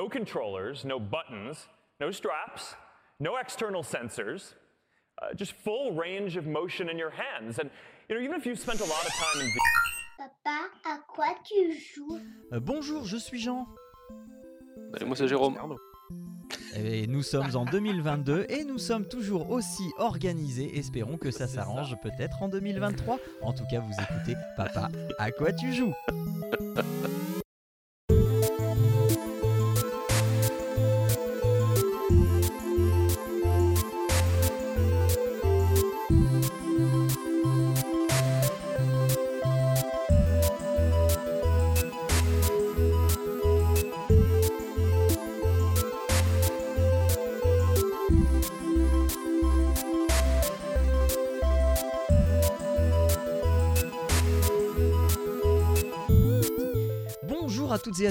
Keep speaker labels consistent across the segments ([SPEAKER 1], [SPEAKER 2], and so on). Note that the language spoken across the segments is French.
[SPEAKER 1] no controllers, no buttons, no straps, no external sensors, uh, just full range of motion in your hands. And you know, even if you spent a lot of time in
[SPEAKER 2] Papa, à quoi tu joues?
[SPEAKER 3] Euh, bonjour, je suis Jean.
[SPEAKER 4] Et moi c'est Jérôme.
[SPEAKER 3] Et nous sommes en 2022 et nous sommes toujours aussi organisés. Espérons que ça s'arrange peut-être en 2023. En tout cas, vous écoutez Papa, à quoi tu joues?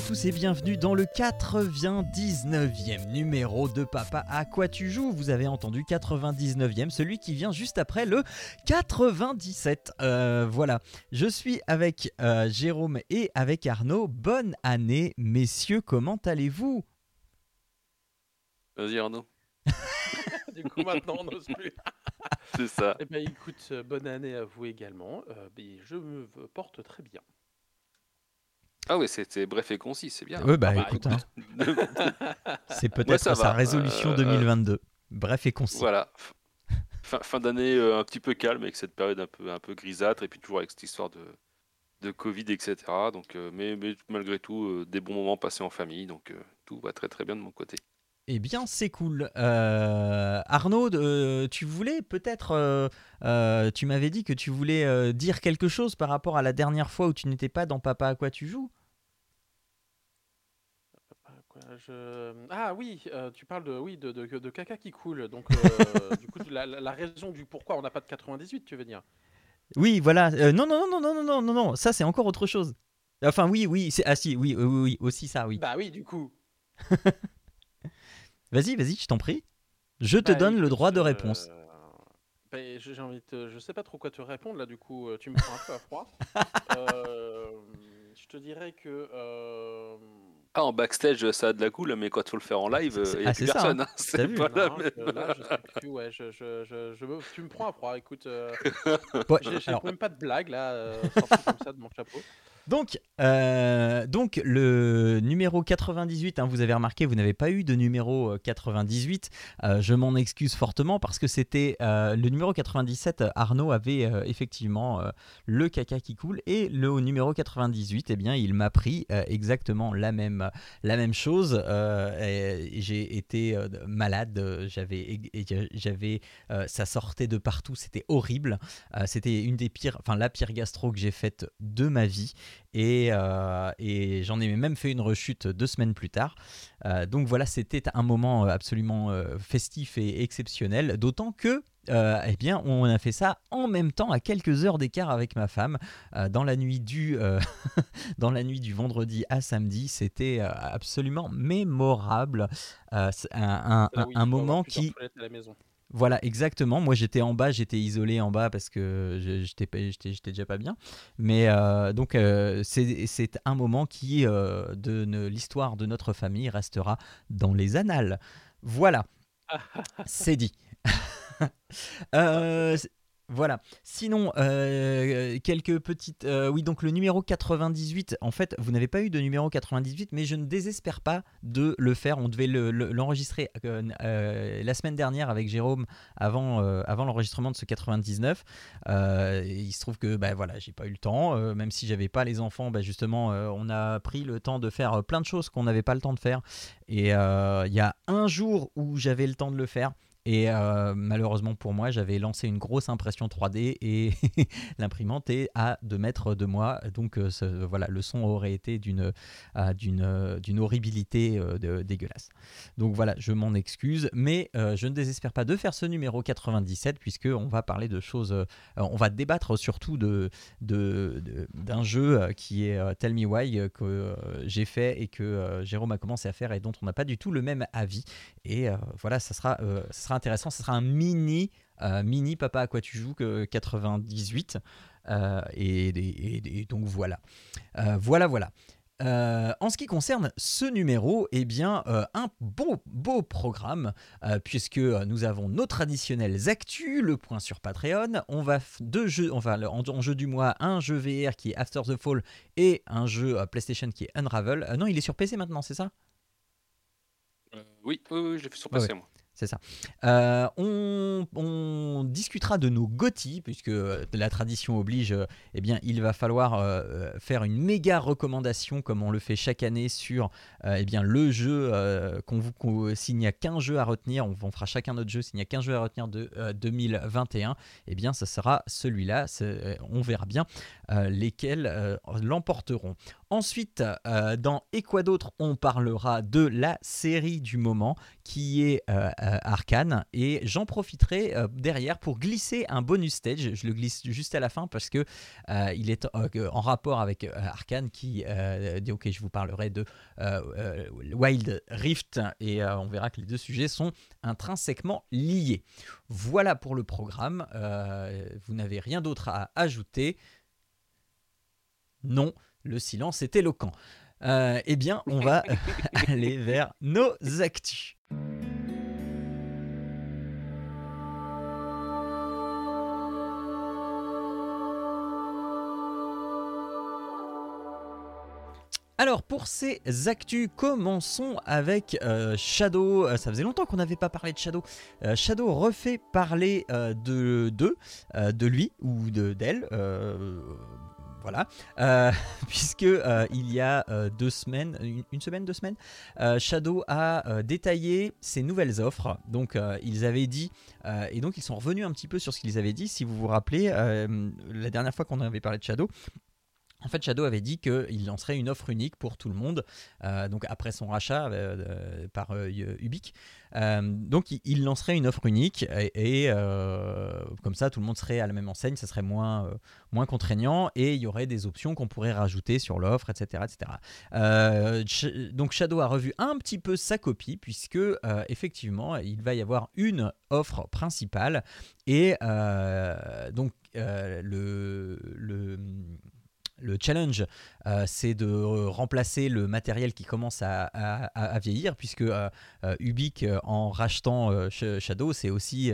[SPEAKER 3] tous et bienvenue dans le 99e numéro de Papa à quoi tu joues. Vous avez entendu 99e, celui qui vient juste après le 97. Euh, voilà, je suis avec euh, Jérôme et avec Arnaud. Bonne année messieurs, comment allez-vous?
[SPEAKER 4] Vas-y Arnaud.
[SPEAKER 5] du coup, maintenant, on n'ose plus.
[SPEAKER 4] C'est ça.
[SPEAKER 5] Eh bien, écoute, euh, bonne année à vous également. Euh, ben, je me porte très bien.
[SPEAKER 4] Ah ouais, c'était bref et concis, c'est bien.
[SPEAKER 3] Ouais bah,
[SPEAKER 5] Ah bah,
[SPEAKER 3] écoute, hein, c'est peut-être sa
[SPEAKER 4] va.
[SPEAKER 3] résolution
[SPEAKER 4] Euh,
[SPEAKER 3] 2022. Bref et concis.
[SPEAKER 4] Voilà. Fin, fin d'année euh, un petit peu calme avec cette période un peu, un peu grisâtre et puis toujours avec cette histoire de, de Covid, etc. Donc, euh, mais, mais malgré tout, euh, des bons moments passés en famille. Donc euh, tout va très très bien de mon côté.
[SPEAKER 3] Eh bien, c'est cool. Euh, Arnaud, euh, tu voulais peut-être, euh, tu m'avais dit que tu voulais dire quelque chose par rapport à la dernière fois où tu n'étais pas dans Papa à quoi tu joues.
[SPEAKER 5] Je... Ah oui, tu parles de oui de, de, caca qui coule. Donc du coup, la, raison du pourquoi on n'a pas de 98, tu veux dire?
[SPEAKER 3] Oui, voilà. non, non, non, non, non, non, non, non. Ça, c'est encore autre chose. Enfin, oui, oui, ah si, oui, oui, oui, aussi ça, oui.
[SPEAKER 5] Bah oui, du coup.
[SPEAKER 3] Vas-y, vas-y, je t'en prie. Je te
[SPEAKER 5] Bah,
[SPEAKER 3] donne le droit de
[SPEAKER 5] euh,
[SPEAKER 3] réponse.
[SPEAKER 5] bah, j'ai j'ai envie de. te- Je sais pas trop quoi te répondre là, du coup, euh, tu me prends un peu à froid. Euh, je te dirais que. euh,
[SPEAKER 4] Ah, en backstage, ça a de la cool, mais quand il faut le faire en live, il n'y
[SPEAKER 3] ah,
[SPEAKER 4] a
[SPEAKER 3] c'est
[SPEAKER 4] plus
[SPEAKER 3] ça,
[SPEAKER 4] personne.
[SPEAKER 3] hein.
[SPEAKER 4] hein. C'est
[SPEAKER 3] vu
[SPEAKER 4] pas la
[SPEAKER 5] non,
[SPEAKER 4] même.
[SPEAKER 5] je- là, je sais plus, ouais, je, je, je, je me- tu me prends à froid, écoute. euh,
[SPEAKER 3] Ouais,
[SPEAKER 5] j'ai
[SPEAKER 3] alors,
[SPEAKER 5] même pas de blague là, euh, sortie comme ça de mon chapeau.
[SPEAKER 3] Donc, euh, donc le numéro 98, hein, vous avez remarqué, vous n'avez pas eu de numéro euh, 98. Euh, je m'en excuse fortement parce que c'était euh, le numéro 97. euh, Arnaud avait euh, effectivement euh, le caca qui coule et le numéro 98, eh bien, il m'a pris euh, exactement la même, la même chose. euh, j'ai été euh, malade, euh, j'avais, euh, ça sortait de partout, c'était horrible. Euh, c'était une des pires, enfin la pire gastro que j'ai faite de ma vie et, euh, et j'en ai même fait une rechute deux semaines plus tard. Euh, donc voilà, c'était un moment euh, absolument festif et exceptionnel, d'autant que euh, eh bien, on a fait ça en même temps, à quelques heures d'écart avec ma femme, euh, dans la nuit du, euh, dans la nuit du vendredi à samedi. C'était absolument mémorable, un,
[SPEAKER 5] avoir
[SPEAKER 3] moment qui,
[SPEAKER 5] toilettes à la maison.
[SPEAKER 3] Voilà, exactement. Moi, j'étais en bas, j'étais isolé en bas parce que je- j'étais pas- j'étais j'étais déjà pas bien. Mais euh, donc, euh, c'est c'est un moment qui, euh, de ne- l'histoire de notre famille, restera dans les annales. Voilà, c'est dit. Voilà. Sinon, euh, quelques petites. euh, oui, donc le numéro 98. En fait, vous n'avez pas eu de numéro 98, mais je ne désespère pas de le faire. On devait le- le- l'enregistrer euh, la semaine dernière avec Jérôme avant, l'enregistrement de ce 99. Euh, et il se trouve que bah, voilà, j'ai pas eu le temps. même si j'avais pas les enfants, bah, justement, on a pris le temps de faire plein de choses qu'on n'avait pas le temps de faire. Et il y a un jour où j'avais le temps de le faire. Et euh, malheureusement pour moi, j'avais lancé une grosse impression 3D et l'imprimante est à 2 mètres de moi. Donc euh, voilà, le son aurait été d'une euh, d'une horribilité dégueulasse. Donc voilà, je m'en excuse, mais je ne désespère pas de faire ce numéro 97 puisque on va parler de choses, on va débattre surtout de d'un jeu qui est Tell Me Why que j'ai fait et que Jérôme a commencé à faire et dont on n'a pas du tout le même avis. Et voilà, ça sera, ça sera intéressant. Ça sera un mini, euh, mini Papa à quoi tu joues que 98. Euh, et, et- et- et donc voilà. Euh, voilà, voilà. Euh, en ce qui concerne ce numéro, eh bien, euh, un beau, beau programme, euh, puisque nous avons nos traditionnels actus, le point sur Patreon. On va deux jeux, on va le- en, en jeu du mois, un jeu VR qui est After the Fall et un jeu PlayStation qui est Unravel. Non, il est sur PC maintenant, c'est ça?
[SPEAKER 4] Oui, oui, oui, je l'ai fait surpasser, moi.
[SPEAKER 3] C'est ça. Euh, on, discutera de nos GOTY, puisque euh, la tradition oblige, euh, eh bien, il va falloir euh, faire une méga recommandation, comme on le fait chaque année, sur eh bien, le jeu qu'on vous. qu'on- S'il n'y a qu'un jeu à retenir, on, on fera chacun notre jeu, s'il n'y a qu'un jeu à retenir de euh, 2021, eh bien, ce sera celui-là. On verra bien lesquels l'emporteront. Ensuite, dans Et quoi d'autre, on parlera de la série du moment qui est euh, Arcane. Et j'en profiterai euh, derrière pour glisser un bonus stage. Je le glisse juste à la fin parce que euh, il est en rapport avec Arcane qui dit ok, je vous parlerai de Wild Rift et on verra que les deux sujets sont intrinsèquement liés. Voilà pour le programme. Vous n'avez rien d'autre à ajouter. Non, le silence est éloquent. Euh, eh bien, on va aller vers nos actus. Alors pour ces actus, commençons avec euh, Shadow. Euh, ça faisait longtemps qu'on n'avait pas parlé de Shadow. Euh, Shadow refait parler de d'eux, de lui ou de d'elle. voilà, puisque il y a deux semaines, une, une semaine, deux semaines, Shadow a détaillé ses nouvelles offres. Donc ils avaient dit, et donc ils sont revenus un petit peu sur ce qu'ils avaient dit. Si vous vous rappelez, la dernière fois qu'on avait parlé de Shadow, en fait, Shadow avait dit qu'il lancerait une offre unique pour tout le monde, euh, donc après son rachat euh, euh, par euh. Euh, donc, il, lancerait une offre unique et, comme ça, tout le monde serait à la même enseigne, ça serait moins, contraignant et il y aurait des options qu'on pourrait rajouter sur l'offre, etc. etc. Donc, Shadow a revu un petit peu sa copie puisque, effectivement, il va y avoir une offre principale et donc le le challenge, euh, c'est de euh, remplacer le matériel qui commence à, à- à- à vieillir, puisque euh, euh, euh, en rachetant Sh- Shadow, c'est aussi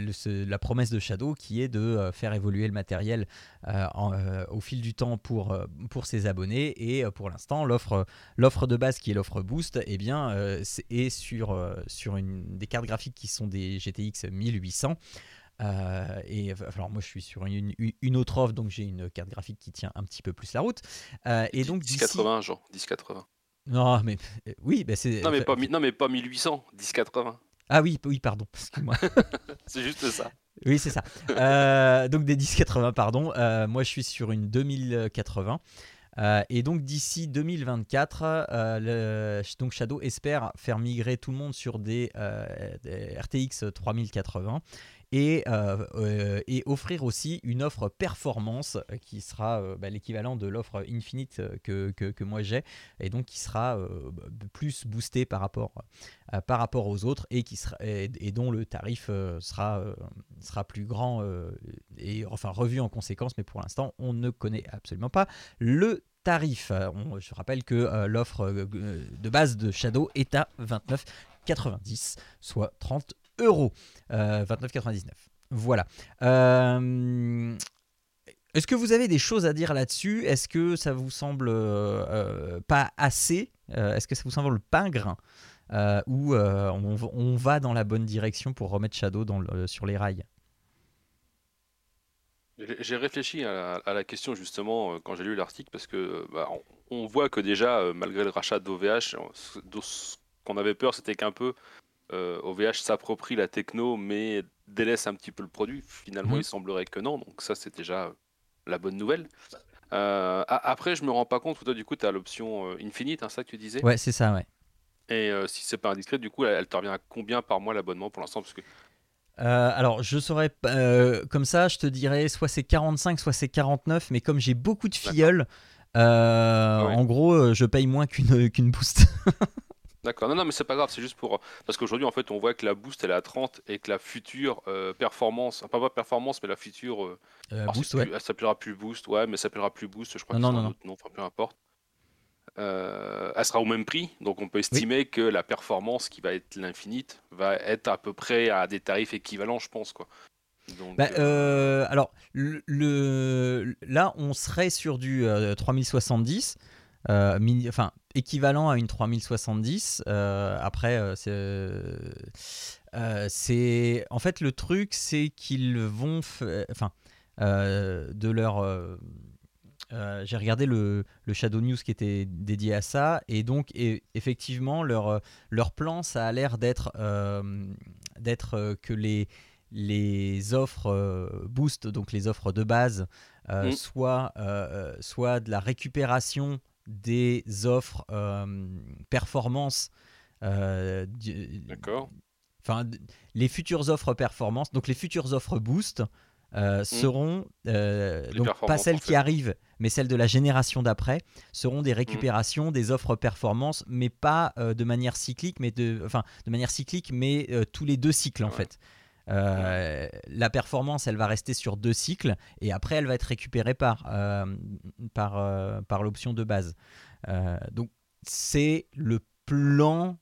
[SPEAKER 3] le- ce- la promesse de Shadow, qui est de faire évoluer le matériel au fil du temps pour, pour ses abonnés. Et pour l'instant, l'offre de base, qui est l'offre Boost, eh bien, est sur, sur une, des cartes graphiques qui sont des GTX 1800. Euh, et euh, alors moi je suis sur une, autre offre donc j'ai une carte graphique qui tient un petit peu plus la route Euh, et donc d'ici
[SPEAKER 4] 1080, genre, 1080.
[SPEAKER 3] non mais euh, oui bah c'est
[SPEAKER 4] Non mais, pas, mi- non, mais pas 1800, 1080.
[SPEAKER 3] ah oui oui pardon excuse-moi
[SPEAKER 4] C'est juste ça.
[SPEAKER 3] oui c'est ça Euh, donc des 1080 pardon Euh, moi je suis sur une 2080 Euh, et donc d'ici 2024, euh, le- donc Shadow espère faire migrer tout le monde sur des, euh, des RTX 3080 et, euh, euh, et offrir aussi une offre performance euh, qui sera bah, l'équivalent de l'offre Infinite que, que, moi j'ai et donc qui sera euh, b- plus boostée par rapport, par rapport aux autres et, qui sera, et, dont le tarif sera, sera plus grand et enfin revu en conséquence mais pour l'instant on ne connaît absolument pas le tarif. Je rappelle que l'offre de base de Shadow est à 29,90 soit 30 euros. Euh, 29,99. Voilà. Euh, Est-ce que vous avez des choses à dire là-dessus? Est-ce que ça vous semble euh, euh, pas assez? Euh, Est-ce que ça vous semble pingre? Euh, Ou euh, on, va dans la bonne direction pour remettre Shadow sur les rails?
[SPEAKER 4] J'ai réfléchi à la, question justement euh, quand j'ai lu l'article parce que euh, bah, on, on voit que déjà, euh, malgré le rachat d'OVH, ce qu'on avait peur, c'était qu'un peu euh, OVH s'approprie la techno mais délaisse un petit peu le produit. Finalement,
[SPEAKER 3] Mhm.
[SPEAKER 4] il semblerait que non, donc ça c'est déjà euh, la bonne nouvelle. Euh, après, je me rends pas compte, toi du coup, tu as l'option euh, Infinite, hein, ça que tu disais?
[SPEAKER 3] Ouais, c'est ça, ouais.
[SPEAKER 4] Et euh, si c'est pas indiscret, du coup, elle, elle te revient à combien par mois l'abonnement pour l'instant? Parce que
[SPEAKER 3] Euh, alors, je saurais, euh, comme ça, je te dirais soit c'est 45, soit c'est 49, mais comme j'ai beaucoup de filleuls, euh,
[SPEAKER 4] Ouais.
[SPEAKER 3] en gros, euh, je paye moins qu'une qu'une boost.
[SPEAKER 4] D'accord. Non, non, mais c'est pas grave, c'est juste pour. Parce qu'aujourd'hui, en fait, on voit que la boost, elle est à 30 et que la future euh, performance, enfin, pas performance, mais la future. euh,
[SPEAKER 3] Euh,
[SPEAKER 4] alors,
[SPEAKER 3] boost, ouais.
[SPEAKER 4] Elle s'appellera plus boost, ouais, mais ça s'appellera plus boost, je crois
[SPEAKER 3] Non,
[SPEAKER 4] que
[SPEAKER 3] non,
[SPEAKER 4] c'est un
[SPEAKER 3] non,
[SPEAKER 4] autre nom, enfin, peu importe. Euh, elle sera au même prix, donc on peut estimer que la performance qui va être l'infinite va être à peu près à des tarifs équivalents, je pense, quoi. Donc,
[SPEAKER 3] Bah,
[SPEAKER 4] euh,
[SPEAKER 3] alors, le, le- là, on serait sur du euh, 3070, euh, mini- enfin, équivalent à une 3070. euh, après, euh, c'est. euh, c'est- en fait, le truc, c'est qu'ils vont. Enfin, de leur. euh, J'ai regardé le, le Shadow News qui était dédié à ça, et donc, et- effectivement, leur, leur plan, ça a l'air d'être euh, euh, que les les offres boost, donc les offres de base, euh,
[SPEAKER 4] Mm.
[SPEAKER 3] soit, soit de la récupération des offres euh, performance. euh,
[SPEAKER 4] D'accord.
[SPEAKER 3] Enfin, les futures offres performance, donc les futures offres boost, euh, seront euh,
[SPEAKER 4] Les
[SPEAKER 3] donc pas celles
[SPEAKER 4] en
[SPEAKER 3] qui arrivent, mais celles de la génération d'après, seront des récupérations des offres performance, mais pas euh, de manière cyclique, mais de, enfin, de manière cyclique, mais tous les deux cycles en fait. Euh, La performance, elle va rester sur deux cycles et après, elle va être récupérée par, euh, par, euh, par l'option de base. Donc, c'est le plan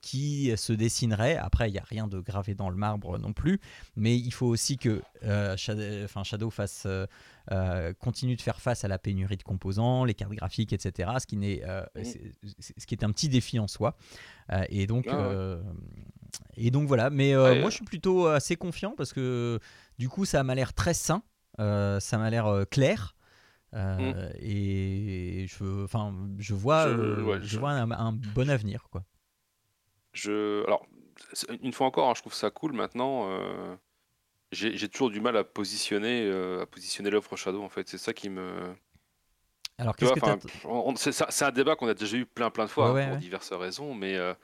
[SPEAKER 3] qui se dessinerait. Après, il n'y a rien de gravé dans le marbre non plus, mais il faut aussi que euh, Shadow, enfin, Shadow fasse, euh, continue de faire face à la pénurie de composants, les cartes graphiques, etc. Ce qui, n'est, euh, ce qui est un petit défi en soi. Et, donc,
[SPEAKER 4] Ah ouais.
[SPEAKER 3] Et donc voilà. Mais euh,
[SPEAKER 4] Ouais,
[SPEAKER 3] moi, je suis plutôt assez confiant parce que du coup, ça m'a l'air très sain, euh, ça m'a l'air euh, clair. euh, Et je, enfin, je vois,
[SPEAKER 4] Mm. Je- ouais,
[SPEAKER 3] je
[SPEAKER 4] je-
[SPEAKER 3] vois un, un bon avenir, quoi.
[SPEAKER 4] Je, alors, une fois encore, hein, je trouve ça cool maintenant. j'ai toujours du mal à positionner, à positionner l'offre Shadow en fait. C'est ça qui me.
[SPEAKER 3] Alors, qu'est-ce que
[SPEAKER 4] c'est un débat qu'on a déjà eu plein plein de fois
[SPEAKER 3] Ouais,
[SPEAKER 4] hein, pour
[SPEAKER 3] ouais.
[SPEAKER 4] diverses raisons, mais euh,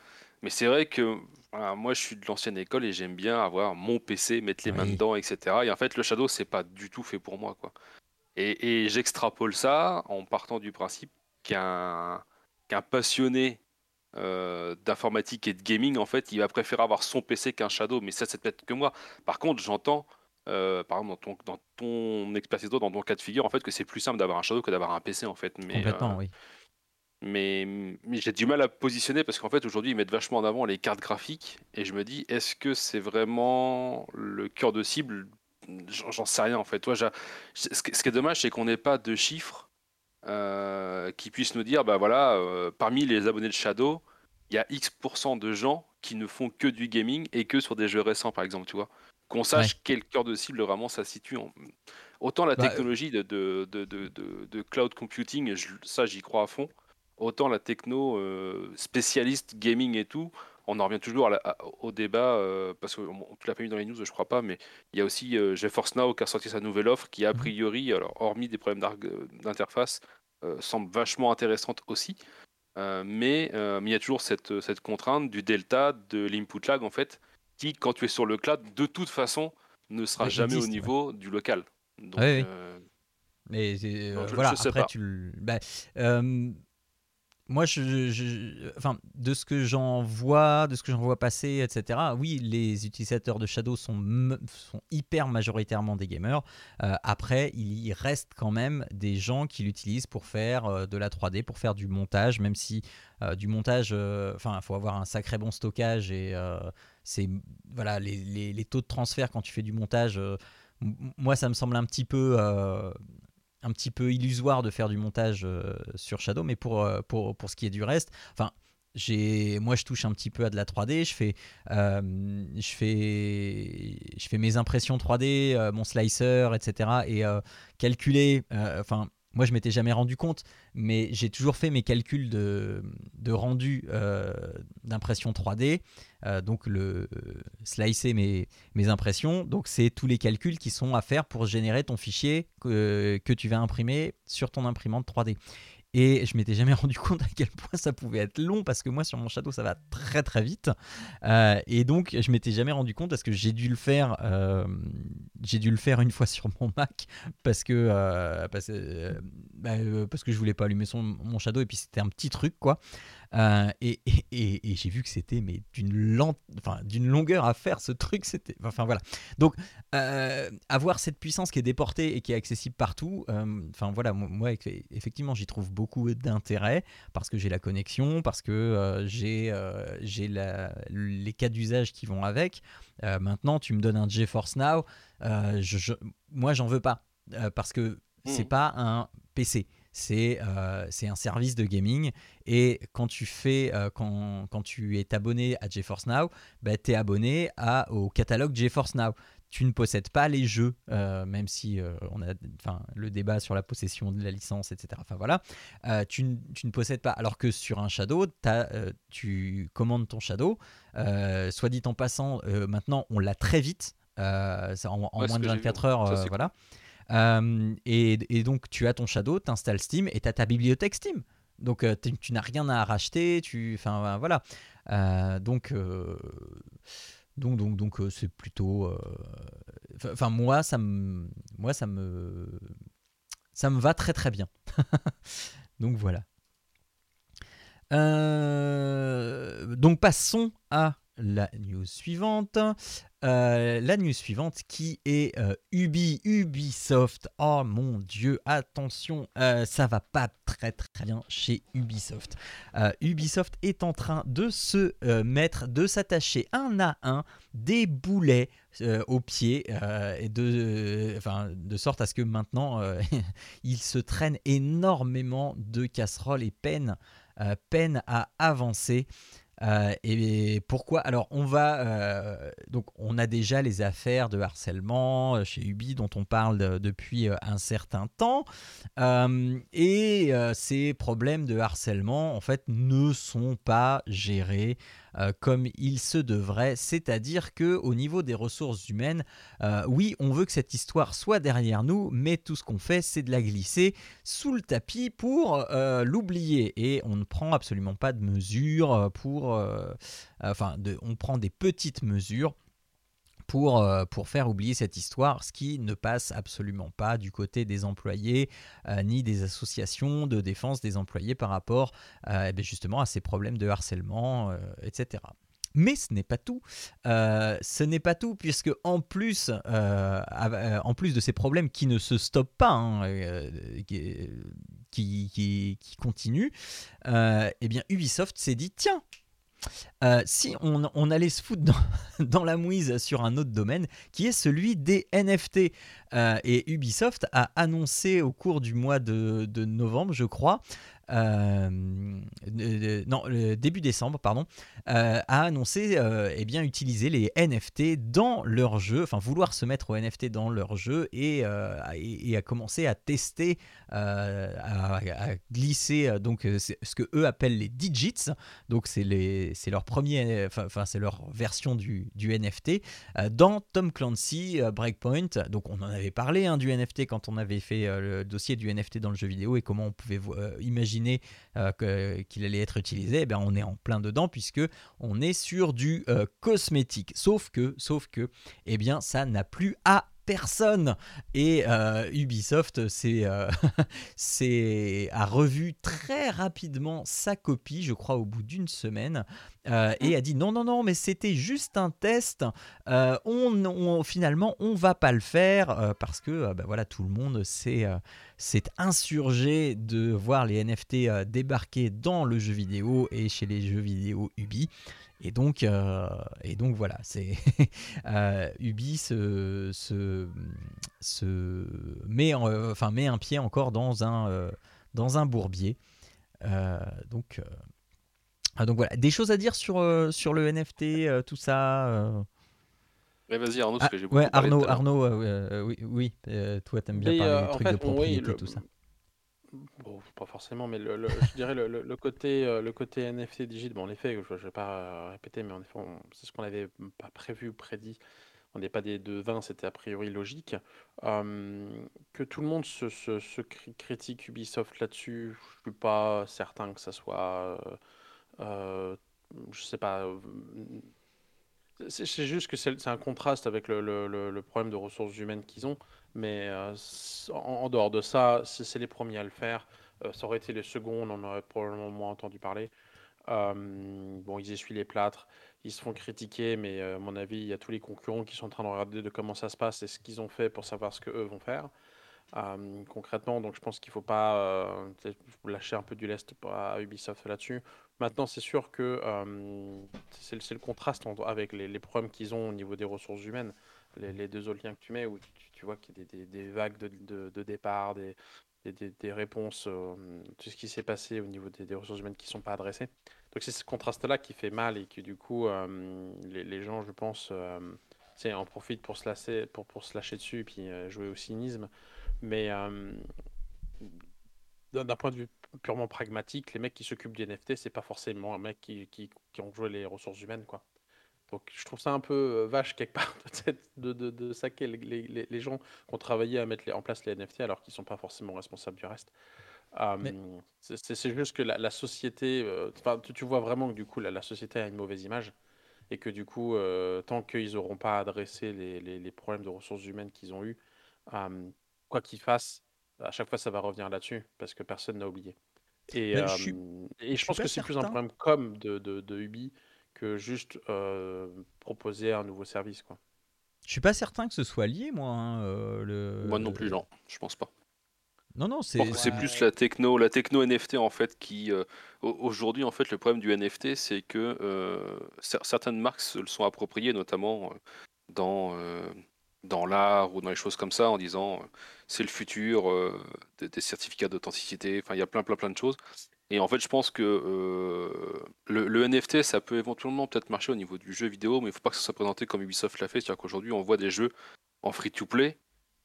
[SPEAKER 4] mais c'est vrai que voilà, moi je suis de l'ancienne école et j'aime bien avoir mon PC, mettre les mains dedans, etc. Et en fait, le Shadow c'est pas du tout fait pour moi quoi. Et, et j'extrapole ça en partant du principe qu'un passionné euh, d'informatique et de gaming, en fait, il va préférer avoir son PC qu'un Shadow. Mais ça, c'est peut-être que moi. Par contre, j'entends, euh, par exemple, dans ton, dans ton expertise, dans ton cas de figure, en fait, que c'est plus simple d'avoir un Shadow que d'avoir un PC, en fait. Mais,
[SPEAKER 3] Complètement,
[SPEAKER 4] euh,
[SPEAKER 3] oui.
[SPEAKER 4] Mais, mais j'ai du mal à positionner parce qu'en fait, aujourd'hui, ils mettent vachement en avant les cartes graphiques. Et je me dis, est-ce que c'est vraiment le cœur de cible? J'en sais rien, en fait. Toi, ce qui est dommage, c'est qu'on n'ait pas de chiffres euh, qui puissent nous dire, bah voilà, euh, parmi les abonnés de Shadow, il y a X% de gens qui ne font que du gaming et que sur des jeux récents, par exemple, tu vois. Qu'on sache quel cœur de cible vraiment ça situe. En... Autant la
[SPEAKER 3] Bah,
[SPEAKER 4] technologie de, de, de, de- de- de cloud computing, je- ça j'y crois à fond. Autant la techno euh, spécialiste gaming et tout, on en revient toujours à la- à- au débat, euh, parce que on- tu l'as pas mis dans les news, je crois pas, mais il y a aussi euh, GeForce Now qui a sorti sa nouvelle offre qui, a
[SPEAKER 3] Mhm.
[SPEAKER 4] priori, alors hormis des problèmes d'arg- d'interface, euh, semble vachement intéressante aussi. Euh, mais euh, il y a toujours cette, cette contrainte du delta de l'input lag, en fait, qui, quand tu es sur le cloud, de toute façon, ne sera
[SPEAKER 3] Ouais,
[SPEAKER 4] jamais
[SPEAKER 3] existe,
[SPEAKER 4] au
[SPEAKER 3] ouais.
[SPEAKER 4] niveau du local. Donc,
[SPEAKER 3] Ouais, ouais.
[SPEAKER 4] euh,
[SPEAKER 3] Mais euh, voilà, après
[SPEAKER 4] pas.
[SPEAKER 3] tu bah, euh, moi, je, enfin, de ce que j'en vois, de ce que j'en vois passer, etc. Oui, les utilisateurs de Shadow sont, sont hyper majoritairement des gamers. Euh, après, il y reste quand même des gens qui l'utilisent pour faire euh, de la 3D, pour faire du montage, même si euh, du montage, enfin, il faut avoir un sacré bon stockage et c'est voilà les, taux de transfert quand tu fais du montage. moi, ça me semble un petit peu un petit peu illusoire de faire du montage euh, sur Shadow, mais pour, euh, pour, ce qui est du reste, enfin, moi je touche un petit peu à de la 3D, je fais, euh, je fais, je fais mes impressions 3D, euh, mon slicer, etc. Et calculer, moi je m'étais jamais rendu compte, mais j'ai toujours fait mes calculs de, rendu euh, d'impression 3D, euh, donc le slicer mes, impressions. Donc, c'est tous les calculs qui sont à faire pour générer ton fichier que tu vas imprimer sur ton imprimante 3D. Et je m'étais jamais rendu compte à quel point ça pouvait être long parce que moi sur mon Shadow ça va très très vite. Euh, et donc je m'étais jamais rendu compte parce que j'ai dû le faire euh, j'ai dû le faire une fois sur mon Mac parce que euh, parce, bah, euh, parce que je voulais pas allumer son, mon Shadow et puis c'était un petit truc quoi Euh, et et- et- et j'ai vu que c'était mais d'une enfin longueur à faire ce truc. C'était, enfin voilà. Donc euh, avoir cette puissance qui est déportée et qui est accessible partout. euh, Enfin voilà, mo- moi eff- effectivement j'y trouve beaucoup d'intérêt parce que j'ai la connexion, parce que j'ai j'ai les cas d'usage qui vont avec. Maintenant, tu me donnes un GeForce Now, je, je- moi j'en veux pas parce que c'est
[SPEAKER 4] Mhm.
[SPEAKER 3] pas un PC. C'est euh, c'est un service de gaming et quand tu fais euh, quand, quand tu es abonné à GeForce Now, bah, tu es abonné à, au catalogue GeForce Now. Tu ne possèdes pas les jeux, euh, même si euh, on a enfin, le débat sur la possession de la licence, etc. Enfin voilà, Euh, tu, ne possèdes pas. Alors que sur un Shadow, tu commandes ton Shadow. Soit dit en passant, maintenant on l'a très vite, en, en
[SPEAKER 4] Ouais, ce
[SPEAKER 3] moins de
[SPEAKER 4] que j'ai
[SPEAKER 3] 24
[SPEAKER 4] vu.
[SPEAKER 3] heures,
[SPEAKER 4] Ça,
[SPEAKER 3] voilà. Euh, et, donc tu as ton Shadow, tu installes Steam et tu as ta bibliothèque Steam. Donc euh, tu, n'as rien à racheter, enfin euh, voilà. Donc donc donc donc c'est plutôt, enfin moi ça me, moi ça me, ça me va très très bien. donc voilà. Donc passons à la news suivante. Euh, la news suivante qui est euh, Ubi, Ubisoft. Oh mon dieu, attention, euh, ça va pas très très bien chez Ubisoft. Ubisoft est en train de se mettre, de s'attacher un à un des boulets aux pieds euh, et de, de sorte à ce que maintenant il se traîne énormément de casseroles et peine, peine à avancer. Euh, et pourquoi? Alors, on va. euh, donc, on a déjà les affaires de harcèlement euh, chez Ubi dont on parle de- depuis un certain temps. Et ces problèmes de harcèlement, en fait, ne sont pas gérés euh, comme il se devrait. C'est-à-dire que au niveau des ressources humaines, euh, oui, on veut que cette histoire soit derrière nous, mais tout ce qu'on fait, c'est de la glisser sous le tapis pour euh, l'oublier. Et on ne prend absolument pas de mesures pour... enfin, de- on prend des petites mesures pour, euh, pour faire oublier cette histoire, ce qui ne passe absolument pas du côté des employés euh, ni des associations de défense des employés par rapport euh, eh bien, justement à ces problèmes de harcèlement, etc. Mais ce n'est pas tout. Ce n'est pas tout puisque en plus, en plus de ces problèmes qui ne se stoppent pas, hein, qui, qui, qui- continuent, eh bien Ubisoft s'est dit tiens. Euh, si on, allait se foutre dans, la mouise sur un autre domaine qui est celui des NFT. Euh, et Ubisoft a annoncé au cours du mois de novembre, je crois, euh, euh, non, le début décembre, pardon, euh, a annoncé euh, eh bien, utiliser les NFT dans leur jeu, enfin vouloir se mettre aux NFT dans leur jeu et, euh, et, à commencer à tester, euh, à, glisser euh, donc euh, ce que eux appellent les digits, donc c'est leur enfin leur version du, du NFT euh, dans Tom Clancy euh, Breakpoint. Donc on en avait parlé hein, du NFT quand on avait fait euh, le dossier du NFT dans le jeu vidéo et comment on pouvait vo- euh, qu'il allait être utilisé. Eh bien, on est en plein dedans puisque on est sur du euh, cosmétique. Sauf que, sauf que, eh bien, ça n'a plus à personne. Et euh, Ubisoft c'est euh, a revu très rapidement sa copie je crois au bout d'une semaine euh, et a dit non non non mais c'était juste un test on, on- finalement on va pas le faire parce que bah, voilà tout le monde s'est insurgé de voir les NFT débarquer dans le jeu vidéo et chez les jeux vidéo Ubi et donc, euh, et donc voilà, c'est euh, Ubi se, se, se met, en- euh, enfin, met un pied encore dans un, euh, dans un bourbier. Euh, donc, euh, ah, donc voilà, des choses à dire sur, sur le NFT, tout ça.
[SPEAKER 4] Ouais, vas-y Arnaud,
[SPEAKER 3] Ah,
[SPEAKER 4] parce que j'ai beaucoup
[SPEAKER 3] ouais, Arnaud. Arnaud, oui, oui toi t'aimes bien
[SPEAKER 5] Mais,
[SPEAKER 3] parler des trucs
[SPEAKER 5] fait,
[SPEAKER 3] de
[SPEAKER 5] oui,
[SPEAKER 3] propriété,
[SPEAKER 5] le-
[SPEAKER 3] tout ça.
[SPEAKER 5] Bon, pas forcément, mais je dirais le, côté, euh, le NFT digit, bon, en effet, je ne vais pas répéter, mais en effet, c'est ce qu'on n'avait pas prévu, prédit. On n'est pas des de 20, c'était a priori logique. Euh, que tout le monde se, se- se cri- critique Ubisoft là-dessus, je ne suis pas certain que ça soit. euh, euh, je sais pas. euh, c'est juste que c'est un contraste avec le problème de ressources humaines qu'ils ont. Mais euh, en, dehors de ça, c'est les premiers à le faire, euh, ça aurait été les seconds, on aurait probablement moins entendu parler. Bon, ils essuient les plâtres, ils se font critiquer, mais euh, à mon avis, il y a tous les concurrents qui sont en train de regarder de comment ça se passe et ce qu'ils ont fait pour savoir ce qu'eux vont faire. Concrètement, donc je pense qu'il ne faut pas lâcher un peu du lest à Ubisoft là-dessus. Maintenant, c'est sûr que c'est le, contraste avec les, problèmes qu'ils ont au niveau des ressources humaines. Les, deux autres liens que tu mets, tu, vois qu'il y a des, vagues de, départ, des, des- réponses, euh, tout ce qui s'est passé au niveau des, ressources humaines qui ne sont pas adressées. Donc c'est ce contraste-là qui fait mal et que du coup, euh, les, gens, je pense, euh, en profitent pour se, lasser, pour, pour se lâcher dessus et puis euh, jouer au cynisme. Mais euh, d'un d'un point de vue purement pragmatique, les mecs qui s'occupent du NFT, c'est pas forcément un mec qui, qui, qui ont joué les ressources humaines, quoi. Donc je trouve ça un peu euh, vache quelque part peut-être de, de, de saquer les, les- les- les gens qui ont travaillé à mettre les- en place les NFT alors qu'ils sont pas forcément responsables du reste. Euh,
[SPEAKER 3] Mais-
[SPEAKER 5] c'est juste que la, la société, euh, tu, tu vois vraiment que du coup la, la société a une mauvaise image et que du coup, euh, tant qu'ils n'auront pas adressé les, problèmes de ressources humaines qu'ils ont eus, euh, quoi qu'ils fassent, à chaque fois ça va revenir là-dessus parce que personne n'a oublié. Et,
[SPEAKER 3] je suis-
[SPEAKER 5] et je,
[SPEAKER 3] suis
[SPEAKER 5] pense que c'est plus un problème comme de, de, de Ubi que juste euh, proposer un nouveau service. Quoi.
[SPEAKER 3] Je suis pas certain que ce soit lié, moi. hein, euh, le...
[SPEAKER 4] Moi non plus, non, je pense pas.
[SPEAKER 3] Non, non, c'est.
[SPEAKER 4] c'est plus la techno, la techno NFT en fait qui euh, au- aujourd'hui en fait le problème du NFT c'est que euh, cer- certaines marques se le sont appropriées notamment dans euh, dans l'art ou dans les choses comme ça en disant c'est le futur euh, des, des certificats d'authenticité. Enfin il y a plein plein plein de choses. Et en fait je pense que euh, le, NFT ça peut éventuellement peut-être marcher au niveau du jeu vidéo mais il faut pas que ça soit présenté comme Ubisoft l'a fait, c'est-à-dire qu'aujourd'hui on voit des jeux en free to play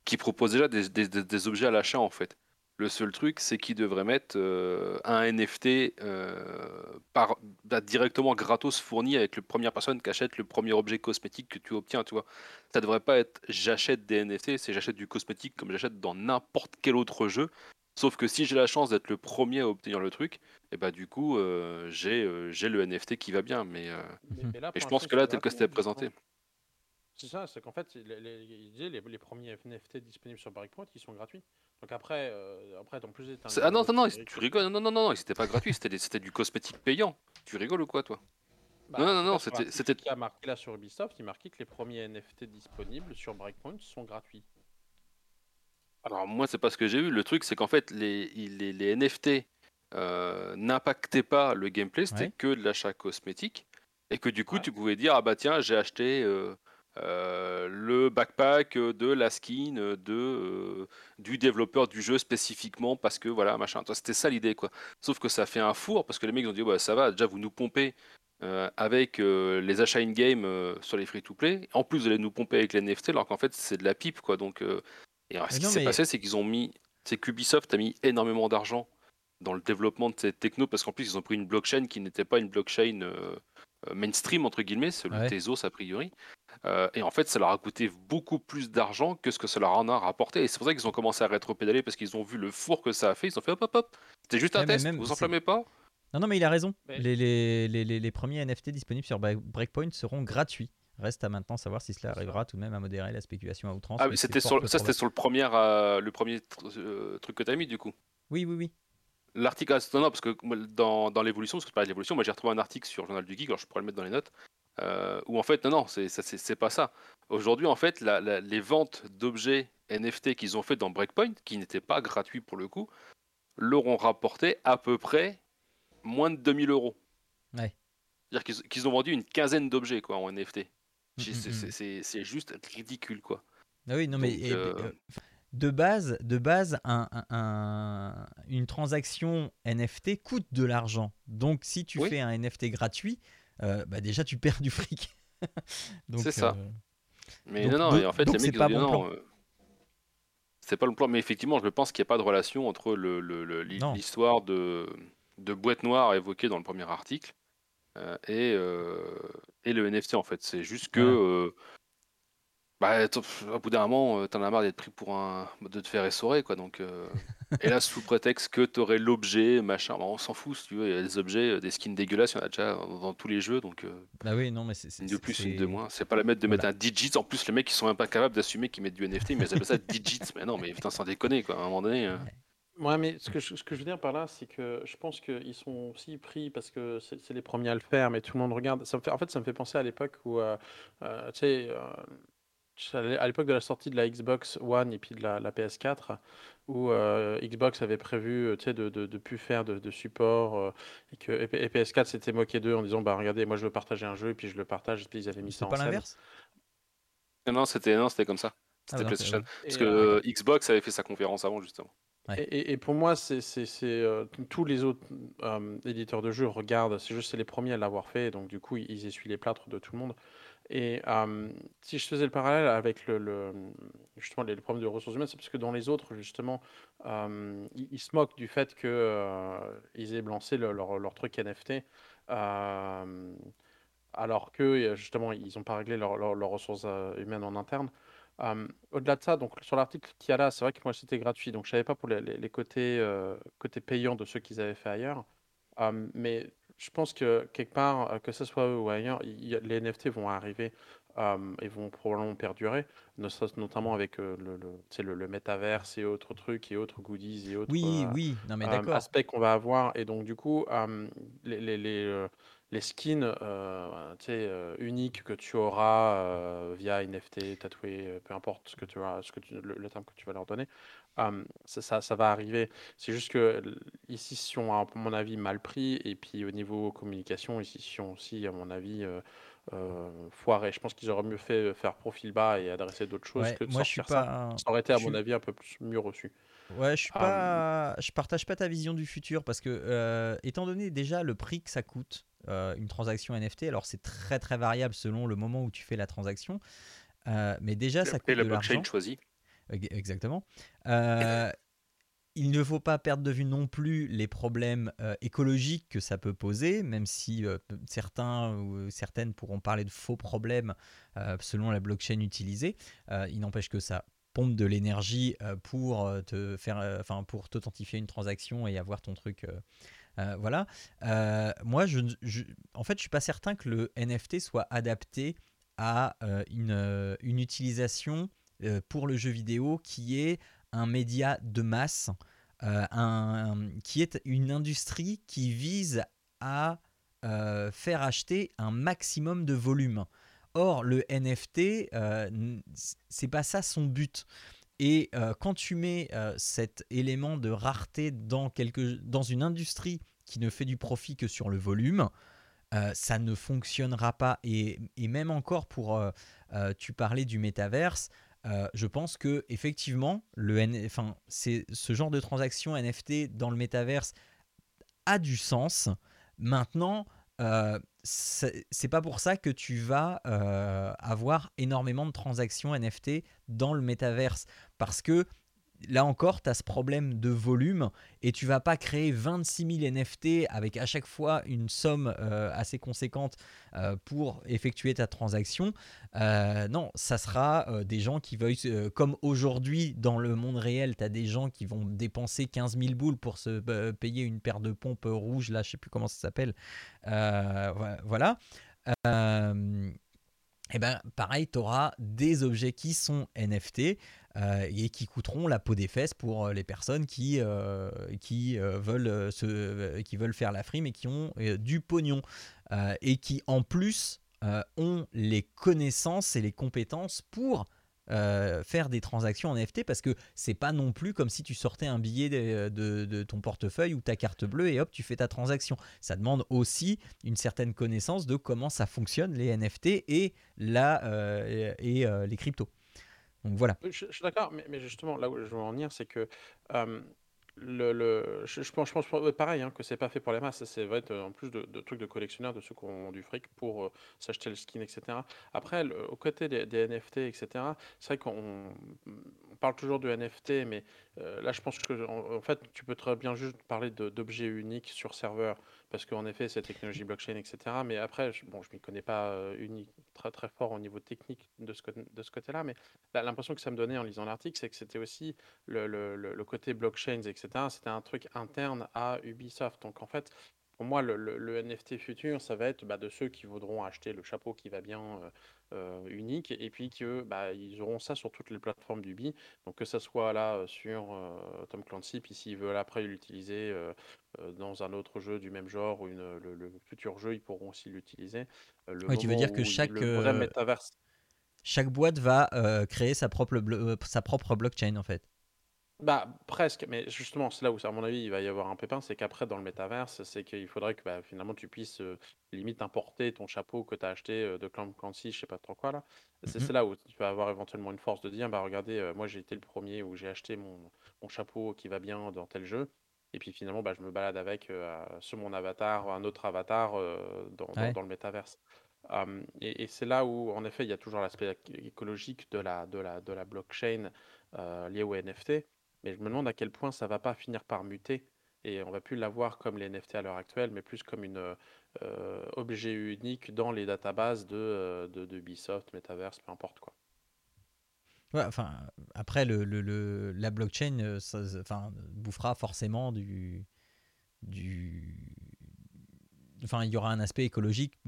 [SPEAKER 4] qui proposent déjà des, objets à l'achat en fait. Le seul truc, c'est qu'ils devraient mettre euh, un NFT euh, bah, directement gratos fourni avec la première personne qui achète le premier objet cosmétique que tu obtiens. Tu vois. Ça devrait pas être j'achète des NFT, c'est j'achète du cosmétique comme j'achète dans n'importe quel autre jeu. Sauf que si j'ai la chance d'être le premier à obtenir le truc, et bah du coup euh, j'ai euh, j'ai le NFT qui va bien. Mais, euh,
[SPEAKER 5] Mais, mais là,
[SPEAKER 4] et je pense que là, tel que c'était présenté.
[SPEAKER 5] C'est ça, c'est qu'en fait, les, les, premiers NFT disponibles sur Breakpoint, ils sont gratuits. Donc après, euh, après en plus,
[SPEAKER 4] Ah non, non, non, tu rigoles. Non, non, non, non, c'était pas gratuit, c'était du cosmétique payant. Tu rigoles ou quoi, toi?
[SPEAKER 5] Bah,
[SPEAKER 4] Non, non, non, c'était-
[SPEAKER 5] qui a marqué là sur Ubisoft, il marquait que les premiers NFT disponibles sur Breakpoint sont gratuits.
[SPEAKER 4] Alors moi, c'est pas ce que j'ai vu. Le truc, c'est qu'en fait, les, les, les NFT euh, n'impactaient pas le gameplay, c'était
[SPEAKER 3] Ouais.
[SPEAKER 4] que de l'achat cosmétique. Et que du coup,
[SPEAKER 5] Ouais.
[SPEAKER 4] tu pouvais dire, ah bah tiens, j'ai acheté euh, euh, le backpack de la skin de, du développeur du jeu spécifiquement parce que voilà, machin. C'était ça l'idée, quoi. Sauf que ça fait un four parce que les mecs ont dit, bah ça va, déjà, vous nous pompez. euh, avec euh, les achats in-game euh, sur les free-to-play, en plus vous allez nous pomper avec les NFT, alors qu'en fait c'est de la pipe quoi. Donc, et alors, ce
[SPEAKER 3] Mais
[SPEAKER 4] qui s'est
[SPEAKER 3] mais-
[SPEAKER 4] passé, c'est qu'ils ont mis, c'est qu'Ubisoft a mis énormément d'argent dans le développement de cette techno parce qu'en plus ils ont pris une blockchain qui n'était pas une blockchain euh, euh, mainstream entre guillemets, c'est le
[SPEAKER 3] Ouais.
[SPEAKER 4] Tezos a priori. Euh, et en fait, ça leur a coûté beaucoup plus d'argent que ce que ça leur en a rapporté. Et c'est pour ça qu'ils ont commencé à rétro-pédaler parce qu'ils ont vu le four que ça a fait. Ils ont fait hop hop hop. C'était juste un
[SPEAKER 3] Ouais,
[SPEAKER 4] test.
[SPEAKER 3] même,
[SPEAKER 4] vous enflammez pas.
[SPEAKER 3] Non, non, mais il a raison.
[SPEAKER 5] Mais-
[SPEAKER 3] Les, les, les, premiers NFT disponibles sur Break- Breakpoint seront gratuits. Reste à maintenant savoir si cela arrivera tout de même à modérer la spéculation à outrance.
[SPEAKER 4] Ah,
[SPEAKER 3] mais
[SPEAKER 4] c'était sur, ça, c'était sur le premier, euh, le premier euh, truc que tu as mis du coup.
[SPEAKER 3] Oui, oui, oui.
[SPEAKER 4] L'article, ah, non, non, parce que dans, dans l'évolution, parce que tu parlais de l'évolution, moi j'ai retrouvé un article sur le Journal du Geek, alors je pourrais le mettre dans les notes, euh, où en fait, non, non, c'est pas ça. Aujourd'hui, en fait, la- la- les ventes d'objets NFT qu'ils ont fait dans Breakpoint, qui n'étaient pas gratuits pour le coup, leur ont rapporté à peu près moins de 2000 euros.
[SPEAKER 3] Ouais.
[SPEAKER 4] C'est-à-dire qu'ils ont vendu une quinzaine d'objets quoi, en NFT.
[SPEAKER 3] Mm,
[SPEAKER 4] C'est-
[SPEAKER 3] mm,
[SPEAKER 4] c'est- juste ridicule, quoi.
[SPEAKER 3] Ah oui, non, mais et-
[SPEAKER 4] euh,
[SPEAKER 3] euh, de base, de base un, un- un- une transaction NFT coûte de l'argent. Donc, si tu
[SPEAKER 4] Oui.
[SPEAKER 3] fais un NFT gratuit, euh, bah déjà tu perds du fric.
[SPEAKER 4] C'est ça.
[SPEAKER 3] euh,
[SPEAKER 4] Mais
[SPEAKER 3] Donc-
[SPEAKER 4] non, non,
[SPEAKER 3] donc-
[SPEAKER 4] et en fait, les
[SPEAKER 3] c'est
[SPEAKER 4] mecs,
[SPEAKER 3] pas bon
[SPEAKER 4] non,
[SPEAKER 3] plan.
[SPEAKER 4] c'est pas le plan, mais effectivement, je pense qu'il n'y a pas de relation entre le- le- le- l'hi-
[SPEAKER 3] Non.
[SPEAKER 4] l'histoire de, de boîte noire évoquée dans le premier article et, euh, et le NFT, en fait. C'est juste que,
[SPEAKER 3] Voilà.
[SPEAKER 4] euh, bah, au bout d'un moment, euh, t'en as marre d'être pris pour un. de te faire essorer, quoi. Donc, euh, et là, sous prétexte que t'aurais l'objet, machin, bah, on s'en fout, si tu veux. Il y a des objets, euh, des skins dégueulasses, il y en a déjà dans, tous les jeux, donc. euh,
[SPEAKER 3] bah oui, non, mais c'est.
[SPEAKER 4] une de plus,
[SPEAKER 3] c'est-
[SPEAKER 4] une de moins. C'est pas la mettre de mettre un digit. En plus, les mecs, ils sont même pas capables d'assumer qu'ils mettent du NFT, mais ils appellent ça digits. Mais non, mais putain, sans déconner, quoi. À un moment donné. euh.
[SPEAKER 5] Ouais, mais ce que je, ce que je veux dire par là, c'est que je pense qu'ils sont aussi pris parce que c'est c'est les premiers à le faire, mais tout le monde regarde. Ça me fait, en fait, ça me fait penser à l'époque où, euh, euh, tu sais, euh, tu sais, à l'époque de la sortie de la Xbox One et puis de la, la PS4, où euh, Xbox avait prévu, euh, tu sais, de, de, de plus faire de, de support euh, et que et P- et PS4 s'était moqué d'eux en disant, bah regardez, moi je veux partager un jeu et puis je le partage et puis ils avaient mis ça
[SPEAKER 3] C'est
[SPEAKER 5] en
[SPEAKER 3] pas
[SPEAKER 5] scène.
[SPEAKER 3] l'inverse?
[SPEAKER 4] Non, non, c'était non, c'était comme ça.
[SPEAKER 3] Ah,
[SPEAKER 4] C'était PlayStation. Parce
[SPEAKER 5] Et,
[SPEAKER 4] que
[SPEAKER 5] euh,
[SPEAKER 4] euh, Xbox avait fait sa conférence avant, justement.
[SPEAKER 5] Et, pour moi, euh, tous les autres euh, éditeurs de jeux regardent, c'est juste les premiers à l'avoir fait, donc du coup ils, essuient les plâtres de tout le monde. Et euh, si je faisais le parallèle avec le, problèmes de ressources humaines, c'est parce que dans les autres justement, ils, se moquent du fait que euh, ils aient lancé le- leur, truc NFT, alors que justement ils n'ont pas réglé leurs ressources humaines en interne. Euh, au-delà de ça, donc sur l'article qu'il y a là, c'est vrai que moi c'était gratuit, donc je savais pas pour les, les- les côtés, euh, côtés payants de ceux qu'ils avaient fait ailleurs. Euh, mais je pense que quelque part, que ce soit eux ou ailleurs, y les NFT vont arriver et vont probablement perdurer, notamment avec le, le, métaverse et autres trucs et autres goodies et autres
[SPEAKER 3] Oui, oui, non mais
[SPEAKER 5] aspects qu'on va avoir. Et donc, du coup, les, les, les, skins euh, tu sais, euh, uniques que tu auras euh, via NFT, tatoué, euh, peu importe ce que tu vas, ce que tu, le, le terme que tu vas leur donner, ça, ça, ça va arriver. C'est juste que ici, ils sont, à mon avis, mal pris. Et puis, au niveau communication, ici, ils sont aussi, à mon avis, foirés. Je pense qu'ils auraient mieux fait faire profil bas et adresser d'autres choses
[SPEAKER 3] Ouais,
[SPEAKER 5] que de
[SPEAKER 3] moi je suis
[SPEAKER 5] sortir ça. Ça aurait été, à
[SPEAKER 3] je
[SPEAKER 5] mon
[SPEAKER 3] suis-
[SPEAKER 5] avis, un peu plus, mieux reçu.
[SPEAKER 3] Ouais, je suis pas, je partage pas ta vision du futur parce que étant donné déjà le prix que ça coûte euh, une transaction NFT, alors c'est très très variable selon le moment où tu fais la transaction, euh, mais déjà ça
[SPEAKER 4] Et
[SPEAKER 3] coûte
[SPEAKER 4] la
[SPEAKER 3] de
[SPEAKER 4] blockchain
[SPEAKER 3] l'argent.
[SPEAKER 4] choisit.
[SPEAKER 3] Ex- Exactement. Euh, il ne faut pas perdre de vue non plus les problèmes écologiques que ça peut poser, même si certains ou certaines pourront parler de faux problèmes selon la blockchain utilisée. Il n'empêche que ça pompe de l'énergie pour te faire, enfin pour t'authentifier une transaction et avoir ton truc. Euh, voilà. Euh, moi, je, en fait, je suis pas certain que le NFT soit adapté à euh, une, une utilisation pour le jeu vidéo qui est un média de masse, un- qui est une industrie qui vise à faire acheter un maximum de volume. Or, le NFT, c'est pas ça son but. Et euh, quand tu mets euh, cet élément de rareté dans, quelque, dans une industrie qui ne fait du profit que sur le volume, euh, ça ne fonctionnera pas. Et, et même encore pour, tu parlais du métaverse, je pense que effectivement, le enfin, c'est ce genre de transaction NFT dans le métaverse a du sens. Maintenant, c'est pas pour ça que tu vas euh, avoir énormément de transactions NFT dans le métaverse. Parce que là encore, tu as ce problème de volume et tu vas pas créer 26 000 NFT avec à chaque fois une somme euh, assez conséquente euh, pour effectuer ta transaction. Euh, non, ça sera des gens qui veuillent, euh, comme aujourd'hui dans le monde réel, tu as des gens qui vont dépenser 15 000 boules pour se payer une paire de pompes rouges, là je sais plus comment ça s'appelle. Vo- voilà. Et ben pareil, tu auras des objets qui sont NFT euh, et qui coûteront la peau des fesses pour euh, les personnes qui, euh, qui, veulent, se, qui veulent faire la frime et qui ont du pognon. Et qui en plus ont les connaissances et les compétences pour faire des transactions en NFT parce que c'est pas non plus comme si tu sortais un billet de, de- ton portefeuille ou ta carte bleue et hop tu fais ta transaction. Ça demande aussi une certaine connaissance de comment ça fonctionne les NFT et, la, et, les cryptos. Donc voilà.
[SPEAKER 5] Je, suis d'accord, mais, justement, là où je veux en venir, c'est que euh, le, je, pense, pareil, hein, que c'est pas fait pour les masses. C'est vrai, en plus de, trucs de collectionneurs, de ceux qui ont du fric pour euh, s'acheter le skin, etc. Après, le- au côté des, NFT, etc., c'est vrai qu'on on parle toujours de NFT, mais euh, là, je pense que en, fait, tu peux très bien juste parler d'objets uniques sur serveur, parce qu'en effet, c'est technologie blockchain, etc. Mais après, je, bon, m'y connais pas euh, très très fort au niveau technique de ce, de ce côté-là, mais l'impression que ça me donnait en lisant l'article, c'est que c'était aussi le, le- côté blockchain, etc. C'était un truc interne à Ubisoft. Donc en fait, pour moi, le, NFT futur, ça va être bah, de ceux qui voudront acheter le chapeau qui va bien euh, euh, unique, et puis que bah, ils auront ça sur toutes les plateformes du BI. Donc que ça soit là sur Tom Clancy, puis s'ils veulent après l'utiliser dans un autre jeu du même genre ou une, le, le futur jeu, ils pourront aussi l'utiliser. Euh,
[SPEAKER 3] Ouais, tu veux dire que chaque, euh,
[SPEAKER 5] métaverse
[SPEAKER 3] Chaque boîte va euh, créer sa propre, blo- euh, sa propre blockchain en fait?
[SPEAKER 5] Bah, presque, mais justement, c'est là où, à mon avis, il va y avoir un pépin, c'est qu'après, dans le métaverse, c'est qu'il faudrait que bah, finalement tu puisses euh, limite importer ton chapeau que tu as acheté euh, de Clan Clancy, je sais pas trop quoi là. C'est
[SPEAKER 3] Mhm.
[SPEAKER 5] c'est là où tu vas avoir éventuellement une force de dire, bah regardez, euh, moi j'ai été le premier où j'ai acheté mon, mon chapeau qui va bien dans tel jeu, et puis finalement, bah, je me balade avec euh, sur mon avatar, un autre avatar euh, dans, dans-
[SPEAKER 3] Ouais.
[SPEAKER 5] dans le métaverse. Et et c'est là où, en effet, il y a toujours l'aspect éc- écologique de la, de la, de la blockchain euh, liée au NFT. Mais je me demande à quel point ça va pas finir par muter et on va plus l'avoir comme les NFT à l'heure actuelle, mais plus comme une euh, objet unique dans les databases de, euh, de, de Ubisoft, Metaverse, peu importe quoi.
[SPEAKER 3] Ouais, enfin, après, le, le- le- la blockchain euh, ça, ça- enfin, bouffera forcément du, du. Enfin, il y aura un aspect écologique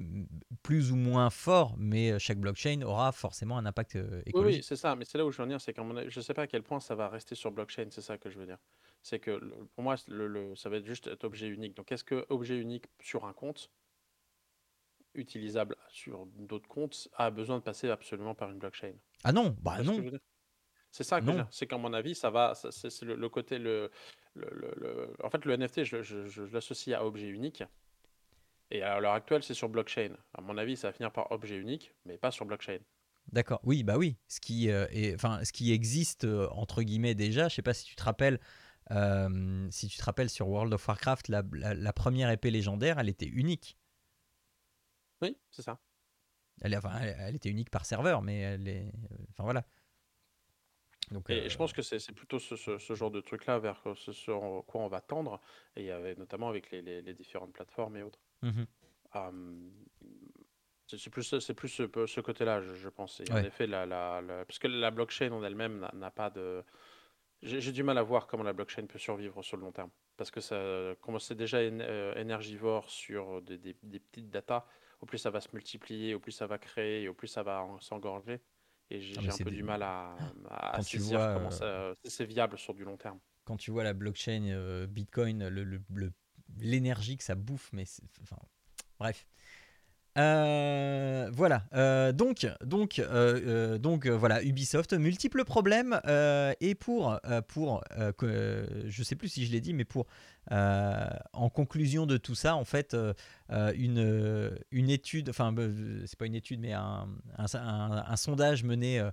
[SPEAKER 3] plus ou moins fort, mais euh, chaque blockchain aura forcément un impact euh,
[SPEAKER 5] Oui, oui,
[SPEAKER 3] écologique.
[SPEAKER 5] c'est ça, mais c'est là où je veux en venir, c'est avis, je sais pas à quel point ça va rester sur blockchain, c'est ça que je veux dire. C'est que pour moi, le, le- ça va être juste être objet unique. Donc, est-ce que objet unique sur un compte, utilisable sur d'autres comptes, a besoin de passer absolument par une blockchain?
[SPEAKER 3] Ah non, bah non.
[SPEAKER 5] C'est ça que. C'est qu'à mon avis, ça va. C'est le, le côté. Le, le, le- le- En fait, le NFT, je, je- je- je l'associe à objet unique. Et à l'heure actuelle, c'est sur blockchain. À mon avis, ça va finir par objet unique, mais pas sur blockchain.
[SPEAKER 3] D'accord, oui, bah oui. Ce qui, euh, est, enfin, ce qui existe euh, entre guillemets déjà, je sais pas si tu te rappelles, euh, si tu te rappelles sur World of Warcraft, la, la- la première épée légendaire, elle était unique.
[SPEAKER 5] Oui, c'est ça.
[SPEAKER 3] Elle, est- enfin, elle, elle était unique par serveur, mais elle est, enfin voilà. Donc,
[SPEAKER 5] Et
[SPEAKER 3] euh,
[SPEAKER 5] je pense que c'est c'est plutôt ce, ce- ce genre de truc-là vers ce sur quoi on va tendre, et avec- notamment avec les, les- les différentes plateformes et autres.
[SPEAKER 3] mhm.
[SPEAKER 5] Hum, c'est c'est plus, c'est plus ce, ce côté-là, je, je pense. Et en effet, la, la- la- parce que la blockchain en elle-même n'a- pas de. J'ai du mal à voir comment la blockchain peut survivre sur le long terme. Parce que ça, comme c'est déjà euh, énergivore sur des, des- des petites datas, au plus ça va se multiplier, au plus ça va créer, et au plus ça va en- s'engorger. Et j'ai
[SPEAKER 3] Ah,
[SPEAKER 5] j'ai un peu
[SPEAKER 3] des-
[SPEAKER 5] du mal à, à
[SPEAKER 3] Quand tu
[SPEAKER 5] saisir
[SPEAKER 3] vois,
[SPEAKER 5] comment
[SPEAKER 3] euh,
[SPEAKER 5] ça, c'est viable sur du long terme.
[SPEAKER 3] quand tu vois la blockchain euh, Bitcoin, le- le- le- l'énergie que ça bouffe, mais c'est- enfin, bref. Euh, voilà. Euh, donc, donc, euh, donc, voilà. Ubisoft, multiples problèmes. et pour, pour, je sais plus si je l'ai dit, mais pour, en conclusion de tout ça, en fait, une, une étude, enfin, euh, c'est pas une étude, mais un, un, sondage mené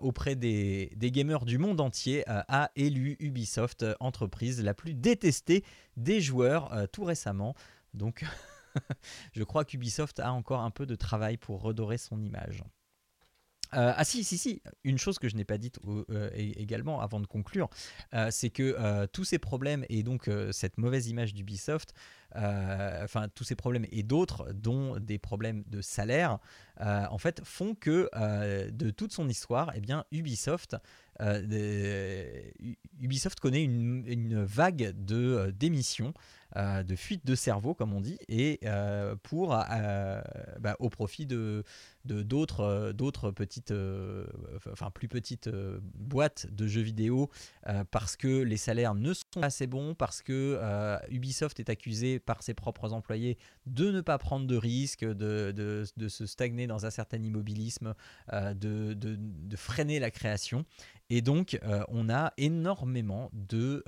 [SPEAKER 3] auprès des, des gamers du monde entier a élu Ubisoft entreprise la plus détestée des joueurs tout récemment. Donc, je crois qu'Ubisoft a encore un peu de travail pour redorer son image. Euh, ah si, si, si, une chose que je n'ai pas dite euh, également avant de conclure, euh, c'est que tous ces problèmes et donc cette mauvaise image d'Ubisoft, enfin tous ces problèmes et d'autres, dont des problèmes de salaire, en fait font que de toute son histoire, eh bien Ubisoft, connaît une, une vague de démissions, euh, de fuite de cerveau comme on dit, et euh, pour euh, bah, au profit de d'autres d'autres petites enfin plus petites boîtes de jeux vidéo parce que les salaires ne sont pas assez bons parce que Ubisoft est accusé par ses propres employés de ne pas prendre de risques de, de, se stagner dans un certain immobilisme de, de, freiner la création. Et donc on a énormément de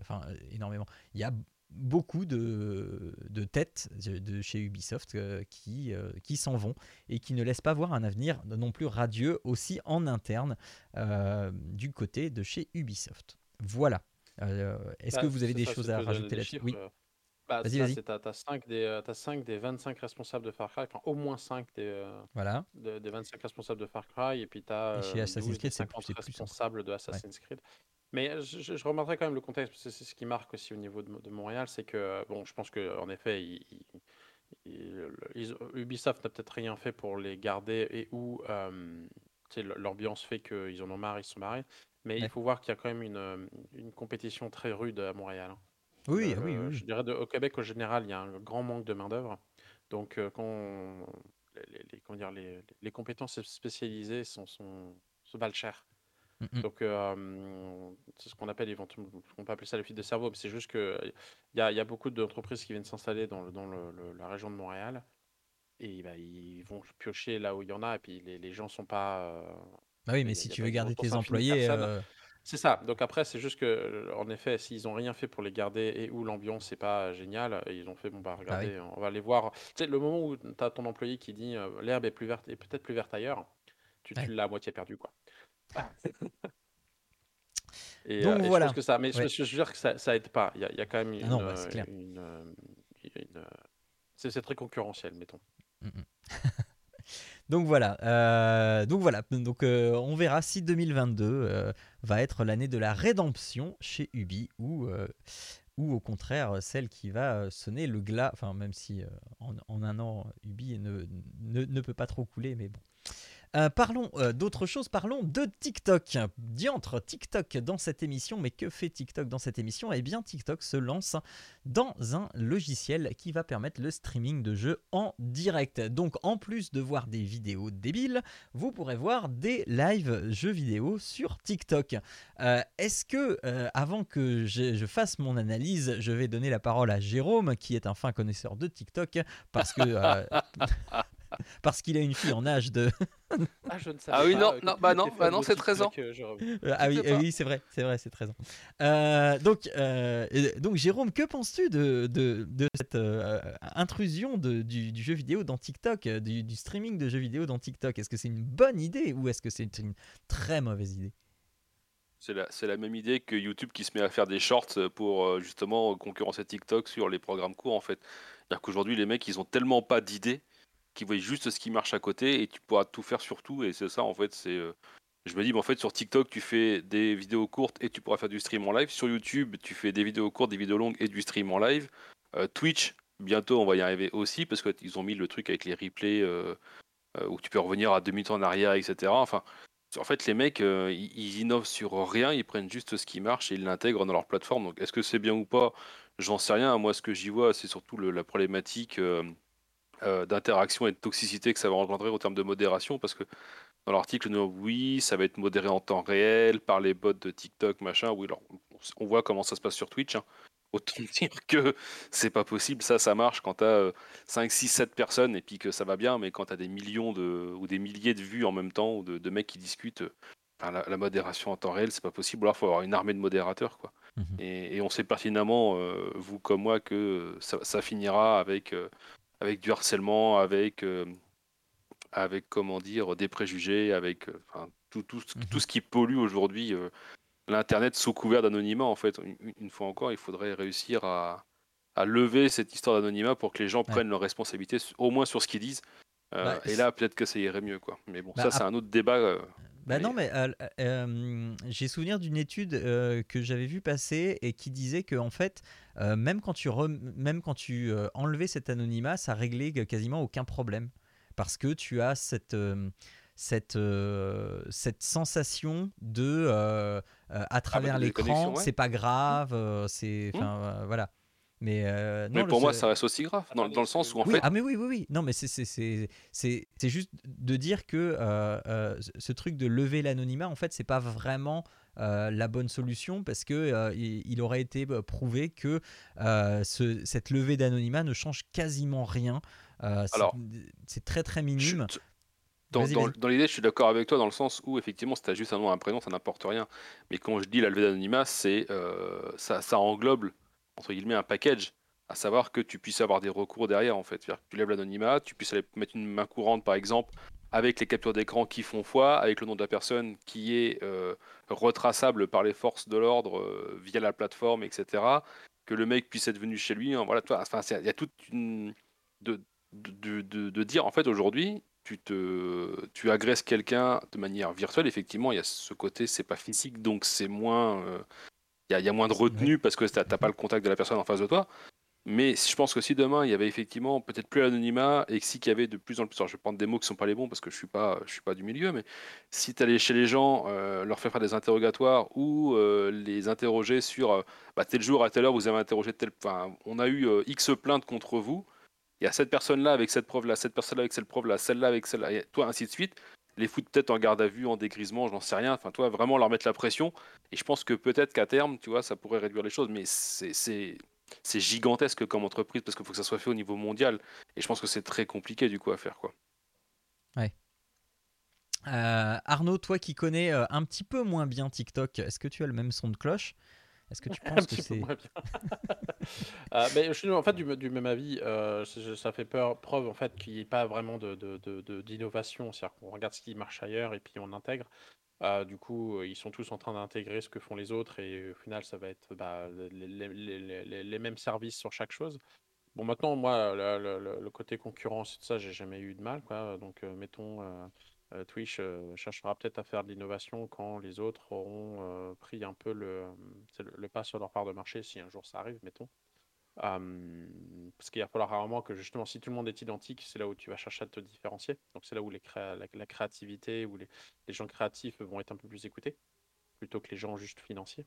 [SPEAKER 3] enfin énormément. Il y a beaucoup de, de têtes de, de chez Ubisoft euh, qui, euh, qui s'en vont et qui ne laissent pas voir un avenir non plus radieux aussi en interne euh, du côté de chez Ubisoft. Voilà. Est-ce
[SPEAKER 5] Bah,
[SPEAKER 3] que vous avez des
[SPEAKER 5] ça,
[SPEAKER 3] choses à rajouter
[SPEAKER 5] des
[SPEAKER 3] là-dessus? Oui.
[SPEAKER 5] Bah,
[SPEAKER 3] Vas-y, vas-y.
[SPEAKER 5] c'est t'as, t'as 5 des, t'as 5 des 25 responsables de Far Cry, enfin au moins 5 des,
[SPEAKER 3] Voilà.
[SPEAKER 5] de- des 25 responsables de Far Cry, et puis tu as
[SPEAKER 3] Et chez Assassin's Creed, c'est plus- c'est plus, hein.
[SPEAKER 5] responsables de Assassin's Creed. Mais euh, je, je, je remarquerai quand même le contexte, parce que c'est ce qui marque aussi au niveau de, Mo- de Montréal, c'est que, euh, bon, je pense qu'en effet, Ubisoft n'a peut-être rien fait pour les garder et où euh, l'ambiance fait qu'ils en ont marre, ils se sont marrés. Mais
[SPEAKER 3] Ouais.
[SPEAKER 5] il faut voir qu'il y a quand même une, une compétition très rude à Montréal. hein.
[SPEAKER 3] Oui, oui, oui,
[SPEAKER 5] Je dirais de- au Québec, au général, il y a un grand manque de main-d'œuvre. Donc, euh, quand on- les, les- les- comment dire, les, les compétences spécialisées sont, sont, se valent cher.
[SPEAKER 3] Mm, mm.
[SPEAKER 5] Donc, euh, c'est ce qu'on appelle éventuellement, on peut appeler ça le fil de cerveau, mais c'est juste que il y a, y a beaucoup d'entreprises qui viennent s'installer dans, le- dans le- le- la région de Montréal et bah, ils vont piocher là où il y en a et puis les, les gens sont pas. euh,
[SPEAKER 3] Bah oui, mais si tu veux garder tes employés, euh,
[SPEAKER 5] C'est ça. Donc après, c'est juste que, en effet, s'ils n'ont rien fait pour les garder et où l'ambiance n'est pas géniale, et ils ont fait, bon, bah
[SPEAKER 3] bah oui.
[SPEAKER 5] regardez, on va aller voir. Tu sais, le moment où tu as ton employé qui dit l'herbe est plus verte et peut-être plus verte ailleurs, tu, tu l'as à moitié perdu, quoi. Et,
[SPEAKER 3] Donc
[SPEAKER 5] euh, et je
[SPEAKER 3] voilà.
[SPEAKER 5] pense que ça, mais je-
[SPEAKER 3] Ouais.
[SPEAKER 5] je, je veux dire que ça, ça aide pas. Il y y a quand même une.
[SPEAKER 3] Ah non, bah, c'est
[SPEAKER 5] euh,
[SPEAKER 3] clair.
[SPEAKER 5] une, euh, une, euh, c'est très concurrentiel, mettons.
[SPEAKER 3] Mm, mm. Donc voilà, euh, donc voilà, donc euh, on verra si 2022 euh, va être l'année de la rédemption chez Ubi ou euh, ou au contraire celle qui va euh, sonner le glas. Enfin même si euh, en, en un an Ubi ne, ne, ne peut pas trop couler, mais bon. Euh, parlons euh, d'autre chose, parlons de TikTok. Diantre, TikTok dans cette émission, mais que fait TikTok dans cette émission? Eh bien, TikTok se lance dans un logiciel qui va permettre le streaming de jeux en direct. Donc, en plus de voir des vidéos débiles, vous pourrez voir des live jeux vidéo sur TikTok. Euh, Est-ce que, euh, avant que je fasse mon analyse, je vais donner la parole à Jérôme, qui est un fin connaisseur de TikTok, parce que. Parce qu'il a une fille en âge de,
[SPEAKER 5] Ah, je ne savais
[SPEAKER 4] Ah oui,
[SPEAKER 5] pas,
[SPEAKER 4] non,
[SPEAKER 5] euh,
[SPEAKER 4] non, bah
[SPEAKER 5] étais
[SPEAKER 4] non, bah non, c'est 13 ans.
[SPEAKER 5] Euh,
[SPEAKER 3] ah oui,
[SPEAKER 4] sais
[SPEAKER 3] euh,
[SPEAKER 4] pas.
[SPEAKER 3] oui c'est vrai, c'est vrai, c'est 13 ans. Euh, donc, euh, donc, Jérôme, que penses-tu de, de, de cette euh, intrusion de- du, du jeu vidéo dans TikTok, du, du streaming de jeux vidéo dans TikTok? Est-ce que c'est une bonne idée ou est-ce que c'est une très mauvaise idée?
[SPEAKER 4] C'est la, c'est la même idée que YouTube qui se met à faire des shorts pour justement concurrencer TikTok sur les programmes courts en fait. C'est-à-dire qu'aujourd'hui les mecs ils ont tellement pas d'idées qu'ils voient juste ce qui marche à côté et tu pourras tout faire sur tout. Et c'est ça en fait c'est euh, je me dis mais en fait sur TikTok tu fais des vidéos courtes et tu pourras faire du stream en live. Sur YouTube tu fais des vidéos courtes des vidéos longues et du stream en live. Euh, Twitch bientôt on va y arriver aussi parce qu'ils ont mis le truc avec les replays euh, où tu peux revenir à demi temps en arrière etc enfin en fait, les mecs, ils, innovent sur rien, ils prennent juste ce qui marche et ils l'intègrent dans leur plateforme. Donc, est-ce que c'est bien ou pas? J'en sais rien. Moi, ce que j'y vois, c'est surtout la problématique euh, d'interaction et de toxicité que ça va engendrer au terme de modération. Parce que dans l'article, nous, oui, ça va être modéré en temps réel par les bots de TikTok, machin. Oui, alors, on, voit comment ça se passe sur Twitch. hein. Autant dire que c'est pas possible. Ça, ça marche quand tu as 5, 6, 7 personnes et puis que ça va bien. Mais quand tu as des millions de, ou des milliers de vues en même temps ou de, de mecs qui discutent, euh, la, la modération en temps réel, c'est pas possible. Alors, il faut avoir une armée de modérateurs. Quoi.
[SPEAKER 3] Mhm.
[SPEAKER 4] Et, et on sait pertinemment, euh, vous comme moi, que ça, ça finira avec, avec du harcèlement, avec, euh, avec comment dire, des préjugés, avec euh, enfin, tout, tout, ce-
[SPEAKER 3] Mhm.
[SPEAKER 4] tout ce qui pollue aujourd'hui euh, l'Internet sous couvert d'anonymat. En fait, une, une fois encore, il faudrait réussir à, à lever cette histoire d'anonymat pour que les gens prennent leurs responsabilités, au moins sur ce qu'ils disent.
[SPEAKER 3] Bah,
[SPEAKER 4] et là, peut-être que ça irait mieux. Quoi. Mais bon,
[SPEAKER 3] Bah,
[SPEAKER 4] ça, c'est un autre débat.
[SPEAKER 3] Bah non, mais euh, euh, j'ai souvenir d'une étude euh, que j'avais vue passer et qui disait que en fait, même quand tu, rem- même quand tu enlevais cet anonymat, ça réglait quasiment aucun problème. Parce que tu as cette, cette, euh, cette sensation de, euh, euh, à travers l'écran,
[SPEAKER 4] ouais.
[SPEAKER 3] c'est pas grave, euh, c'est,
[SPEAKER 4] Mmh.
[SPEAKER 3] voilà. Mais, euh,
[SPEAKER 4] mais pour
[SPEAKER 3] le-
[SPEAKER 4] moi, ça reste aussi grave, dans, dans le sens où, en
[SPEAKER 3] oui,
[SPEAKER 4] fait,
[SPEAKER 3] ah mais oui, oui, oui. Non, mais c'est juste de dire que euh, euh, ce- truc de lever l'anonymat, en fait, c'est pas vraiment la bonne solution parce que il, il aurait été euh, prouvé que ce- cette levée d'anonymat ne change quasiment rien. C'est-
[SPEAKER 4] Alors,
[SPEAKER 3] c'est très très minime.
[SPEAKER 4] dans, l'idée, je suis d'accord avec toi dans le sens où, effectivement, si tu as juste un nom un prénom, ça n'importe rien. Mais quand je dis la levée d'anonymat, c'est euh, ça, ça englobe, entre guillemets, un package. À savoir que tu puisses avoir des recours derrière, en fait. Tu lèves l'anonymat, tu puisses aller mettre une main courante, par exemple, avec les captures d'écran qui font foi, avec le nom de la personne qui est euh, retraçable par les forces de l'ordre euh, via la plateforme, etc. Que le mec puisse être venu chez lui. hein, voilà, toi, enfin, il y a toute une. De, de, de- dire, en fait, aujourd'hui, tu, tu agresses quelqu'un de manière virtuelle, effectivement, il y a ce côté, c'est pas physique, donc c'est moins. euh, Il y, a, il y a moins de retenue parce que t'as t'as pas le contact de la personne en face de toi. Mais je pense que si demain il y avait effectivement peut-être plus l'anonymat et que si qu'il y avait de plus en plus, alors je vais prendre des mots qui sont pas les bons parce que je suis pas, je suis pas du milieu, mais si tu allais chez les gens, euh, leur faire faire des interrogatoires ou euh, les interroger sur euh, bah, tel jour à telle heure vous avez interrogé tel, enfin on a eu X plaintes contre vous, il y a cette personne-là avec cette preuve-là, cette personne-là avec cette preuve-là, celle-là avec celle-là, et toi ainsi de suite, les foutre peut-être en garde à vue, en dégrisement, j'en sais rien, enfin toi vraiment leur mettre la pression, et je pense que peut-être qu'à terme, tu vois, ça pourrait réduire les choses, mais c'est gigantesque comme entreprise parce qu'il faut que ça soit fait au niveau mondial. Et je pense que c'est très compliqué du coup à faire quoi.
[SPEAKER 3] Euh, Arnaud, toi qui connais euh, un petit peu moins bien TikTok, est-ce que tu as le même son de cloche? Est-ce que tu
[SPEAKER 5] Un
[SPEAKER 3] penses que
[SPEAKER 5] petit peu
[SPEAKER 3] c'est.
[SPEAKER 5] Euh, mais je suis en fait du, du même avis. euh, ça fait peur, preuve en fait qu'il n'y ait pas vraiment de, de- de- de- d'innovation. C'est-à-dire qu'on regarde ce qui marche ailleurs et puis on intègre. Euh, du coup, ils sont tous en train d'intégrer ce que font les autres et au final, ça va être bah, les, les- les- les- les mêmes services sur chaque chose. Bon, maintenant, moi, le, le- côté concurrence et tout ça, j'ai jamais eu de mal, quoi. Donc, mettons, euh, Twitch euh, cherchera peut-être à faire de l'innovation quand les autres auront euh, pris un peu le, le, pas sur leur part de marché, si un jour ça arrive, mettons. Parce qu'il va falloir rarement que justement, si tout le monde est identique, c'est là où tu vas chercher à te différencier. Donc, c'est là où les la, créativité les, les gens créatifs vont être un peu plus écoutés, plutôt que les gens juste financiers.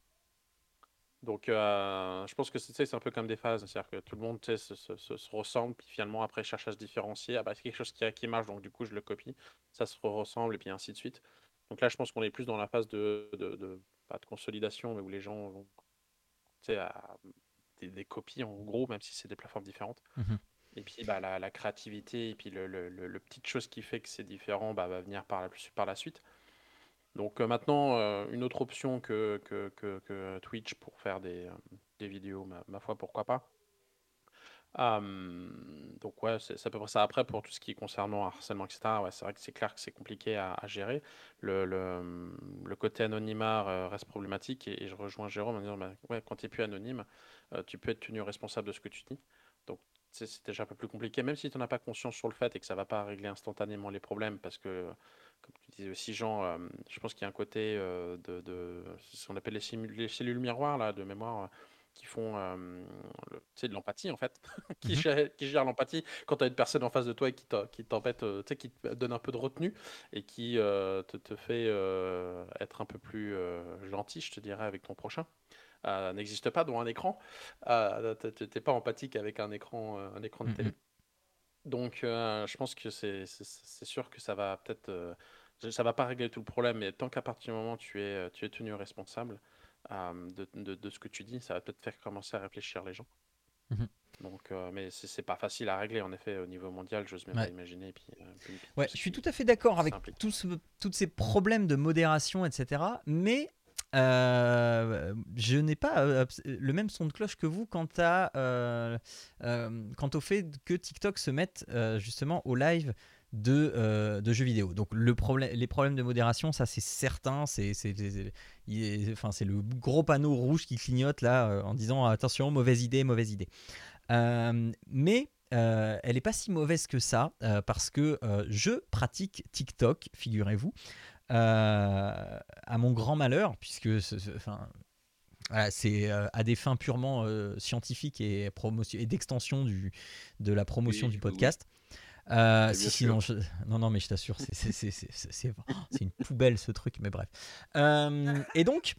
[SPEAKER 5] Donc, euh, je pense que c'est un peu comme des phases, c'est-à-dire que tout le monde se, se- se- se ressemble, puis finalement après cherche à se différencier. Ah bah, c'est quelque chose qui, qui marche, donc du coup je le copie, ça se ressemble, et puis ainsi de suite. Donc là, je pense qu'on est plus dans la phase de, de, de- pas de consolidation, mais où les gens vont à des, des copies en gros, même si c'est des plateformes différentes.
[SPEAKER 3] Mhm.
[SPEAKER 5] Et puis bah, la, la créativité, et puis le, le, le- le petite chose qui fait que c'est différent bah, va venir par la, par la suite. Donc euh, maintenant, euh, une autre option que, que, que- Twitch pour faire des, euh, des vidéos, ma, foi, pourquoi pas. Euh, donc ouais, c'est à peu près ça. Après, pour tout ce qui est concernant harcèlement, etc., ouais, c'est vrai que c'est clair que c'est compliqué à, gérer. Le, le, le côté anonymat reste problématique et, je rejoins Jérôme en disant, bah, ouais, quand tu n'es plus anonyme, tu peux être tenu responsable de ce que tu dis. Donc c'est déjà un peu plus compliqué, même si tu n'en as pas conscience sur le fait et que ça va pas régler instantanément les problèmes, parce que, comme tu disais aussi, Jean, euh, je pense qu'il y a un côté euh, de, de ce qu'on appelle les, cellules miroirs là, de mémoire. euh, qui font euh, le- tu de l'empathie en fait, qui,
[SPEAKER 3] Mhm.
[SPEAKER 5] gèrent, qui gèrent l'empathie quand tu as une personne en face de toi et qui qui t'embête, euh, tu qui te donne un peu de retenue et qui euh, te, te fait être un peu plus gentil, je te dirais, avec ton prochain. N'existe pas dans un écran. T'es t'es pas empathique avec un écran, un écran de télé. Donc, euh, je pense que c'est sûr que ça va peut-être, euh, ça va pas régler tout le problème, mais tant qu'à partir du moment où tu es, tu es tenu responsable euh, de, de- de ce que tu dis, ça va peut-être faire commencer à réfléchir les gens.
[SPEAKER 3] Mhm.
[SPEAKER 5] Donc, euh, mais c'est pas facile à régler en effet au niveau mondial, j'ose même
[SPEAKER 3] Ouais.
[SPEAKER 5] pas imaginer. Puis, euh, puis-
[SPEAKER 3] Ouais,
[SPEAKER 5] tout
[SPEAKER 3] je suis tout à fait d'accord avec tous ce- tous ces problèmes de modération, etc. Mais euh, je n'ai pas euh, le même son de cloche que vous quant, à, euh, quant au fait que TikTok se mette justement au live de, de jeux vidéo. Donc les problèmes de modération, ça c'est certain, c'est enfin, le gros panneau rouge qui clignote là en disant attention, mauvaise idée, mauvaise idée. Mais elle n'est pas si mauvaise que ça, parce que je pratique TikTok, figurez-vous, à mon grand malheur, puisque ce- ce- enfin, voilà, c'est euh, à des fins purement euh, scientifiques et, promotion, et d'extension du, de la promotion
[SPEAKER 4] Oui,
[SPEAKER 3] du
[SPEAKER 4] oui,
[SPEAKER 3] podcast. Euh, si, si, non, je- non, non, mais je t'assure, c'est- c'est- c'est c'est- c'est- c'est- oh, c'est une poubelle ce truc, mais bref. Euh, et donc,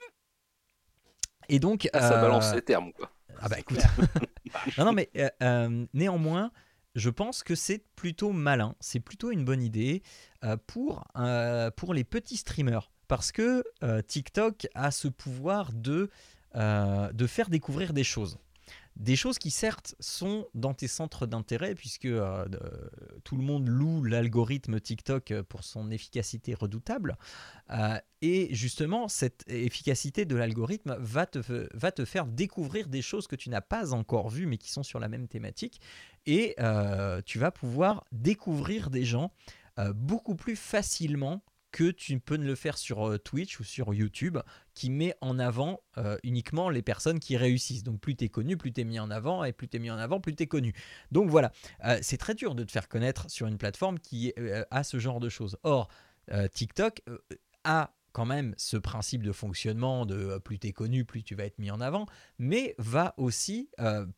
[SPEAKER 3] et donc,
[SPEAKER 4] Ah, ça
[SPEAKER 3] euh,
[SPEAKER 4] balance les termes quoi.
[SPEAKER 3] ah bah écoute. non, non, mais euh, euh, néanmoins, je pense que c'est plutôt malin, c'est plutôt une bonne idée euh, pour, euh, pour les petits streamers. Parce que euh, TikTok a ce pouvoir de faire découvrir des choses. Des choses qui certes sont dans tes centres d'intérêt, puisque euh, tout le monde loue l'algorithme TikTok pour son efficacité redoutable. Euh, et justement, cette efficacité de l'algorithme va te, faire découvrir des choses que tu n'as pas encore vues, mais qui sont sur la même thématique. Et euh, tu vas pouvoir découvrir des gens euh, beaucoup plus facilement que tu peux ne le faire sur euh, Twitch ou sur YouTube, qui met en avant euh, uniquement les personnes qui réussissent. Donc plus tu es connu, plus tu es mis en avant, et plus tu es mis en avant, plus tu es connu. Donc voilà, Euh, c'est très dur de te faire connaître sur une plateforme qui a ce genre de choses. Or, TikTok a quand même ce principe de fonctionnement de plus tu es connu, plus tu vas être mis en avant, mais va aussi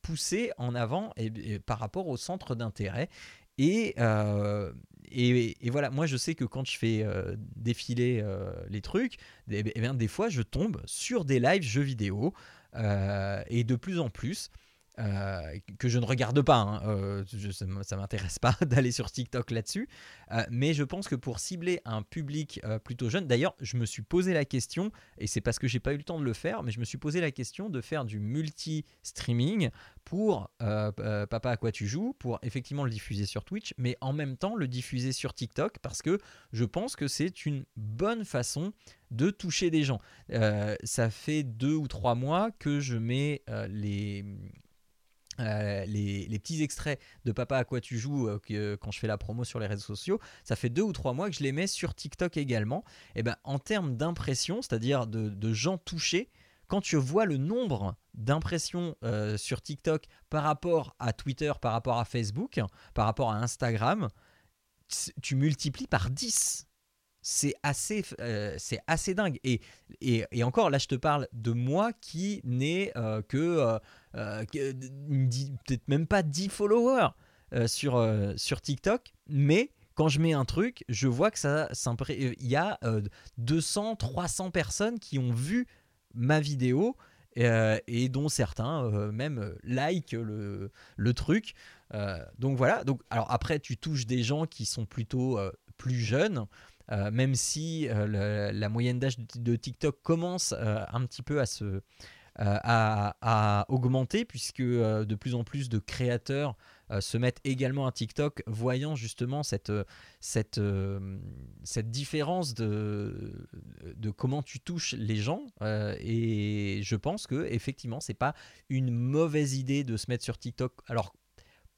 [SPEAKER 3] pousser en avant et par rapport au centre d'intérêt. Et, euh, et, et voilà, moi je sais que quand je fais euh, défiler euh, les trucs, eh bien, eh bien, des fois je tombe sur des lives jeux vidéo et de plus en plus. Euh, que je ne regarde pas, hein, euh, ça ça m'intéresse pas d'aller sur TikTok là-dessus, euh, mais je pense que pour cibler un public plutôt jeune, d'ailleurs, je me suis posé la question, et c'est parce que j'ai pas eu le temps de le faire, mais je me suis posé la question de faire du multi-streaming pour Papa à quoi tu joues, pour effectivement le diffuser sur Twitch, mais en même temps le diffuser sur TikTok, parce que je pense que c'est une bonne façon de toucher des gens. Ça fait deux ou trois mois que je mets les, euh, les, petits extraits de Papa à quoi tu joues euh, que- quand je fais la promo sur les réseaux sociaux. Ça fait deux ou trois mois que je les mets sur TikTok également. Et ben, en termes d'impression, c'est-à-dire de, gens touchés, quand tu vois le nombre d'impressions euh, sur TikTok par rapport à Twitter, par rapport à Facebook, par rapport à Instagram, tu multiplies par 10. C'est assez, euh, c'est assez dingue. Et, et, encore, là, je te parle de moi qui n'ai euh, que, euh, peut-être même pas 10 followers euh, sur, euh, sur TikTok, mais quand je mets un truc, je vois que ça il y a euh, 200, 300 personnes qui ont vu ma vidéo et dont certains même like le, le truc. Donc voilà. Donc alors après, tu touches des gens qui sont plutôt plus jeunes. même si la moyenne d'âge de, TikTok commence un petit peu à se à, à augmenter puisque euh, de plus en plus de créateurs euh, se mettent également à TikTok voyant justement cette, euh, cette, euh, différence de, de comment tu touches les gens. Euh, et je pense que effectivement c'est pas une mauvaise idée de se mettre sur TikTok. Alors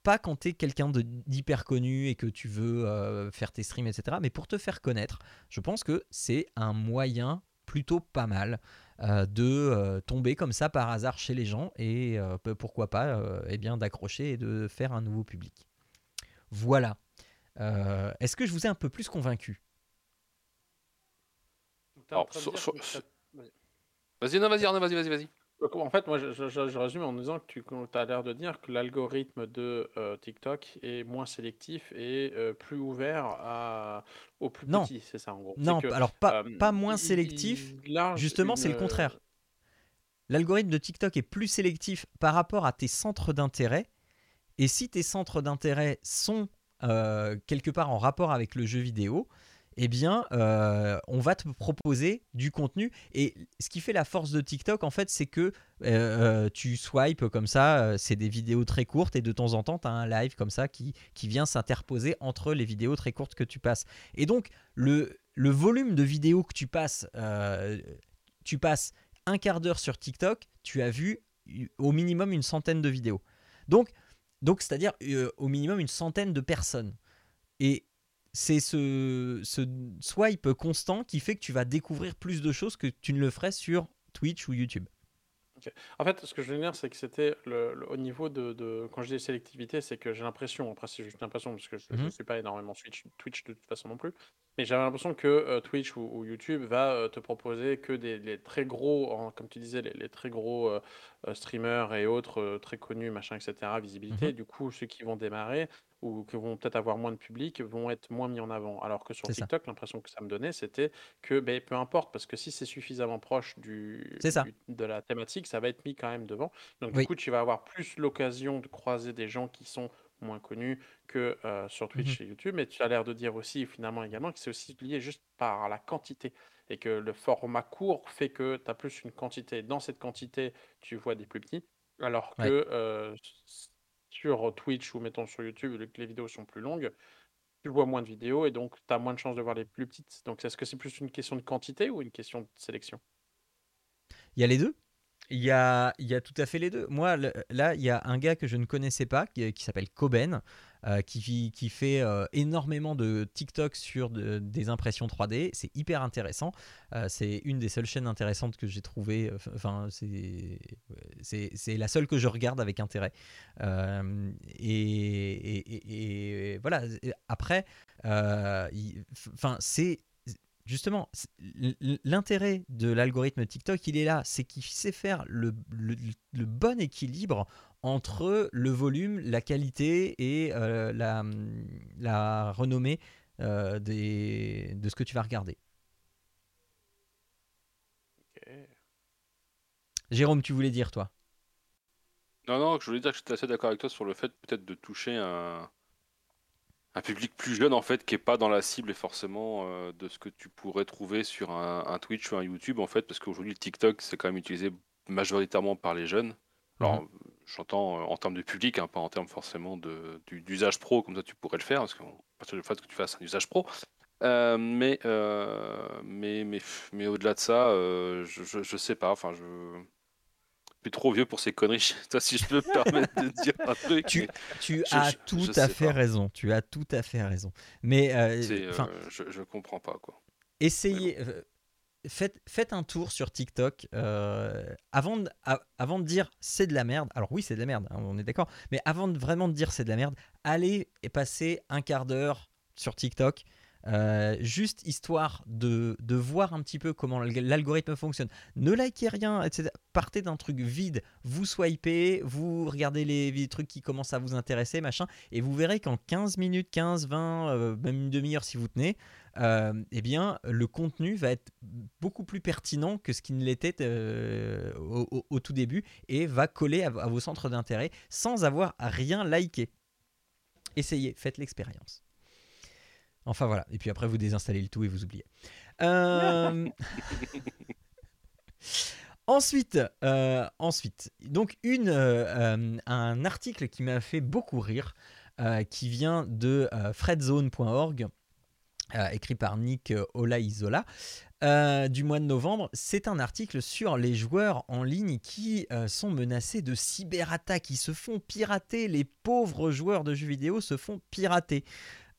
[SPEAKER 3] pas quand tu es quelqu'un d'hyper connu et que tu veux euh, faire tes streams etc mais pour te faire connaître je pense que c'est un moyen plutôt pas mal euh, de euh, tomber comme ça par hasard chez les gens et euh, pourquoi pas eh bien d'accrocher et de faire un nouveau public. Voilà. Est-ce que je vous ai un peu plus convaincu?
[SPEAKER 5] Vas-y.
[SPEAKER 4] Vas-y, vas-y, vas-y.
[SPEAKER 5] Donc, En fait, moi, je, je- je- je résume en disant que tu as l'air de dire que l'algorithme de euh, TikTok est moins sélectif et euh, plus ouvert à, aux plus
[SPEAKER 3] Non.
[SPEAKER 5] petits, c'est ça en gros. C'est
[SPEAKER 3] Non,
[SPEAKER 5] que,
[SPEAKER 3] alors pas,
[SPEAKER 5] euh,
[SPEAKER 3] pas moins
[SPEAKER 5] il-
[SPEAKER 3] sélectif.
[SPEAKER 5] il large
[SPEAKER 3] Justement, c'est le contraire. L'algorithme de TikTok est plus sélectif par rapport à tes centres d'intérêt. Et si tes centres d'intérêt sont euh, quelque part en rapport avec le jeu vidéo, eh bien, euh, on va te proposer du contenu. Et ce qui fait la force de TikTok, en fait, c'est que euh, euh, tu swipes comme ça, c'est des vidéos très courtes, et de temps en temps, tu as un live comme ça qui, vient s'interposer entre les vidéos très courtes que tu passes. Et donc, le, volume de vidéos que tu passes, tu passes un quart d'heure sur TikTok, tu as vu au minimum une centaine de vidéos. Donc, c'est-à-dire au minimum une centaine de personnes. C'est ce, ce swipe constant qui fait que tu vas découvrir plus de choses que tu ne le ferais sur Twitch ou YouTube.
[SPEAKER 5] En fait, ce que je veux dire, c'est que c'était le, le- au niveau de, de- Quand je dis sélectivité, c'est que j'ai l'impression, après c'est juste une impression, parce que je ne
[SPEAKER 3] Mhm.
[SPEAKER 5] suis pas énormément Twitch, Twitch de toute façon non plus, mais j'avais l'impression que euh, Twitch ou, ou YouTube va euh, te proposer que des les très gros, comme tu disais, les, les très gros euh, streamers et autres très connus, machin, etc., visibilité.
[SPEAKER 3] Mhm.
[SPEAKER 5] Du coup, ceux qui vont démarrer ou qui vont peut-être avoir moins de public vont être moins mis en avant. Alors que sur. TikTok, l'impression que ça me donnait, c'était que ben, peu importe, parce que si c'est suffisamment proche du,
[SPEAKER 3] ça.
[SPEAKER 5] du- de la thématique, ça va être mis quand même devant. Donc
[SPEAKER 3] Oui.
[SPEAKER 5] du coup, tu vas avoir plus l'occasion de croiser des gens qui sont moins connus que euh, sur Twitch
[SPEAKER 3] Mhm.
[SPEAKER 5] et YouTube. Mais tu as l'air de dire aussi finalement également que c'est aussi lié juste par la quantité et que le format court fait que tu as plus une quantité. Dans cette quantité, tu vois des plus petits. Alors que
[SPEAKER 3] Ouais.
[SPEAKER 5] euh, sur Twitch ou mettons sur YouTube, vu que les vidéos sont plus longues, tu vois moins de vidéos et donc tu as moins de chances de voir les plus petites. Donc est-ce que c'est plus une question de quantité ou une question de sélection?
[SPEAKER 3] Il y a les deux. Il y a, il y a tout à fait les deux. Moi, là, il y a un gars que je ne connaissais pas qui, qui s'appelle Coben, euh, qui, qui fait euh, énormément de TikTok sur de- des impressions 3D. C'est hyper intéressant. Euh, c'est une des seules chaînes intéressantes que j'ai trouvées. euh, Enfin, c'est la seule que je regarde avec intérêt. Euh, et, et- et- et voilà. Après, euh, enfin, c'est justement, l'intérêt de l'algorithme TikTok, il est là, c'est qu'il sait faire le, le- le bon équilibre entre le volume, la qualité et euh, la, la renommée euh, des, de ce que tu vas regarder. Jérôme, tu voulais dire toi?
[SPEAKER 4] Non, non, je voulais dire que j'étais assez d'accord avec toi sur le fait peut-être de toucher un, un public plus jeune en fait qui est pas dans la cible et forcément euh, de ce que tu pourrais trouver sur un, un Twitch ou un YouTube en fait parce qu'aujourd'hui le TikTok c'est quand même utilisé majoritairement par les jeunes. Alors j'entends euh, en termes de public, hein, pas en termes forcément de, du- d'usage pro comme ça tu pourrais le faire parce qu'à partir du fait que tu fasses un usage pro. Euh, mais, mais, mais, mais au-delà de ça, je, je, je sais pas. Enfin, je, trop vieux pour ces conneries. Ça, si je peux me permettre de dire un truc.
[SPEAKER 3] Tu,
[SPEAKER 4] mais
[SPEAKER 3] tu
[SPEAKER 4] Je-
[SPEAKER 3] as
[SPEAKER 4] je-
[SPEAKER 3] tout
[SPEAKER 4] je
[SPEAKER 3] à fait
[SPEAKER 4] pas.
[SPEAKER 3] raison. Tu as tout à fait raison. Mais euh,
[SPEAKER 4] euh, je, comprends pas quoi.
[SPEAKER 3] essayez, euh, faites, faites un tour sur TikTok euh, avant, de, a- avant de dire c'est de la merde. Alors oui, c'est de la merde, hein, on est d'accord. Mais avant de vraiment de dire c'est de la merde, allez et passez un quart d'heure sur TikTok. Euh, juste histoire de, de voir un petit peu comment l'alg- l'algorithme fonctionne. Ne likez rien, etc. Partez d'un truc vide, vous swipez, vous regardez les, trucs qui commencent à vous intéresser, machin, et vous verrez qu'en 15 minutes, 15, 20, euh, même une demi-heure si vous tenez, euh, eh bien, le contenu va être beaucoup plus pertinent que ce qui ne l'était au, tout début et va coller à, à vos centres d'intérêt sans avoir à rien liké. Essayez, faites l'expérience. Enfin voilà, et puis après vous désinstallez le tout et vous oubliez. Euh, ensuite, euh, ensuite, donc une, euh, un article qui m'a fait beaucoup rire, qui vient de fredzone.org, écrit par Nick Olaizola, euh, du mois de novembre. C'est un article sur les joueurs en ligne qui sont menacés de cyberattaques, qui se font pirater. Les pauvres joueurs de jeux vidéo se font pirater.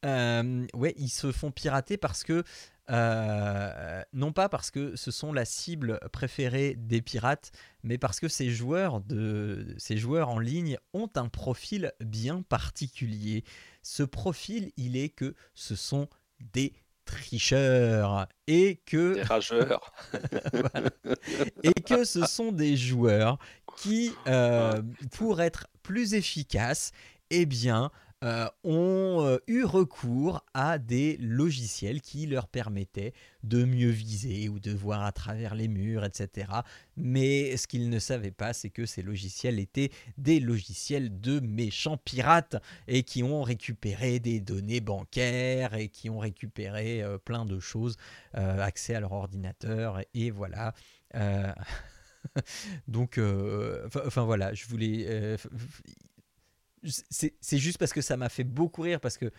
[SPEAKER 3] Euh, ouais, ils se font pirater parce que euh, non pas parce que ce sont la cible préférée des pirates, mais parce que ces joueurs, de, ces joueurs en ligne ont un profil bien particulier. Ce profil, il est que ce sont des tricheurs et que
[SPEAKER 4] Des rageurs.
[SPEAKER 3] voilà. et que ce sont des joueurs qui, euh, pour être plus efficaces, eh bien, euh, ont euh, eu recours à des logiciels qui leur permettaient de mieux viser ou de voir à travers les murs, etc. Mais ce qu'ils ne savaient pas, c'est que ces logiciels étaient des logiciels de méchants pirates et qui ont récupéré des données bancaires et qui ont récupéré euh, plein de choses, accès à leur ordinateur, et, voilà. Donc, enfin, voilà, je voulais. C'est juste parce que ça m'a fait beaucoup rire parce que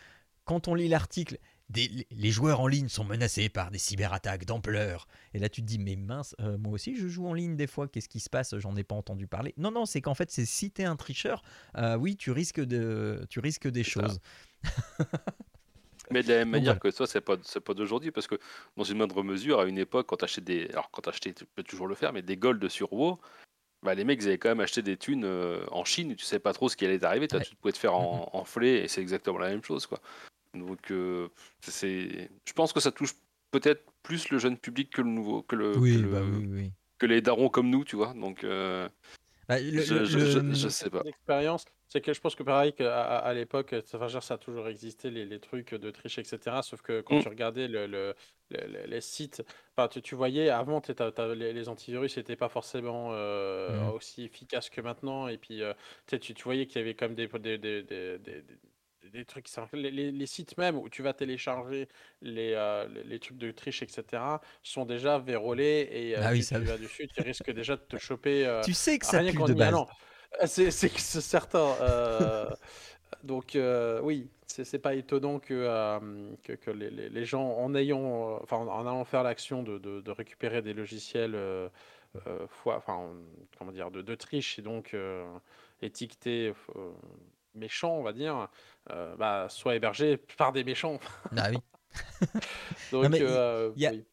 [SPEAKER 3] quand on lit l'article, des- les joueurs en ligne sont menacés par des cyberattaques d'ampleur. Et là, tu te dis, mais mince, euh, moi aussi, je joue en ligne des fois. Qu'est-ce qui se passe? J'en ai pas entendu parler. Non, non, c'est qu'en fait, c'est si t'es un tricheur, euh, oui, tu risques, de, tu risques des choses.
[SPEAKER 4] Mais de la même manière
[SPEAKER 3] voilà.
[SPEAKER 4] que ça, c'est pas, pas d'aujourd'hui, parce que dans une moindre mesure, à une époque, quand t'achetais des. Alors, quand t'achetais, tu peux toujours le faire, mais des golds sur WoW, bah, les mecs, ils avaient quand même acheté des thunes euh, en Chine, tu sais pas trop ce qui allait t'arriver, toi,
[SPEAKER 3] Ouais.
[SPEAKER 4] tu pouvais te faire en, enfler, et c'est exactement la même chose, quoi. Donc, euh, c'est. Je pense que ça touche peut-être plus le jeune public que le nouveau, que, le,
[SPEAKER 3] Oui,
[SPEAKER 4] que, le-
[SPEAKER 3] bah oui, oui.
[SPEAKER 4] que les darons comme nous, tu vois. Donc, euh,
[SPEAKER 3] Bah, le-
[SPEAKER 4] je,
[SPEAKER 3] le-
[SPEAKER 4] je,
[SPEAKER 3] le-
[SPEAKER 4] je- je sais pas.
[SPEAKER 5] L'expérience, c'est que je pense que pareil qu'à à, à l'époque, ça, ça a toujours existé les, les trucs de triche, etc. Sauf que quand
[SPEAKER 4] Mm.
[SPEAKER 5] tu regardais le, le- le- le- les sites, enfin, tu, tu voyais avant, t'étais- t'as- les, les antivirus n'étaient pas forcément euh,
[SPEAKER 3] Mhm.
[SPEAKER 5] aussi efficaces que maintenant. Et puis, euh, tu, tu, voyais qu'il y avait même des, des, des, des, des- trucs les, les- les sites même où tu vas télécharger les, euh, les, trucs de triche, etc., sont déjà vérolés et euh,
[SPEAKER 3] Ah oui,
[SPEAKER 5] tu,
[SPEAKER 3] ça-
[SPEAKER 5] tu vas dessus, tu risques déjà de te choper. euh,
[SPEAKER 3] Tu sais que ça pue de base.
[SPEAKER 5] Euh, que c'est certain. donc euh, oui, c'est pas étonnant que, euh, que, que les, gens, en ayant, euh, enfin, en allant faire l'action de, de- de récupérer des logiciels, euh, enfin, comment dire, de, de triche et donc étiquetés méchants, on va dire, bah, soient hébergés par des méchants.
[SPEAKER 3] Ah oui.
[SPEAKER 5] Donc
[SPEAKER 3] mais il- il y a-
[SPEAKER 5] oui.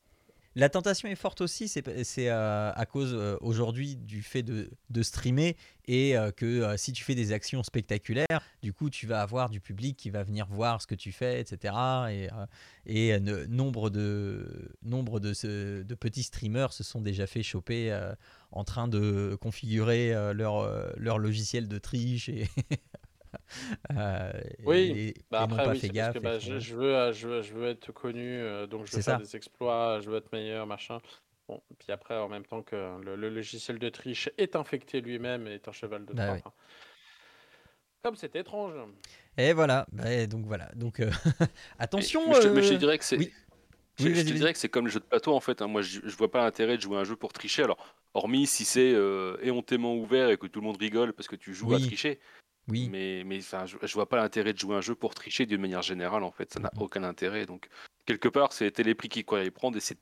[SPEAKER 3] La tentation est forte aussi, c'est euh, à cause euh, aujourd'hui du fait de, streamer et euh, que si tu fais des actions spectaculaires, du coup tu vas avoir du public qui va venir voir ce que tu fais, etc. Et, nombre, de, petits streamers se sont déjà fait choper en train de configurer leur, logiciel de triche euh,
[SPEAKER 5] Oui,
[SPEAKER 3] et-
[SPEAKER 5] Bah après, oui, parce que bah,
[SPEAKER 3] font-
[SPEAKER 5] je, je veux, euh, je, veux, je veux être connu, euh, donc je veux faire
[SPEAKER 3] ça.
[SPEAKER 5] des exploits, je veux être meilleur, machin. Bon, puis après, en même temps que le, le logiciel de triche est infecté lui-même et est un cheval de
[SPEAKER 3] Bah
[SPEAKER 5] Troie.
[SPEAKER 3] oui.
[SPEAKER 5] hein. Comme c'est étrange.
[SPEAKER 3] Et voilà, bah, donc voilà. Donc euh, attention.
[SPEAKER 4] Mais je, te, mais je te
[SPEAKER 3] euh,
[SPEAKER 4] dirais que c'est.
[SPEAKER 3] oui.
[SPEAKER 4] Je,
[SPEAKER 3] Oui,
[SPEAKER 4] je
[SPEAKER 3] vas-y,
[SPEAKER 4] te
[SPEAKER 3] vas-y.
[SPEAKER 4] dirais que c'est comme les jeux de plateau en fait. hein. Moi, je, je vois pas l'intérêt de jouer à un jeu pour tricher. Alors, hormis si c'est euh, éhontément ouvert et que tout le monde rigole parce que tu joues à tricher.
[SPEAKER 3] Oui.
[SPEAKER 4] Mais, mais enfin, je, je vois pas l'intérêt de jouer un jeu pour tricher d'une manière générale en fait. Ça n'a aucun intérêt. Donc, quelque part, c'était les prix qu'ils croyaient prendre et c'est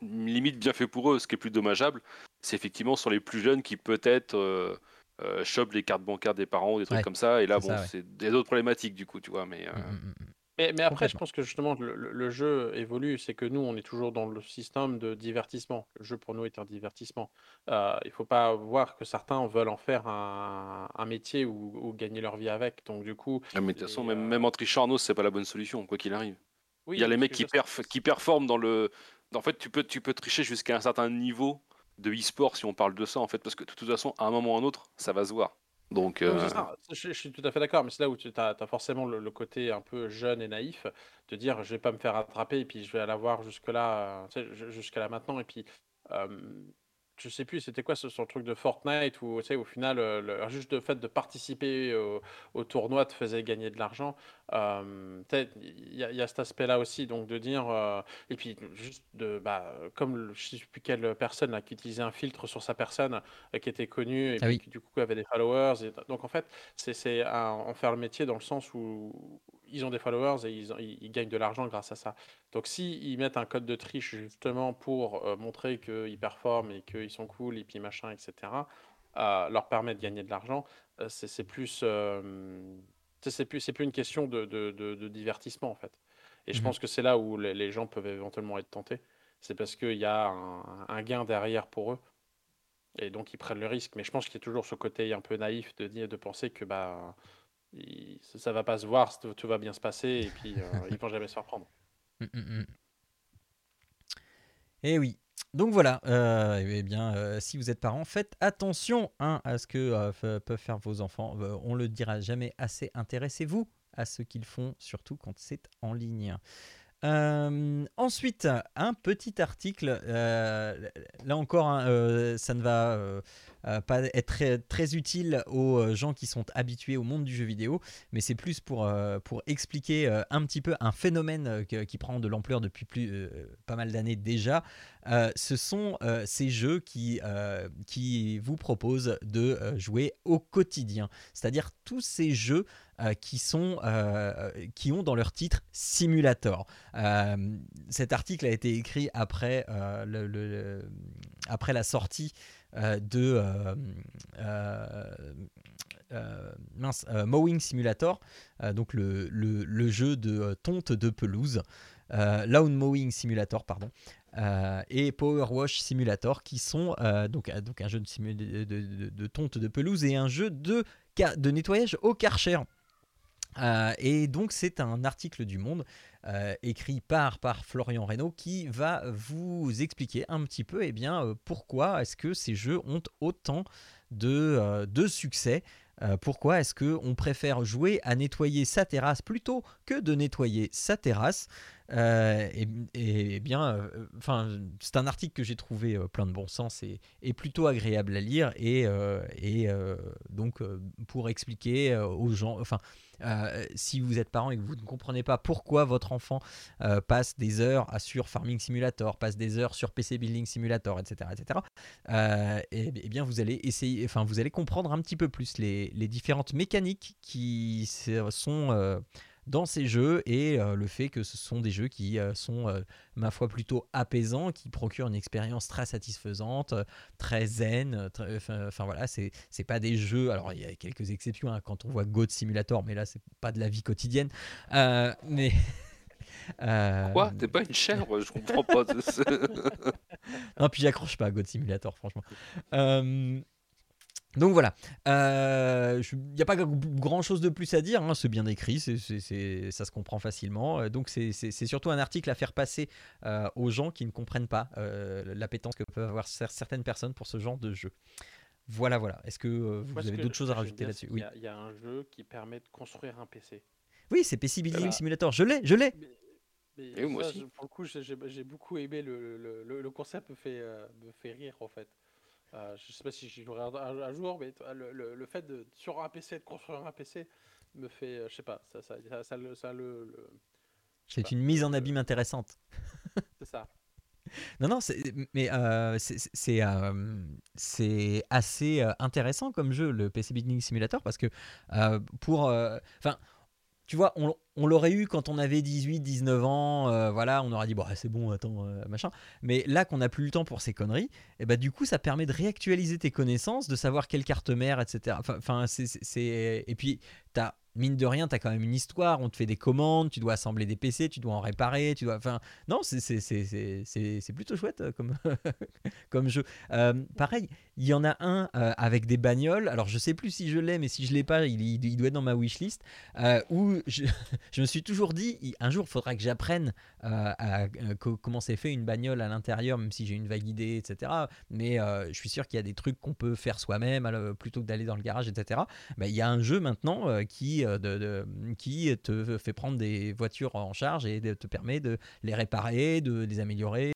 [SPEAKER 4] limite bien fait pour eux. Ce qui est plus dommageable, c'est effectivement sur les plus jeunes qui peut-être euh, euh, chopent les cartes bancaires des parents ou des trucs
[SPEAKER 3] Ouais,
[SPEAKER 4] comme ça. Et là,
[SPEAKER 3] c'est
[SPEAKER 4] bon,
[SPEAKER 3] ouais.
[SPEAKER 4] c'est des autres problématiques du coup, tu vois. Mais euh,
[SPEAKER 3] Mm, mm, mm.
[SPEAKER 5] Mais, mais après, je pense que justement, le, jeu évolue. C'est que nous, on est toujours dans le système de divertissement. Le jeu, pour nous, est un divertissement. Euh, il faut pas voir que certains veulent en faire un, un métier ou, ou gagner leur vie avec. Donc, du coup,
[SPEAKER 4] Ah, mais de toute façon, même,
[SPEAKER 5] euh,
[SPEAKER 4] même en trichant Arnaud, c'est pas la bonne solution, quoi qu'il arrive.
[SPEAKER 5] oui,
[SPEAKER 4] Il y a les
[SPEAKER 5] ce
[SPEAKER 4] mecs qui, perf- qui performent dans le. En fait, tu peux, tu peux tricher jusqu'à un certain niveau de e-sport si on parle de ça, en fait, parce que de toute façon, à un moment ou à un autre, ça va se voir. Donc, euh,
[SPEAKER 5] ça. Je, je suis tout à fait d'accord, mais c'est là où tu as, forcément le, le côté un peu jeune et naïf, de dire je vais pas me faire attraper et puis je vais aller voir jusque-là, euh, tu sais, ju- jusqu'à là maintenant. Et puis, euh, je sais plus, c'était quoi ce, truc de Fortnite où, tu sais, au final, euh, le, juste le fait de participer au, au tournoi te faisait gagner de l'argent. Euh, Il y, a- il y a cet aspect-là aussi, donc de dire, euh, et puis juste de, bah, comme le- je sais plus quelle personne là, qui utilisait un filtre sur sa personne euh, qui était connue et
[SPEAKER 3] Ah
[SPEAKER 5] puis
[SPEAKER 3] oui.
[SPEAKER 5] qui du coup avait des followers. Et, donc en fait, c'est en faire le métier dans le sens où ils ont des followers et ils, ont- ils- ils gagnent de l'argent grâce à ça. Donc si ils mettent un code de triche justement pour euh, montrer qu'ils performent et qu'ils sont cool et puis machin, etc., euh, leur permet de gagner de l'argent, euh, c'est plus, c'est plus, une question de, de- de- de divertissement en fait. Et je
[SPEAKER 3] Mhm.
[SPEAKER 5] pense que c'est là où les, les gens peuvent éventuellement être tentés. C'est parce qu'il y a un, un gain derrière pour eux. Et donc ils prennent le risque. Mais je pense qu'il y a toujours ce côté un peu naïf de penser que bah il- ça, ça va pas se voir, tout, va bien se passer et puis euh, ils vont jamais se faire prendre.
[SPEAKER 3] Mm, mm, mm. Eh oui. Donc voilà, euh, eh bien, euh, si vous êtes parent, faites attention hein, à ce que euh, peuvent faire vos enfants. On le dira jamais assez. Intéressez-vous à ce qu'ils font, surtout quand c'est en ligne. Euh, ensuite, un petit article. euh, là encore, hein, euh, ça ne va pas être très, utile aux gens qui sont habitués au monde du jeu vidéo, mais c'est plus pour, pour expliquer un petit peu un phénomène qui prend de l'ampleur depuis plus, pas mal d'années déjà. Ce sont ces jeux qui, qui vous proposent de jouer au quotidien, c'est-à-dire tous ces jeux euh, qui, sont, euh, qui ont dans leur titre Simulator. Euh, cet article a été écrit après, après la sortie de Mowing Simulator, donc le, le- jeu de tonte de pelouse, Lawn Mowing Simulator, pardon, et Power Wash Simulator, qui sont donc, donc un jeu de, tonte de pelouse et un jeu de, de nettoyage au Karcher. Euh, et donc c'est un article du Monde euh, écrit par, Florian Reynaud qui va vous expliquer un petit peu eh bien, euh, pourquoi est-ce que ces jeux ont autant de, de succès. Pourquoi est-ce qu'on préfère jouer à nettoyer sa terrasse plutôt que de nettoyer sa terrasse? Euh, et, bien, euh, enfin, c'est un article que j'ai trouvé euh, plein de bon sens et, plutôt agréable à lire. Et, et donc, pour expliquer aux gens, enfin, si vous êtes parent et que vous ne comprenez pas pourquoi votre enfant passe des heures sur Farming Simulator, passe des heures sur PC Building Simulator, etc., etc., et, bien vous allez essayer, enfin vous allez comprendre un petit peu plus les, les différentes mécaniques qui sont dans ces jeux et euh, le fait que ce sont des jeux qui euh, sont, euh, ma foi, plutôt apaisants, qui procurent une expérience très satisfaisante, très zen. Enfin voilà, c'est pas des jeux. Alors il y a quelques exceptions hein, quand on voit Goat Simulator, mais là c'est pas de la vie quotidienne. Mais
[SPEAKER 4] Quoi T'es pas une chèvre Je comprends pas.
[SPEAKER 3] non, puis j'accroche pas à God Simulator, franchement. Euh, donc voilà, il n'y a pas grand chose de plus à dire, hein. c'est bien écrit, c'est, ça se comprend facilement. Euh, donc c'est, surtout un article à faire passer euh, aux gens qui ne comprennent pas euh, l'appétence que peuvent avoir certaines personnes pour ce genre de jeu. Voilà, voilà. Est-ce que vous avez d'autres choses à rajouter là-dessus?
[SPEAKER 5] Oui. Il y, a un jeu qui permet de construire un PC.
[SPEAKER 3] Oui, c'est PC Building Simulator. Je l'ai, je l'ai.
[SPEAKER 4] Mais, moi aussi.
[SPEAKER 5] pour le coup, j'ai, beaucoup aimé le, le, concept me fait, me fait rire en fait. Euh, je sais pas si j'y jouerai un, jour, mais le, le, fait de sur un PC de construire un PC me fait, euh, je sais pas, ça, ça, ça, ça le,
[SPEAKER 3] C'est une mise en abîme intéressante.
[SPEAKER 5] c'est ça.
[SPEAKER 3] Non, non, mais euh, c'est euh, c'est assez intéressant comme jeu, le PC Building Simulator, parce que pour. Enfin, tu vois, on, on l'aurait eu quand on avait 18, 19 ans, euh, voilà, on aurait dit, bon, c'est bon, attends, euh, machin. Mais là qu'on n'a plus le temps pour ces conneries, et eh bah, du coup, ça permet de réactualiser tes connaissances, de savoir quelle carte mère, etc. Enfin, c'est. Et puis, tu mine de rien, tu as quand même une histoire, on te fait des commandes, tu dois assembler des PC, tu dois en réparer, tu dois... Enfin, non, c'est plutôt chouette euh, comme, comme jeu. Euh, pareil, il y en a un euh, avec des bagnoles, alors je sais plus si je l'ai, mais si je l'ai pas, il, il, doit être dans ma wishlist, où je, je, me suis toujours dit, un jour, il faudra que j'apprenne comment c'est fait une bagnole à l'intérieur, même si j'ai une vague idée, etc. Mais je suis sûr qu'il y a des trucs qu'on peut faire soi-même, plutôt que d'aller dans le garage, etc. il y a un jeu maintenant qui euh, de, qui te fait prendre des voitures en charge et te permet de les réparer, de les améliorer,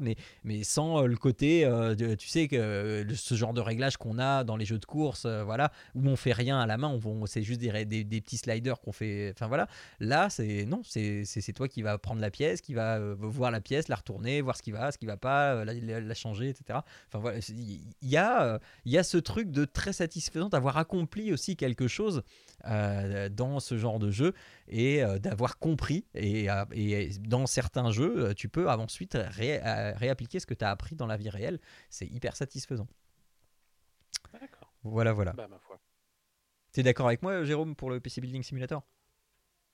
[SPEAKER 3] Mais, mais sans euh, le côté, euh, tu sais, que ce genre de réglage qu'on a dans les jeux de course, voilà, où on fait rien à la main, on, c'est juste des, des, petits sliders qu'on fait. Enfin voilà, là, c'est non, c'est toi qui va prendre la pièce, qui va voir la pièce, la retourner, voir ce qui va, ce qui va pas, la, changer, etc. Enfin voilà, il y, a, y a ce truc de très satisfaisant d'avoir accompli aussi quelque chose euh, dans ce genre de jeu et euh, d'avoir compris. Et, euh, et, dans certains jeux, tu peux ensuite réappliquer ce que tu as appris dans la vie réelle. C'est hyper satisfaisant.
[SPEAKER 5] D'accord.
[SPEAKER 3] Voilà, voilà.
[SPEAKER 5] Bah, ma foi.
[SPEAKER 3] T'es d'accord avec moi, Jérôme, pour le PC Building Simulator?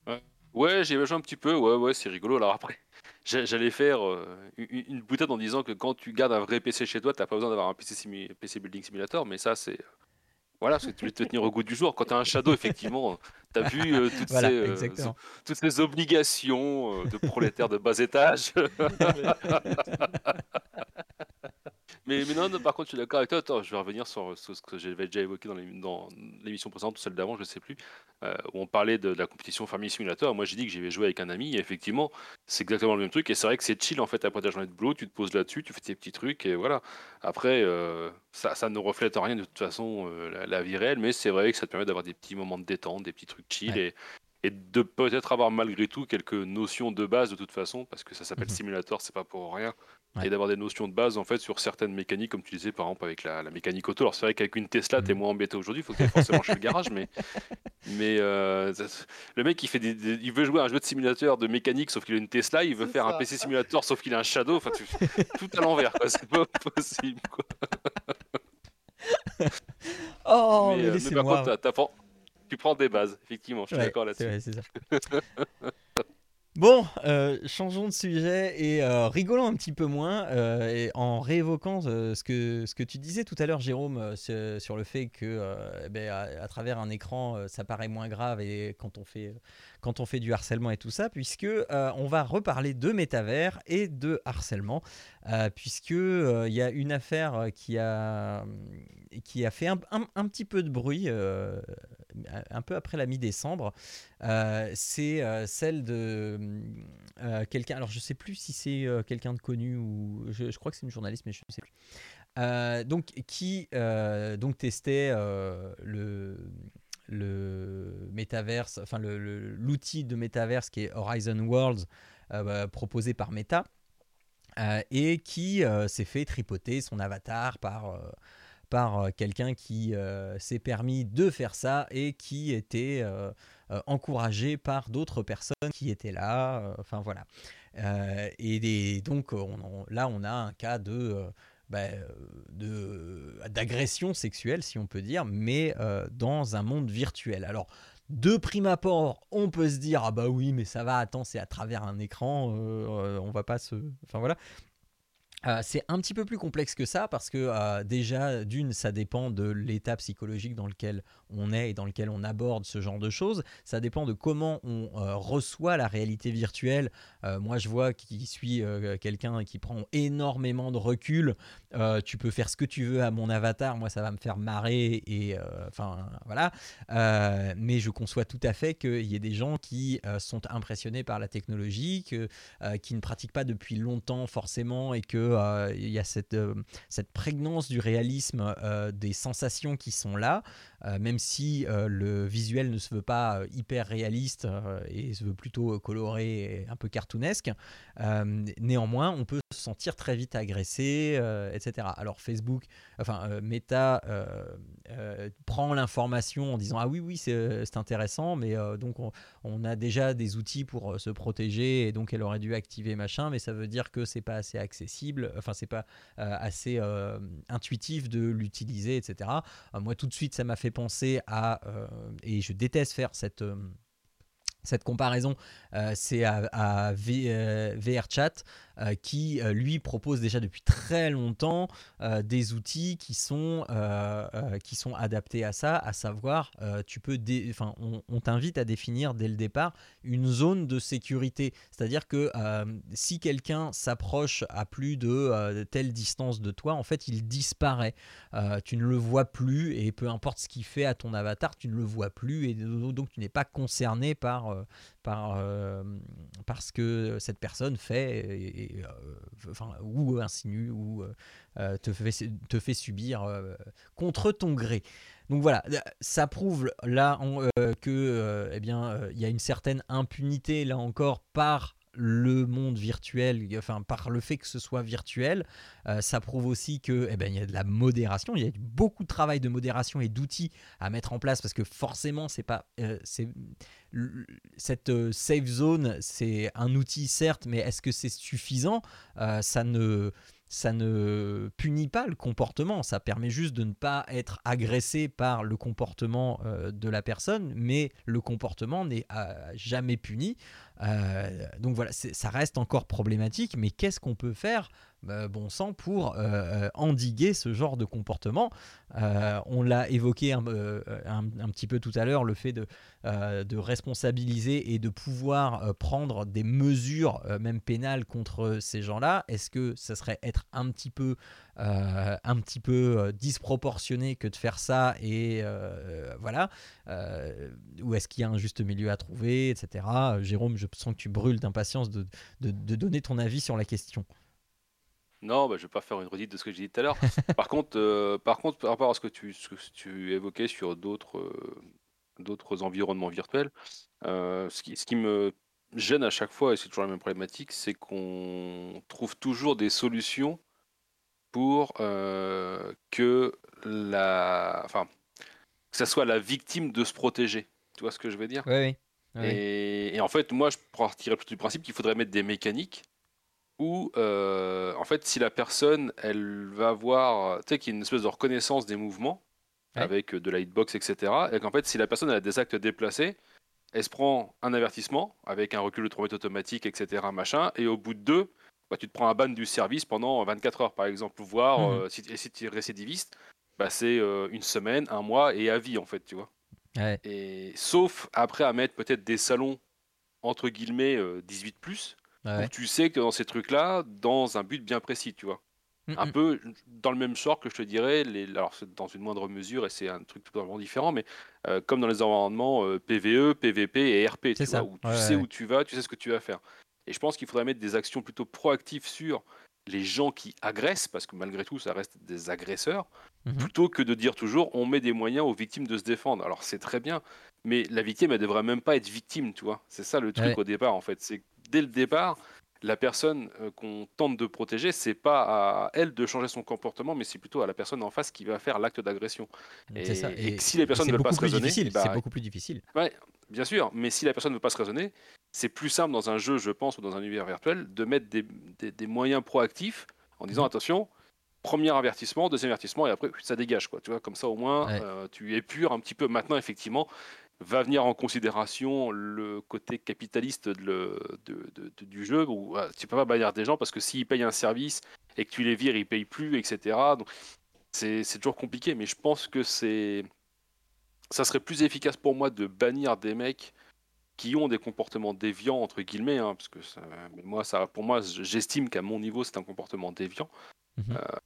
[SPEAKER 4] Ouais. j'ai joué un petit peu, ouais, ouais, c'est rigolo. Alors après, j'allais faire une, une, boutade en disant que quand tu gardes un vrai PC chez toi, t'as pas besoin d'avoir un PC, PC Building Simulator, mais ça, c'est voilà, parce que tu te tenir au goût du jour. Quand tu as un shadow, effectivement, tu as vu euh, toutes, ces, euh, toutes, ces, obligations euh, de prolétaires de bas étage. Mais, mais non, par contre, je suis d'accord avec toi. Attends, je vais revenir sur, ce que j'avais déjà évoqué dans l'émission précédente ou celle d'avant, je ne sais plus, où on parlait de, la compétition Family Simulator. Moi, j'ai dit que j'y vais jouer avec un ami, et effectivement, c'est exactement le même truc. Et c'est vrai que c'est chill, en fait, après ta journée de boulot, tu te poses là-dessus, tu fais tes petits trucs, et voilà. Après, ça, ça, ne reflète rien de toute façon euh, la, vie réelle, mais c'est vrai que ça te permet d'avoir des petits moments de détente, des petits trucs chill, et, et de peut-être avoir malgré tout quelques notions de base de toute façon, parce que ça s'appelle mhm. simulator, c'est pas pour rien, et d'avoir des notions de base en fait sur certaines mécaniques, comme tu disais par exemple avec la, mécanique auto. Alors c'est vrai qu'avec une Tesla, t'es mhm. moins embêté aujourd'hui, il faut que forcément chez le garage, mais, mais euh, le mec il, fait des, il veut jouer à un jeu de simulateur de mécanique, sauf qu'il a une Tesla, il veut faire un PC simulator, sauf qu'il a un Shadow, enfin tout à l'envers, c'est pas possible. Quoi.
[SPEAKER 3] oh, mais, mais,
[SPEAKER 4] euh, par contre, tu prends des bases, effectivement, je suis d'accord là-dessus.
[SPEAKER 3] Bon, euh, changeons de sujet et euh, rigolons un petit peu moins euh, et en réévoquant ce, que, ce que tu disais tout à l'heure, Jérôme, sur le fait que eh ben, à, travers un écran, ça paraît moins grave et quand on fait, quand on fait du harcèlement et tout ça, puisque on va reparler de métavers et de harcèlement, puisque il y a une affaire qui a, qui a fait un, un petit peu de bruit un peu après la mi-décembre. Euh, c'est euh, celle de euh, quelqu'un. Alors, je sais plus si c'est quelqu'un de connu ou. Je, crois que c'est une journaliste, mais je ne sais plus. donc, qui donc testait le le métaverse, enfin l'outil de métaverse qui est Horizon Worlds bah, proposé par Meta et qui s'est fait tripoter son avatar par par euh, quelqu'un qui euh, s'est permis de faire ça et qui était euh, encouragé par d'autres personnes qui étaient là. Enfin voilà. et donc là, on a un cas de bah, d'agression sexuelle, si on peut dire, mais dans un monde virtuel. Alors, de prime abord, on peut se dire ah bah oui, mais ça va, attends, c'est à travers un écran, on va pas se. Enfin voilà. Euh, c'est un petit peu plus complexe que ça parce que euh, déjà, d'une, ça dépend de l'état psychologique dans lequel on est et dans lequel on aborde ce genre de choses. Ça dépend de comment on euh, reçoit la réalité virtuelle. Euh, moi, je vois qui suis euh, quelqu'un qui prend énormément de recul. Euh, tu peux faire ce que tu veux à mon avatar. Moi, ça va me faire marrer et enfin voilà. Mais je conçois tout à fait qu'il y ait des gens qui sont impressionnés par la technologie, qui ne pratiquent pas depuis longtemps forcément et que il y a cette, cette prégnance du réalisme des sensations qui sont là, même si euh, le visuel ne se veut pas euh, hyper réaliste euh, et se veut plutôt coloré et un peu cartoonesque. Euh, néanmoins, on peut se sentir très vite agressé, euh, etc. Alors Facebook, enfin euh, Meta euh, euh, prend l'information en disant ah oui oui c'est intéressant, mais euh, donc on, on a déjà des outils pour euh, se protéger et donc elle aurait dû activer machin, mais ça veut dire que c'est pas assez accessible, enfin c'est pas euh, assez euh, intuitif de l'utiliser, etc. Euh, moi tout de suite ça m'a fait penser à euh, et je déteste faire cette euh, cette comparaison, euh, c'est à, à V- euh, VRChat euh, qui, lui, propose déjà depuis très longtemps des outils qui sont, qui sont adaptés à ça, à savoir, tu peux on, t'invite à définir dès le départ une zone de sécurité. C'est-à-dire que si quelqu'un s'approche à plus de telle distance de toi, en fait, il disparaît. Tu ne le vois plus et peu importe ce qu'il fait à ton avatar, tu ne le vois plus et donc tu n'es pas concerné par, par, euh, par ce que cette personne fait euh, enfin, ou insinue ou euh, euh, te, fait, te fait subir euh, contre ton gré. Donc voilà, ça prouve là euh, que euh, eh bien euh, il y a une certaine impunité là encore par le monde virtuel, enfin par le fait que ce soit virtuel, euh, ça prouve aussi que eh ben, il y a de la modération, il y a beaucoup de travail de modération et d'outils à mettre en place parce que forcément c'est pas euh, c'est cette euh, safe zone c'est un outil certes mais est-ce que c'est suffisant? Ça ne ça ne punit pas le comportement, ça permet juste de ne pas être agressé par le comportement de la personne, mais le comportement n'est jamais puni. Euh, donc voilà, ça reste encore problématique, mais qu'est-ce qu'on peut faire euh, bon sang pour euh, endiguer ce genre de comportement? On l'a évoqué un, petit peu tout à l'heure, le fait de, responsabiliser et de pouvoir prendre des mesures, même pénales, contre ces gens-là. Est-ce que ça serait être un petit peu, euh, un petit peu euh, disproportionné que de faire ça et euh, voilà Euh, Ou est-ce qu'il y a un juste milieu à trouver, etc. Jérôme, je sens que tu brûles d'impatience de, de, de donner ton avis sur la question.
[SPEAKER 4] Non, bah, je vais pas faire une redite de ce que j'ai dit tout à l'heure. Par contre, par contre, par rapport à ce que tu, ce que tu évoquais sur d'autres d'autres environnements virtuels, ce qui, ce qui me gêne à chaque fois, et c'est toujours la même problématique, c'est qu'on trouve toujours des solutions pour euh, que la, enfin, que ça soit la victime de se protéger. Tu vois ce que je veux dire?
[SPEAKER 3] Oui, oui.
[SPEAKER 4] Et, et en fait, moi, je partirais plutôt du principe qu'il faudrait mettre des mécaniques où, euh, en fait, si la personne, elle va avoir, tu sais, qu'il y a une espèce de reconnaissance des mouvements
[SPEAKER 3] Ouais.
[SPEAKER 4] avec euh, de la hitbox, etc. Et qu'en fait, si la personne elle a des actes déplacés, elle se prend un avertissement avec un recul de 3 mètres automatique, etc. Machin, et au bout de deux, bah, tu te prends un ban du service pendant 24 heures, par exemple, voire
[SPEAKER 3] Mhm.
[SPEAKER 4] euh, si, et si tu es récidiviste, bah, c'est euh, une semaine, un mois et à vie, en fait, tu vois.
[SPEAKER 3] Ouais.
[SPEAKER 4] Et sauf après à mettre peut-être des salons entre guillemets euh, 18 plus,
[SPEAKER 3] Ouais.
[SPEAKER 4] où tu sais que dans ces trucs-là, dans un but bien précis, tu vois.
[SPEAKER 3] Mm,
[SPEAKER 4] Un
[SPEAKER 3] mm.
[SPEAKER 4] peu dans le même genre que je te dirais, les, alors dans une moindre mesure et c'est un truc totalement différent, mais euh, comme dans les environnements euh, PVE, PVP et RP, tu
[SPEAKER 3] C'est ça.
[SPEAKER 4] vois, où tu
[SPEAKER 3] Ouais,
[SPEAKER 4] sais où tu vas, tu sais ce que tu vas faire. Et je pense qu'il faudrait mettre des actions plutôt proactives sur les gens qui agressent, parce que malgré tout, ça reste des agresseurs,
[SPEAKER 3] Mhm.
[SPEAKER 4] plutôt que de dire toujours on met des moyens aux victimes de se défendre. Alors c'est très bien, mais la victime, elle devrait même pas être victime, tu vois. C'est ça le truc
[SPEAKER 3] Ouais.
[SPEAKER 4] au départ, en fait. C'est que dès le départ, la personne euh, qu'on tente de protéger, c'est pas à elle de changer son comportement, mais c'est plutôt à la personne en face qui va faire l'acte d'agression. Et, si les personnes ne veulent pas se raisonner,
[SPEAKER 3] C'est beaucoup plus difficile.
[SPEAKER 4] Bien sûr, mais si la personne ne veut pas se raisonner, c'est plus simple dans un jeu, je pense, ou dans un univers virtuel, de mettre des, des- des moyens proactifs en disant
[SPEAKER 3] Mhm.
[SPEAKER 4] attention, premier avertissement, deuxième avertissement, et après ça dégage, quoi. Tu vois, comme ça au moins
[SPEAKER 3] Ouais.
[SPEAKER 4] euh, tu épures un petit peu. Maintenant, effectivement, va venir en considération le côté capitaliste de le- de- de- de- du jeu où tu peux pas bannir des gens parce que s'ils payent un service et que tu les vires, ils payent plus, etc. Donc c'est toujours compliqué, mais je pense que c'est ça serait plus efficace pour moi de bannir des mecs qui ont des comportements déviants entre guillemets, hein, parce que ça- moi, ça, pour moi, j'estime qu'à mon niveau, c'est un comportement déviant,
[SPEAKER 3] Mhm.
[SPEAKER 4] euh,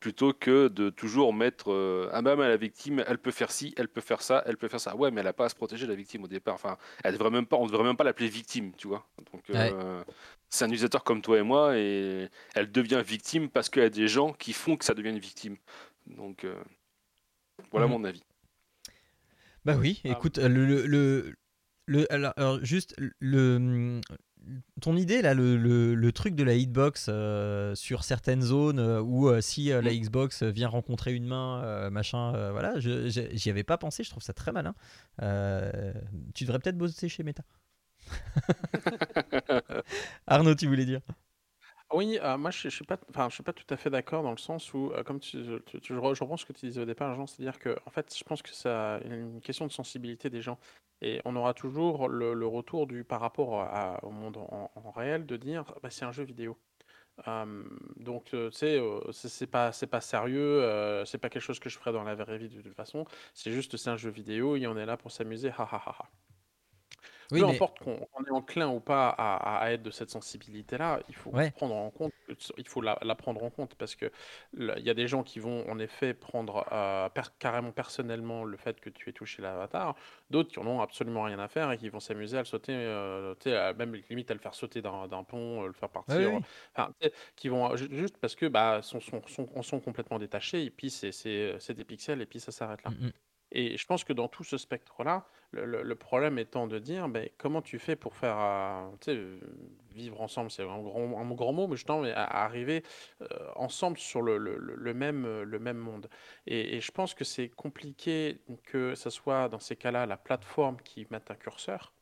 [SPEAKER 4] plutôt que de toujours mettre euh, ah bah mais la victime, elle peut faire ci, elle peut faire ça, elle peut faire ça. Ouais, mais elle a pas à se protéger la victime au départ. Enfin, elle devrait même pas, on devrait même pas l'appeler victime, tu vois. Donc euh, c'est un utilisateur comme toi et moi, et elle devient victime parce qu'il y a des gens qui font que ça devienne une victime. Donc euh, voilà
[SPEAKER 3] Mhm.
[SPEAKER 4] mon avis.
[SPEAKER 3] Bah oui,
[SPEAKER 5] Ah.
[SPEAKER 3] écoute, le, le, le, le- alors, alors, juste le ton idée là, le, le, le truc de la hitbox euh, sur certaines zones euh, où euh, si la
[SPEAKER 4] Mm.
[SPEAKER 3] Xbox vient rencontrer une main, machin, voilà, j'y avais pas pensé, je trouve ça très malin. Tu devrais peut-être bosser chez Meta. Arnaud, tu voulais dire?
[SPEAKER 5] Oui, euh, moi je, je suis pas, suis pas tout à fait d'accord dans le sens où, euh, comme tu, je, re- je reprends ce que tu disais au départ, Jean, c'est-à-dire que en fait, je pense que ça une question de sensibilité des gens, et on aura toujours le, retour du par rapport au monde en, réel de dire, bah, c'est un jeu vidéo. Donc euh, tu sais, euh, c'est c'est pas c'est pas sérieux, euh, c'est pas quelque chose que je ferais dans la vraie vie de toute façon. C'est juste c'est un jeu vidéo et on est là pour s'amuser, ha ha ha ha.
[SPEAKER 3] Oui,
[SPEAKER 5] Peu
[SPEAKER 3] mais
[SPEAKER 5] importe qu'on qu'on est enclin ou pas à, être de cette sensibilité-là, il faut
[SPEAKER 3] Ouais.
[SPEAKER 5] prendre en compte, il faut la, la prendre en compte parce que il y a des gens qui vont en effet prendre euh, per- carrément personnellement le fait que tu aies touché l'avatar, d'autres qui en ont absolument rien à faire et qui vont s'amuser à le sauter, euh, à- même limite à le faire sauter d'un pont, euh, le faire partir,
[SPEAKER 3] Ouais,
[SPEAKER 5] enfin, qui vont ju- juste parce que bah sont, sont, sont, en sont complètement détachés et puis c'est des pixels et puis ça s'arrête là.
[SPEAKER 3] Mm, mm.
[SPEAKER 5] Et je pense que dans tout ce spectre-là, le, problème étant de dire, ben, comment tu fais pour faire, euh, vivre ensemble, c'est un grand, mot, mais justement, mais à, arriver euh, ensemble sur le, même, monde. Et, et je pense que c'est compliqué que ce soit dans ces cas-là la plateforme qui mette un curseur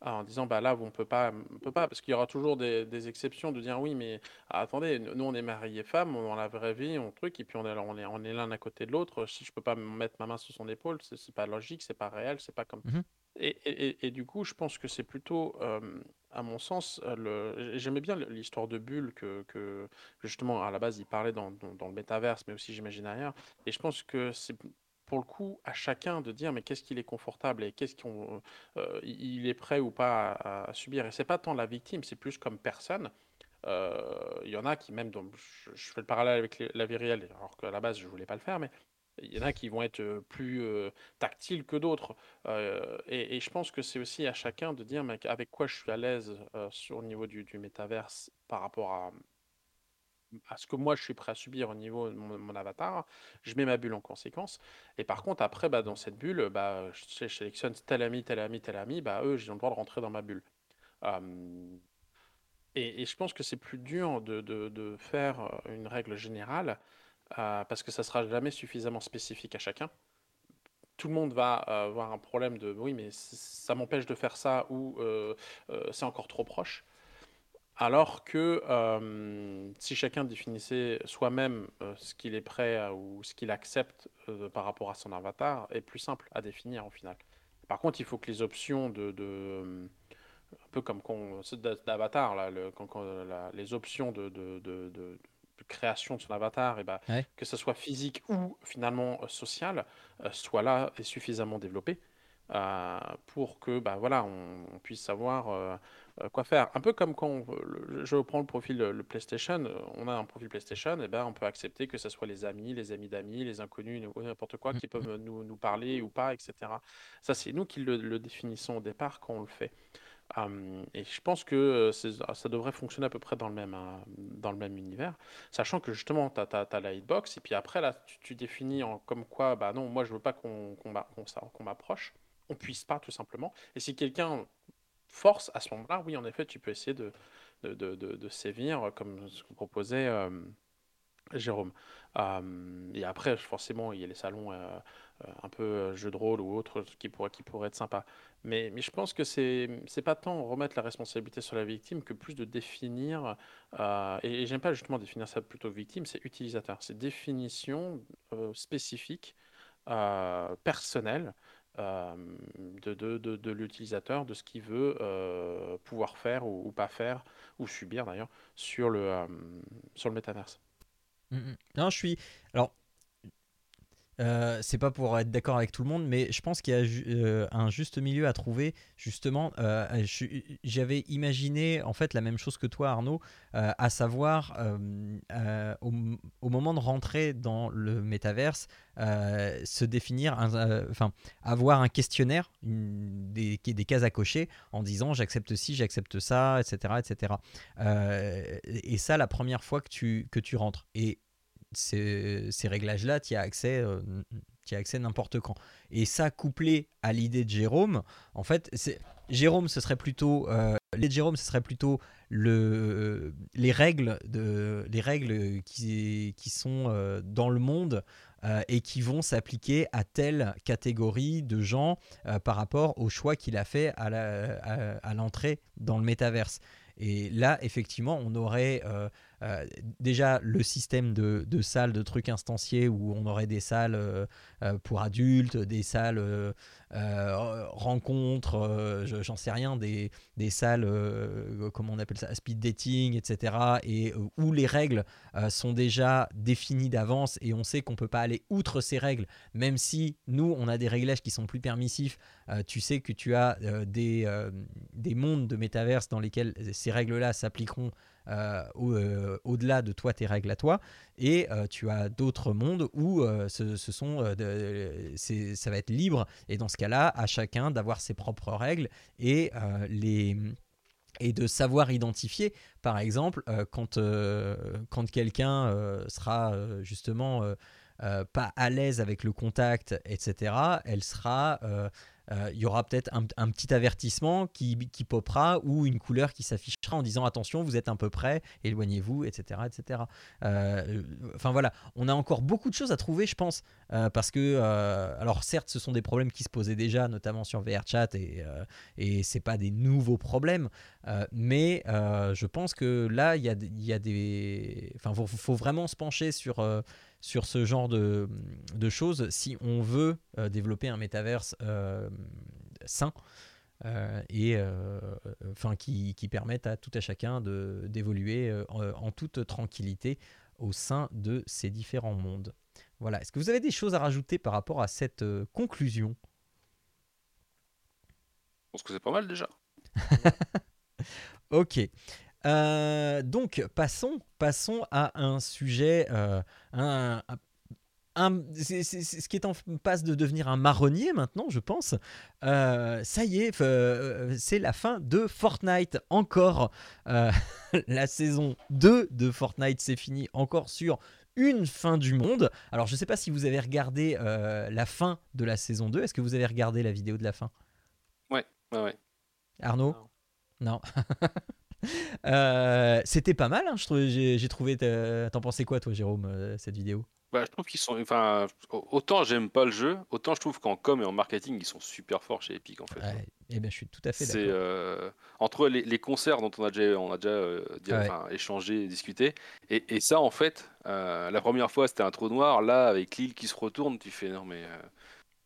[SPEAKER 5] en disant bah là on peut pas on peut pas parce qu'il y aura toujours des, des exceptions de dire oui mais ah, attendez nous on est mariés femmes dans la vraie vie on truc et puis on est on est, on est l'un à côté de l'autre si je peux pas me mettre ma main sur son épaule c'est pas logique c'est pas réel c'est pas comme
[SPEAKER 3] Mhm.
[SPEAKER 5] et, et, et- et du coup je pense que c'est plutôt euh, à mon sens euh, le j'aimais bien l'histoire de Bulle que, que justement à la base il parlait dans, dans, dans le métaverse mais aussi j'imagine ailleurs et je pense que c'est pour le coup à chacun de dire mais qu'est-ce qu'il est confortable et qu'est-ce qu'on euh, il est prêt ou pas à, subir. Et c'est pas tant la victime, c'est plus comme personne. Euh, Il y en a qui même, donc, je, fais le parallèle avec la vie réelle, alors qu'à la base je voulais pas le faire, mais il y en a qui vont être euh, plus euh, tactiles que d'autres. Euh, et, je pense que c'est aussi à chacun de dire mais avec quoi je suis à l'aise euh, sur le niveau du métaverse par rapport à, à ce que moi je suis prêt à subir au niveau de mon, avatar, je mets ma bulle en conséquence. Et par contre, après, bah, dans cette bulle, bah, je, sélectionne tel ami, tel ami, tel ami, bah, eux, j'ai le droit de rentrer dans ma bulle. Et, je pense que c'est plus dur de, de- faire une règle générale parce que ça sera jamais suffisamment spécifique à chacun. Tout le monde va avoir un problème de oui, mais ça m'empêche de faire ça ou c'est encore trop proche. Alors que euh, si chacun définissait soi-même euh, ce qu'il est prêt à- ou ce qu'il accepte euh, par rapport à son avatar, est plus simple à définir au final. Par contre, il faut que les options de, de- un peu comme d'avatar, là, le- quand- quand la- les options de, création de son avatar, et ben,
[SPEAKER 3] Ouais.
[SPEAKER 5] que ce soit physique ou finalement social, soit là et suffisamment développé pour que bah, voilà, on, on puisse savoir quoi faire. Un peu comme quand le- je reprends le profil euh, le PlayStation, euh, on a un profil PlayStation, et ben, on peut accepter que ce soit les amis, les amis d'amis, les inconnus, n'importe quoi qui peuvent nous, nous parler ou pas, etc. Ça, c'est nous qui le, le définissons au départ quand on le fait. Hum, et je pense que euh, c'est- ça devrait fonctionner à peu près dans le même, hein, dans le même univers, sachant que justement, tu as, la hitbox, et puis après, là, tu, tu définis en, comme quoi, bah non, moi, je veux pas qu'on qu'on m'approche, on puisse pas, tout simplement. Et si quelqu'un force, à ce moment-là, oui, en effet, tu peux essayer de, de, de, sévir, comme ce que proposait euh, Jérôme. Euh, et après, forcément, il y a les salons euh, euh, un peu euh, jeux de rôle ou autres qui pourraient, qui être sympas. Mais, mais je pense que c'est pas tant remettre la responsabilité sur la victime que plus de définir, euh, et, et j'aime pas justement définir ça plutôt victime, c'est utilisateur. C'est définition euh, spécifique, euh, personnelle, euh, de, de, de, de l'utilisateur, de ce qu'il veut euh, pouvoir faire ou, ou pas faire, ou subir d'ailleurs, sur le, euh, sur le métaverse.
[SPEAKER 3] Mm, mm. Non, je suis. Alors, euh, c'est pas pour être d'accord avec tout le monde, mais je pense qu'il y a euh, un juste milieu à trouver. Justement, euh, j'avais imaginé en fait la même chose que toi, Arnaud, à savoir au, moment de rentrer dans le métaverse, se définir, enfin, avoir un questionnaire, des, cases à cocher en disant j'accepte ci, j'accepte ça, etc., etc. Et ça, la première fois que tu que tu rentres. Et ces, ces réglages-là, tu as accès, euh, accès n'importe quand. Et ça, couplé à l'idée de Jérôme, en fait, c'est Jérôme, ce serait plutôt euh, de Jérôme, ce serait plutôt le, les règles de les règles qui, qui sont euh, dans le monde euh, et qui vont s'appliquer à telle catégorie de gens euh, par rapport au choix qu'il a fait à la- à- à l'entrée dans le métaverse. Et là, effectivement, on aurait euh, euh, déjà le système de, salles, de trucs instanciés où on aurait des salles euh, euh, pour adultes, des salles rencontres, je- j'en sais rien, des, des salles, comment on appelle ça, speed dating, etc. Et où les règles sont déjà définies d'avance et on sait qu'on peut pas aller outre ces règles, même si nous, on a des réglages qui sont plus permissifs. tu sais que tu as des, des mondes de métaverse dans lesquels ces règles-là s'appliqueront euh, euh, au-delà de toi, tes règles à toi. Et euh, tu as d'autres mondes où ce, sont, de- ça va être libre. Et dans ce cas-là, à chacun d'avoir ses propres règles et les et de savoir identifier, par exemple, quand, quand quelqu'un sera justement pas à l'aise avec le contact, etc., elle sera, euh, euh, il y aura peut-être un, petit avertissement qui, qui popera ou une couleur qui s'affichera en disant attention, vous êtes un peu près, éloignez-vous, etc., etc. Euh, Enfin voilà, on a encore beaucoup de choses à trouver, je pense, euh, parce que, euh, alors certes, ce sont des problèmes qui se posaient déjà, notamment sur VRChat, et, euh, et c'est pas des nouveaux problèmes, euh, mais euh, je pense que là, il y a, y a des. Enfin, faut, vraiment se pencher sur, euh, sur ce genre de, de choses si on veut euh, développer un métaverse euh, sain. euh, et enfin qui, qui permettent à tout à chacun de d'évoluer en, en toute tranquillité au sein de ces différents mondes. Voilà. Est-ce que vous avez des choses à rajouter par rapport à cette conclusion?
[SPEAKER 4] Je pense que c'est pas mal déjà.
[SPEAKER 3] Ok. Euh, donc passons, passons à un sujet, euh, un, un- un- c'est- c'est- c'est ce qui est en passe de devenir un marronnier maintenant, je pense. Euh, ça y est, c'est la fin de Fortnite. Encore Euh, la saison 2 de Fortnite, c'est fini. Encore sur une fin du monde. Alors je sais pas si vous avez regardé euh, la fin de la saison 2. Est-ce que vous avez regardé la vidéo de la fin?
[SPEAKER 4] Ouais, ouais.
[SPEAKER 3] Arnaud? Non. Euh, C'était pas mal, hein, j'ai trouvé. T'en pensais quoi, toi, Jérôme, euh, cette vidéo?
[SPEAKER 4] Bah, je trouve qu'ils sont. Enfin, autant j'aime pas le jeu, autant je trouve qu'en com et en marketing, ils sont super forts chez Epic en fait.
[SPEAKER 3] Ouais, Eh bien, je suis tout à fait d'accord.
[SPEAKER 4] euh, entre les, les concerts dont on a déjà, on a déjà euh, dit-
[SPEAKER 3] Ouais.
[SPEAKER 4] enfin, échangé, discuté, et, et ça en fait, euh, la première fois c'était un trou noir, là avec l'île qui se retourne, tu fais non mais,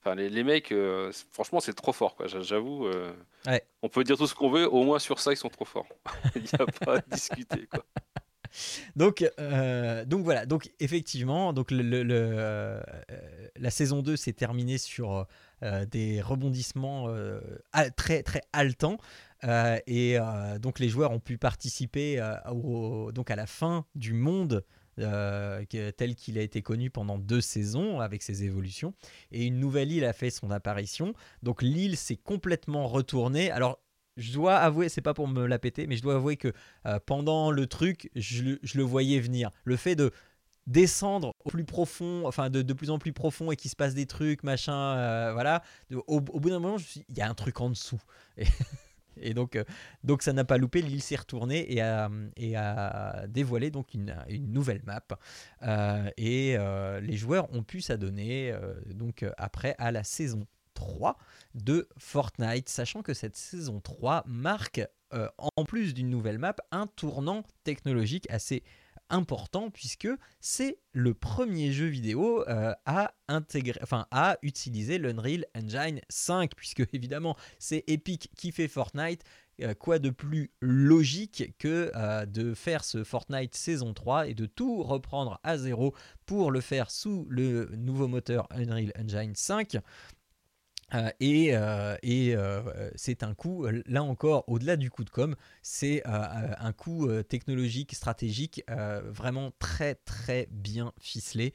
[SPEAKER 4] enfin les, les mecs, euh, franchement c'est trop fort quoi. J'avoue, euh,
[SPEAKER 3] Ouais.
[SPEAKER 4] on peut dire tout ce qu'on veut, au moins sur ça ils sont trop forts. Il n'y a pas à discuter quoi.
[SPEAKER 3] Donc, euh, donc voilà, donc effectivement, donc le, le- le, la saison 2 s'est terminée sur des rebondissements très, très haletants. Et donc les joueurs ont pu participer au- donc à la fin du monde euh, tel qu'il a été connu pendant deux saisons avec ses évolutions. Et une nouvelle île a fait son apparition. Donc l'île s'est complètement retournée. Alors je dois avouer, c'est pas pour me la péter, mais je dois avouer que euh, pendant le truc, je, je le voyais venir. Le fait de descendre au plus profond, enfin de, de plus en plus profond et qu'il se passe des trucs, machin, euh, voilà. Au, au bout d'un moment, je me suis dit, il y a un truc en dessous. Et, et donc, euh, donc ça n'a pas loupé, l'île s'est retournée et a, dévoilé donc une, nouvelle map. Euh, et euh, les joueurs ont pu s'adonner donc après à la saison 3 de Fortnite, sachant que cette saison 3 marque, en plus d'une nouvelle map, un tournant technologique assez important puisque c'est le premier jeu vidéo euh, à intégrer, enfin à utiliser l'Unreal Engine 5, puisque évidemment c'est Epic qui fait Fortnite. Euh, quoi de plus logique que euh, de faire ce Fortnite saison 3 et de tout reprendre à zéro pour le faire sous le nouveau moteur Unreal Engine 5 euh, et, euh, euh, c'est un coup, là encore, au-delà du coup de com, c'est un coup technologique, stratégique, vraiment très très bien ficelé.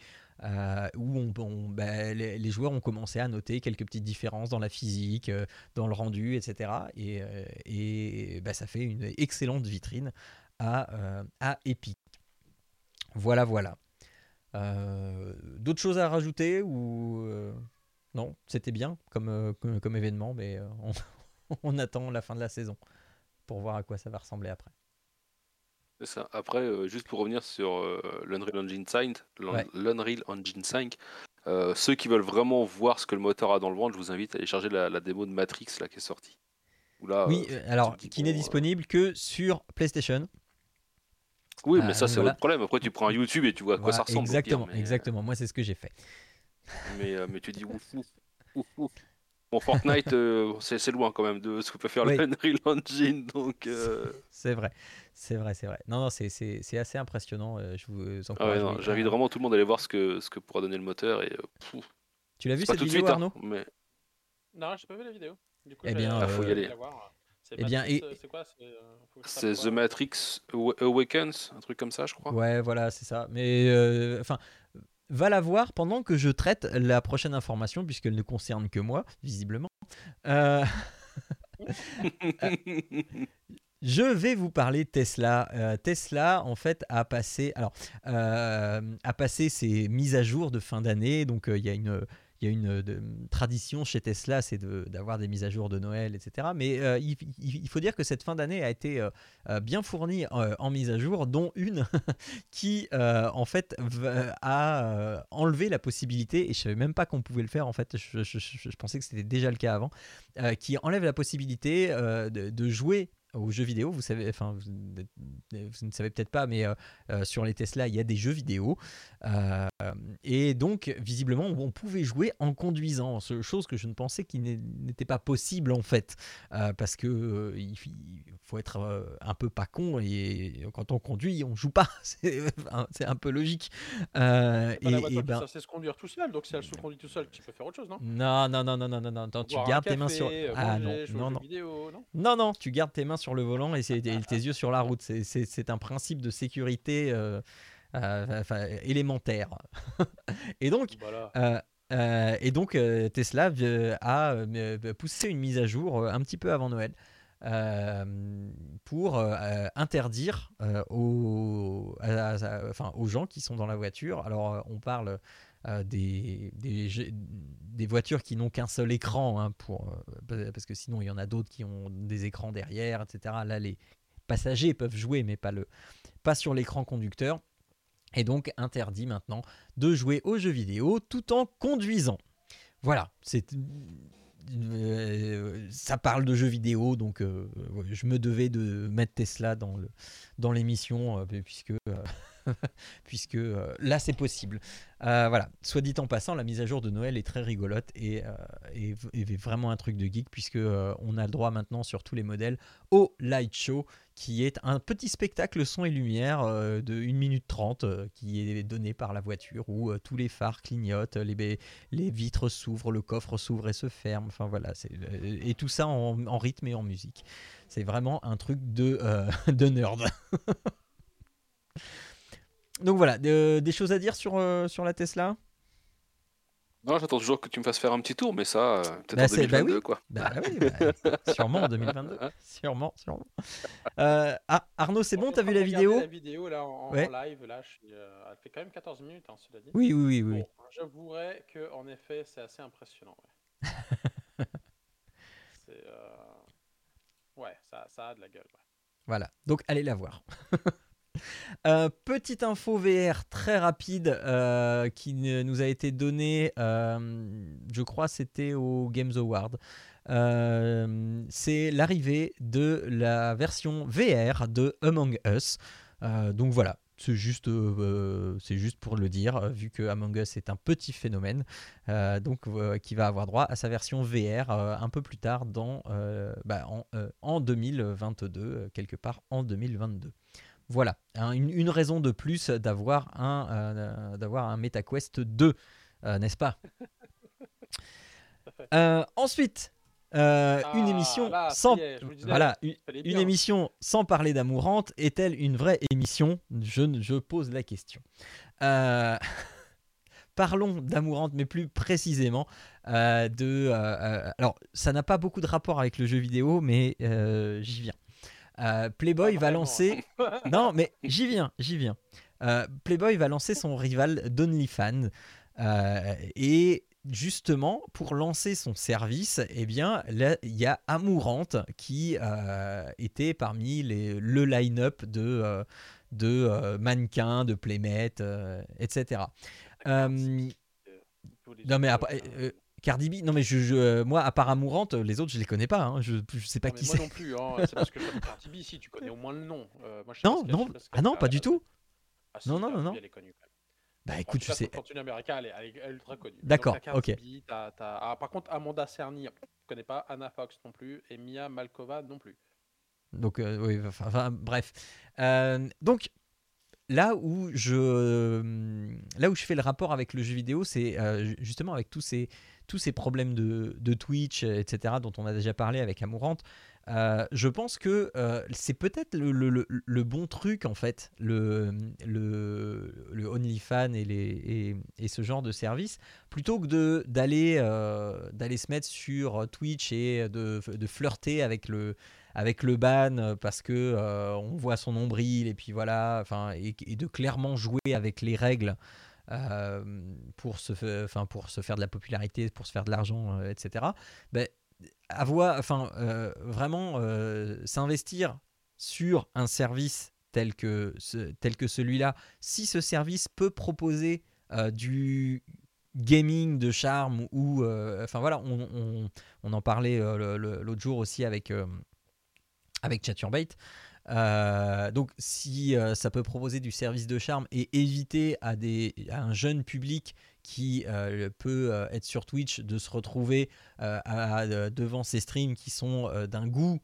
[SPEAKER 3] où bah, les, joueurs ont commencé à noter quelques petites différences dans la physique, dans le rendu, etc. Et, bah, ça fait une excellente vitrine à, à Epic. Voilà, voilà. D'autres choses à rajouter ou non, c'était bien comme, euh, comme, comme événement, mais euh, on, on attend la fin de la saison pour voir à quoi ça va ressembler après.
[SPEAKER 4] C'est ça. Après, euh, juste pour revenir sur euh, l'Unreal Engine 5, l'Un-
[SPEAKER 3] Ouais.
[SPEAKER 4] l'Unreal Engine 5, euh, ceux qui veulent vraiment voir ce que le moteur a dans le ventre, je vous invite à aller charger la, la démo de Matrix là, qui est sortie. Où là,
[SPEAKER 3] oui, alors qui n'est disponible que sur PlayStation.
[SPEAKER 4] Oui, mais ça, c'est
[SPEAKER 3] voilà.
[SPEAKER 4] votre problème. Après, tu prends un YouTube et tu vois à quoi
[SPEAKER 3] Voilà,
[SPEAKER 4] ça ressemble. pire,
[SPEAKER 3] exactement,
[SPEAKER 4] mais,
[SPEAKER 3] exactement. Moi, c'est ce que j'ai fait.
[SPEAKER 4] Mais, euh, mais tu dis ouf, ouf, ouf, ouf. Bon, Fortnite, euh, c'est loin quand même de ce que peut faire
[SPEAKER 3] Oui.
[SPEAKER 4] l'Unreal Engine. Donc, euh,
[SPEAKER 3] C'est vrai, c'est vrai, c'est vrai. Non, non, c'est- c'est c'est assez impressionnant. euh, je vous
[SPEAKER 4] ah ouais, j'invite
[SPEAKER 3] à-
[SPEAKER 4] vraiment tout le monde à aller voir ce que, ce que pourra donner le moteur. Et,
[SPEAKER 3] Tu l'as vu cette
[SPEAKER 4] tout de
[SPEAKER 3] vidéo,
[SPEAKER 4] suite, hein,
[SPEAKER 3] Arnaud?
[SPEAKER 4] mais
[SPEAKER 5] Non, j'ai pas vu la vidéo. Du coup,
[SPEAKER 3] Eh bien,
[SPEAKER 5] je
[SPEAKER 3] Ah, faut y
[SPEAKER 4] aller.
[SPEAKER 3] Eh bien, et-
[SPEAKER 5] c'est quoi C'est euh,
[SPEAKER 4] The Matrix Awa- Awakens, un truc comme ça, je crois.
[SPEAKER 3] Ouais, voilà, c'est ça. Mais euh, enfin, va la voir pendant que je traite la prochaine information, puisqu'elle ne concerne que moi, visiblement. Euh, Je vais vous parler Tesla. Euh, Tesla, en fait, a passé, alors, euh, a passé ses mises à jour de fin d'année. Donc, il y a une, il y a une tradition chez Tesla, c'est d'avoir des mises à jour de Noël, etc. Mais euh, il, faut dire que cette fin d'année a été euh, euh, bien fournie en mises à jour, dont une qui, en fait, a enlevé la possibilité, et je savais même pas qu'on pouvait le faire, en fait, je, pensais que c'était déjà le cas avant, qui enlève la possibilité de jouer aux jeux vidéo. Vous savez, enfin, vous, vous ne savez peut-être pas, mais euh, euh, sur les Tesla, il y a des jeux vidéo. Euh, et donc, visiblement, on pouvait jouer en conduisant, chose que je ne pensais qu'il n'était pas possible en fait, euh, parce que euh, il faut être euh, un peu pas con et quand on conduit, on joue pas. c'est un, peu logique. et, et ben...
[SPEAKER 5] Ça sait se conduire tout seul, donc si elle se conduit tout seul, tu peux faire autre chose, non?
[SPEAKER 3] Non, non, non, non, non, non, non, tu gardes café, tes mains sur. Ah non, non, non.
[SPEAKER 5] Vidéo, non,
[SPEAKER 3] non, tu gardes tes mains sur le volant et, et tes yeux sur la route. C'est- un principe de sécurité euh, euh, enfin, élémentaire. et donc,
[SPEAKER 5] Voilà.
[SPEAKER 3] euh, et donc Tesla a poussé une mise à jour un petit peu avant Noël pour interdire aux, à- à- enfin, aux gens qui sont dans la voiture. Alors, on parle euh, des, des, voitures qui n'ont qu'un seul écran, hein, pour, euh, parce que sinon il y en a d'autres qui ont des écrans derrière, etc. Là, les passagers peuvent jouer, mais pas, le, pas sur l'écran conducteur. Et donc interdit maintenant de jouer aux jeux vidéo tout en conduisant. Voilà, c'est euh, ça parle de jeux vidéo, donc je me devais de mettre Tesla dans dans l'émission euh, puisque puisque euh, là c'est possible. Euh, voilà, soit dit en passant, la mise à jour de Noël est très rigolote et, euh, vraiment un truc de geek puisque on a le droit maintenant sur tous les modèles au light show qui est un petit spectacle son et lumière de 1 minute 30 euh, qui est donné par la voiture où tous les phares clignotent, les, les vitres s'ouvrent, le coffre s'ouvre et se ferme. Enfin voilà, et tout ça en, rythme et en musique. C'est vraiment un truc de, de nerd. Donc voilà, de- des choses à dire sur, euh, sur la Tesla?
[SPEAKER 4] Non, j'attends toujours que tu me fasses faire un petit tour, mais ça, euh, peut-être
[SPEAKER 3] Bah,
[SPEAKER 4] en
[SPEAKER 3] c'est- bah
[SPEAKER 4] 2022,
[SPEAKER 3] oui.
[SPEAKER 4] quoi.
[SPEAKER 3] Bah oui, bah, sûrement en 2022. Sûrement, sûrement. Euh, ah, Arnaud, c'est bon, t'as
[SPEAKER 5] en
[SPEAKER 3] vu la vidéo?
[SPEAKER 5] La vidéo là en, en
[SPEAKER 3] Ouais.
[SPEAKER 5] live, là, je suis, euh, elle fait quand même 14 minutes, hein, cela dit.
[SPEAKER 3] Oui, oui, oui, oui.
[SPEAKER 5] Bon, j'avouerais que en effet, c'est assez impressionnant. Euh, ouais ça, ça a de la gueule. ouais.
[SPEAKER 3] Voilà, donc allez la voir. Euh, petite info VR très rapide euh, qui nous a été donnée, euh, je crois c'était au Games Award. C'est l'arrivée de la version VR de Among Us. Donc voilà, c'est juste, pour le dire, vu que Among Us est un petit phénomène, donc qui va avoir droit à sa version VR un peu plus tard dans, bah, en, en 2022, euh, quelque part en 2022. Voilà, hein, une, une raison de plus d'avoir un, euh, d'avoir un MetaQuest 2, euh, n'est-ce pas? Euh, Ensuite, euh, une
[SPEAKER 5] Ah,
[SPEAKER 3] émission
[SPEAKER 5] là,
[SPEAKER 3] sans,
[SPEAKER 5] est, disais,
[SPEAKER 3] voilà, une, émission sans parler d'amourante est-elle une vraie émission? Je, je pose la question. Parlons d'amourante, mais plus précisément de. alors, ça n'a pas beaucoup de rapport avec le jeu vidéo, mais j'y viens. Euh, Playboy
[SPEAKER 5] Pas
[SPEAKER 3] va lancer. non, mais j'y viens, j'y viens. Euh, Playboy va lancer son rival d'OnlyFans. Euh, et justement, pour lancer son service, eh bien, il y a Amourante qui euh, était parmi les, le line-up de, de mannequins, de playmates, etc. Non, mais après, Cardi B, non mais je, je- euh, moi à part Amourante, les autres je les connais pas, hein, je, je sais pas
[SPEAKER 5] Non,
[SPEAKER 3] qui
[SPEAKER 5] moi
[SPEAKER 3] c'est.
[SPEAKER 5] non plus, hein. c'est parce que je Cardi B, si tu connais au moins le nom. Euh, moi,
[SPEAKER 3] Non, non, ah non, pas du tout.
[SPEAKER 5] ah si,
[SPEAKER 3] Non, non, non, non.
[SPEAKER 5] Elle est connue. quand même.
[SPEAKER 3] Bah écoute,
[SPEAKER 5] cas,
[SPEAKER 3] sais.
[SPEAKER 5] contenu américain, elle est, elle est- ultra connue.
[SPEAKER 3] D'accord, ok.
[SPEAKER 5] Ah, par contre, Amanda Cerny, je connais pas. Anna Fox non plus. Et Mia Malkova non plus.
[SPEAKER 3] Donc, euh, oui, enfin, enfin, bref. Donc, là où, je, là où je fais le rapport avec le jeu vidéo, c'est euh, ju- justement avec tous ces, tous ces problèmes de, Twitch, euh, etc., dont on a déjà parlé avec Amourante. Euh, je pense que euh, c'est peut-être le, bon truc, en fait, le, OnlyFans et, ce genre de service, plutôt que d'aller se mettre sur Twitch et de, flirter avec le, ban parce que on voit son nombril et puis voilà, enfin et, de clairement jouer avec les règles pour se, enfin pour se faire de la popularité, pour se faire de l'argent, euh, etc. Ben, avoir, enfin euh, vraiment euh, s'investir sur un service tel que tel que celui-là, si ce service peut proposer euh, du gaming de charme ou euh, enfin voilà on, on- on en parlait euh, l'autre jour aussi avec euh, avec Chaturbate. Euh, donc si euh, ça peut proposer du service de charme et éviter à, des, à un jeune public qui euh, peut être sur Twitch de se retrouver devant ces streams qui sont d'un goût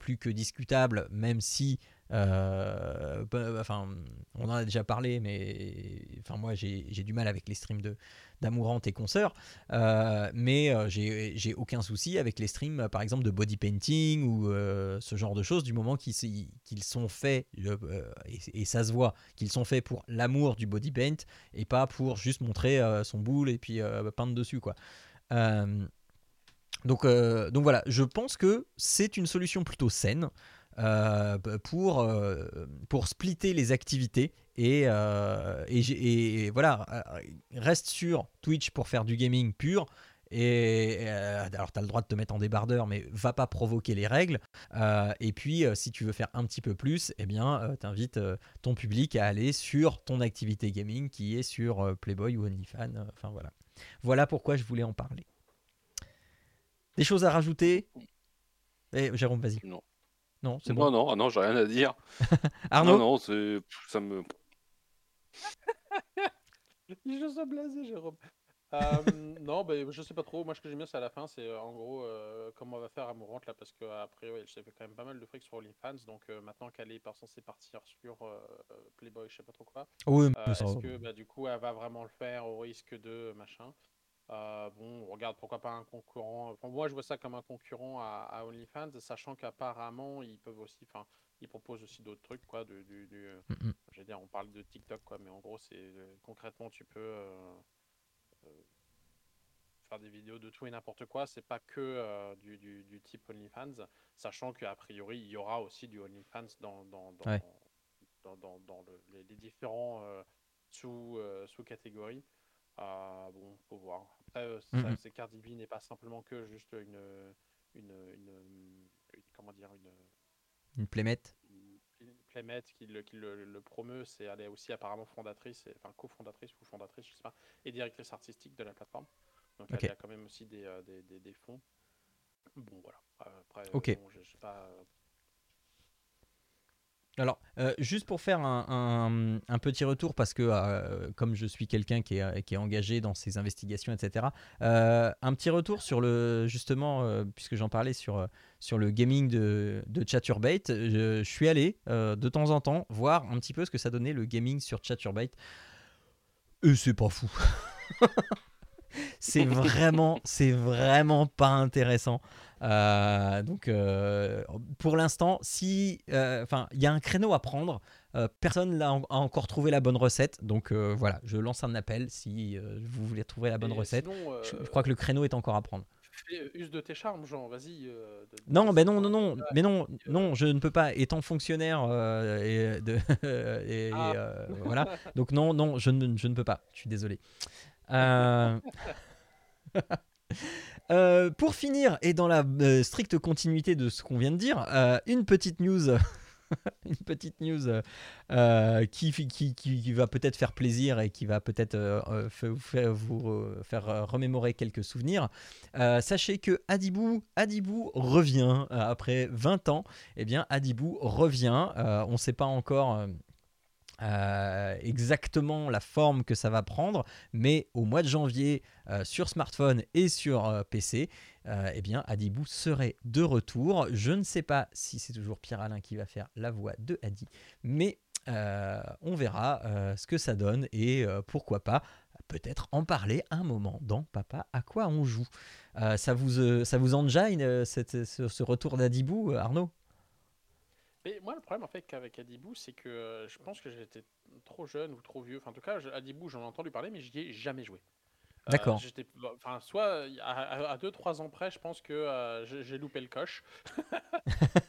[SPEAKER 3] plus que discutable, même si, euh, bah, enfin, on en a déjà parlé, mais enfin moi j'ai du mal avec les streams de d'amourante et consoeurs, euh, mais euh, j'ai aucun souci avec les streams, par exemple de body painting ou euh, ce genre de choses, du moment qu'ils qu'ils sont faits et, et ça se voit qu'ils sont faits pour l'amour du body paint et pas pour juste montrer son boule et puis peindre dessus quoi. Donc, donc voilà, je pense que c'est une solution plutôt saine euh, pour, euh, pour splitter les activités et, euh, et, voilà, reste sur Twitch pour faire du gaming pur. Et alors, tu as le droit de te mettre en débardeur, mais va pas provoquer les règles. Et puis, si tu veux faire un petit peu plus, eh bien, tu invites ton public à aller sur ton activité gaming qui est sur Playboy ou OnlyFans. Enfin, voilà. Voilà pourquoi je voulais en parler. Des choses à rajouter? Eh, Jérôme, vas-y.
[SPEAKER 4] Non.
[SPEAKER 3] Non, c'est
[SPEAKER 4] Non,
[SPEAKER 3] bon.
[SPEAKER 4] non, ah non, j'ai rien à dire.
[SPEAKER 3] Arnaud
[SPEAKER 4] Non, non, ça me.
[SPEAKER 5] Je suis blasé, Jérôme. Euh, non, bah, je sais pas trop. Moi, ce que j'aime bien, c'est à la fin, c'est euh, en gros euh, comment on va faire Amourante là, parce que après, ouais, elle s'est fait quand même pas mal de fric sur OnlyFans, donc euh, maintenant qu'elle est pas censée partir sur euh, Playboy, je sais pas trop quoi.
[SPEAKER 3] Oui,
[SPEAKER 5] Euh, Est-ce que bah, du coup, elle va vraiment le faire au risque de machin? Euh, Bon, on regarde pourquoi pas un concurrent. Enfin, moi, je vois ça comme un concurrent à, à OnlyFans, sachant qu'apparemment, ils peuvent aussi, enfin, ils proposent aussi d'autres trucs, quoi. Du, du, du, euh,
[SPEAKER 3] Mm, mm.
[SPEAKER 5] je veux dire, on parle de TikTok, quoi, mais en gros, c'est euh, concrètement, tu peux euh, euh, faire des vidéos de tout et n'importe quoi. C'est pas que euh, du, du, type OnlyFans, sachant qu'a priori, il y aura aussi du OnlyFans dans, dans, dans,
[SPEAKER 3] Ouais.
[SPEAKER 5] dans, dans- dans le- les, les différents euh, sous, euh, sous-catégories. Ah, bon, faut voir. Après, euh, ça-
[SPEAKER 3] Mhm.
[SPEAKER 5] c'est Cardi B n'est pas simplement que juste une, une, une, une- comment dire, une,
[SPEAKER 3] Une playmate.
[SPEAKER 5] une Playmate qui, le, qui le, le promeut, c'est elle est aussi apparemment fondatrice, et- enfin cofondatrice ou fondatrice, je sais pas, et directrice artistique de la plateforme. Donc elle a quand même aussi des, euh, des, des- des fonds. Bon voilà. Euh, Après, euh, bon, je, je sais pas.
[SPEAKER 3] Alors, euh, juste pour faire un, un- un petit retour, parce que euh, comme je suis quelqu'un qui est, qui est engagé dans ces investigations, etc., euh, un petit retour sur le, justement, puisque j'en parlais sur, sur le gaming de, de Chaturbate, je, je suis allé de temps en temps voir un petit peu ce que ça donnait le gaming sur Chaturbate. Et c'est pas fou. c'est vraiment, c'est vraiment pas intéressant. Euh, donc, euh, pour l'instant, si, euh, enfin, il y a un créneau à prendre. personne n'a en- encore trouvé la bonne recette. Donc voilà, je lance un appel si vous voulez trouver la bonne
[SPEAKER 5] Et
[SPEAKER 3] recette.
[SPEAKER 5] sinon,
[SPEAKER 3] Je, je crois que le créneau est encore à prendre.
[SPEAKER 5] fais, use de tes charmes, Jean, vas-y.
[SPEAKER 3] Non, ben non, non, non, mais non, non, je ne peux pas. Étant fonctionnaire et, de, et- et,
[SPEAKER 5] Ah.
[SPEAKER 3] voilà, donc non, non, je ne, je ne peux pas. Je suis désolé. Euh, euh, pour finir, et dans la euh, stricte continuité de ce qu'on vient de dire, euh, une petite news. une petite news qui, qui, va peut-être faire plaisir et qui va peut-être vous faire, remémorer quelques souvenirs. Sachez que Adibou, Adibou revient après 20 ans. Eh bien, Adibou revient. On ne sait pas encore. Euh, exactement la forme que ça va prendre, mais au mois de janvier euh, sur smartphone et sur euh, PC, eh bien Adibou serait de retour. Je ne sais pas si c'est toujours Pierre Alain qui va faire la voix de Adi, mais on verra ce que ça donne et pourquoi pas peut-être en parler un moment dans Papa à quoi on joue. Ça vous ça vous enjaille ce, ce retour d'Adibou, Arnaud?
[SPEAKER 5] Mais moi, le problème en fait qu'avec Adibou, c'est que euh, je pense que j'étais trop jeune ou trop vieux. Enfin, en tout cas, Adibou, j'en ai entendu parler, mais j'y ai jamais joué. Euh,
[SPEAKER 3] D'accord.
[SPEAKER 5] j'étais- Enfin, soit à 2-3 ans près, je pense que euh, j'ai loupé le coche.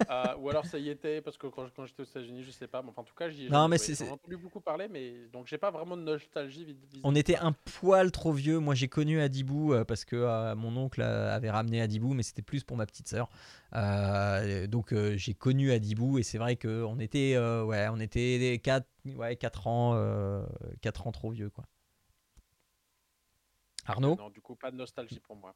[SPEAKER 5] Euh, ou alors ça y était, parce que quand, quand j'étais aux États-Unis, je sais pas. Mais enfin, en tout cas, j'y ai
[SPEAKER 3] Non, mais c'est-
[SPEAKER 5] entendu beaucoup parler, mais donc j'ai pas vraiment de nostalgie vis- vis-
[SPEAKER 3] On était un poil trop vieux. Moi, j'ai connu Adibou euh, parce que euh, mon oncle euh, avait ramené Adibou, mais c'était plus pour ma petite sœur. Euh, donc, euh, j'ai connu Adibou et c'est vrai qu'on était, euh, ouais, on était 4, ouais, 4 ans, euh, 4 ans trop vieux, quoi. Arnaud,
[SPEAKER 5] Non, du coup, pas de nostalgie pour moi.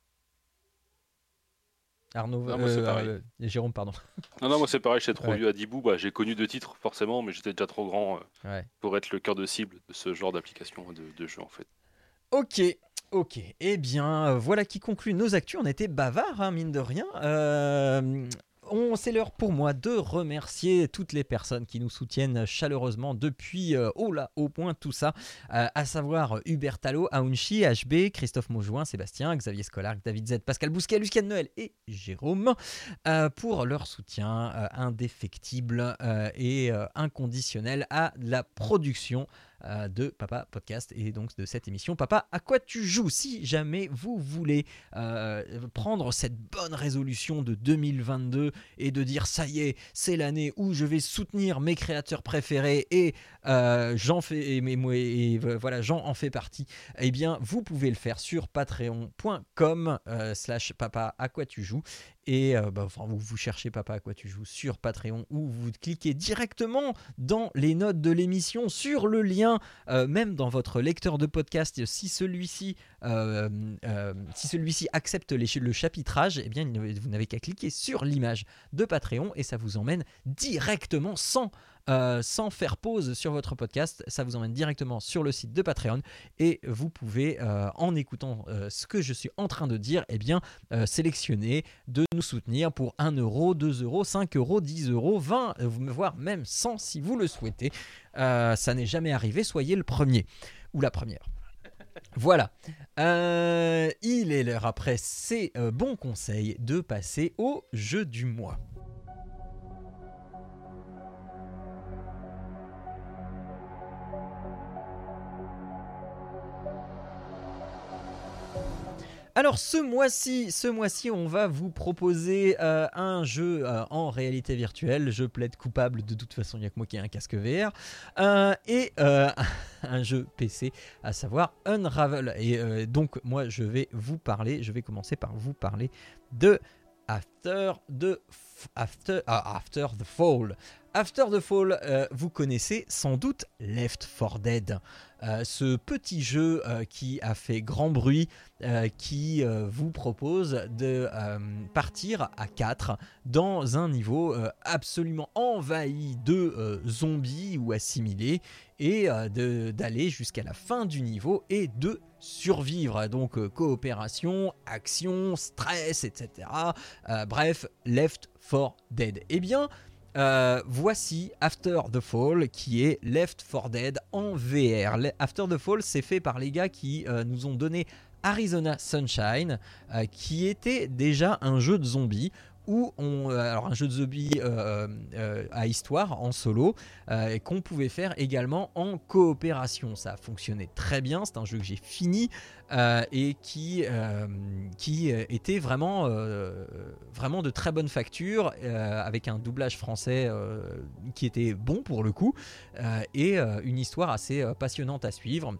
[SPEAKER 3] Arnaud,
[SPEAKER 4] Non, moi, c'est
[SPEAKER 3] euh,
[SPEAKER 4] pareil.
[SPEAKER 3] euh, Jérôme, pardon.
[SPEAKER 4] Non, non, moi c'est pareil, j'étais trop
[SPEAKER 3] Ouais.
[SPEAKER 4] vieux à Dibou. Bah, j'ai connu deux titres forcément, mais j'étais déjà trop grand euh,
[SPEAKER 3] Ouais.
[SPEAKER 4] pour être le cœur de cible de ce genre d'application, de, de jeu en fait.
[SPEAKER 3] Ok, ok. Eh bien, euh, voilà qui conclut nos actus. On était bavards, hein, mine de rien. Euh, c'est l'heure pour moi de remercier toutes les personnes qui nous soutiennent chaleureusement depuis euh, oh au point tout ça, euh, à savoir Hubert Talot, Aounchi, HB, Christophe Maujoin, Sébastien, Xavier Scolar, David Z, Pascal Bousquet, Lucien Noël et Jérôme euh, pour leur soutien euh, indéfectible euh, et euh, inconditionnel à la production euh, de Papa Podcast et donc de cette émission Papa à quoi tu joues si jamais vous voulez euh, prendre cette bonne résolution de 2022 et de dire ça y est c'est l'année où je vais soutenir mes créateurs préférés et euh, j'en fais et, et voilà j'en en fais partie eh bien vous pouvez le faire sur patreon.com euh, slash papa à quoi tu joues et euh, bah, enfin, vous, vous cherchez Papa à quoi tu joues sur Patreon ou vous cliquez directement dans les notes de l'émission sur le lien, euh, même dans votre lecteur de podcast. Si celui-ci euh, si celui-ci accepte le chapitrage, eh bien, vous n'avez qu'à cliquer sur l'image de Patreon et ça vous emmène directement sans, euh, sans faire pause sur votre podcast. Ça vous emmène directement sur le site de Patreon et vous pouvez, euh, en écoutant euh, ce que je suis en train de dire, eh bien, sélectionner de nous soutenir pour 1 euro, 2 euros, 5 euros, 10 euros, 20, euh, voire même 100 si vous le souhaitez. Ça n'est jamais arrivé, soyez le premier ou la première. Voilà. Il est l'heure après ces bons conseils de passer au jeu du mois. Alors ce mois-ci, on va vous proposer euh, un jeu euh, en réalité virtuelle. Je plaide coupable, de toute façon, il n'y a que moi qui ai un casque VR. Euh, et un jeu PC, à savoir Unravel. Et donc moi, je vais vous parler, je vais commencer par vous parler de After the, ah, After the Fall. After the Fall, euh, vous connaissez sans doute Left 4 Dead, euh, ce petit jeu euh, qui a fait grand bruit, qui vous propose de partir à 4 dans un niveau absolument envahi de zombies ou assimilés et d'aller jusqu'à la fin du niveau et de survivre. Donc coopération, action, stress, etc. Bref, Left 4 Dead. Eh bien, euh, voici After the Fall qui est Left 4 Dead en VR. After the Fall, c'est fait par les gars qui euh, nous ont donné Arizona Sunshine, euh, qui était déjà un jeu de zombies. On, euh, alors un jeu de zombies euh, euh, à histoire en solo et qu'on pouvait faire également en coopération. Ça a fonctionné très bien. C'est un jeu que j'ai fini et qui, qui était vraiment, vraiment de très bonne facture, avec un doublage français qui était bon pour le coup, et une histoire assez passionnante à suivre.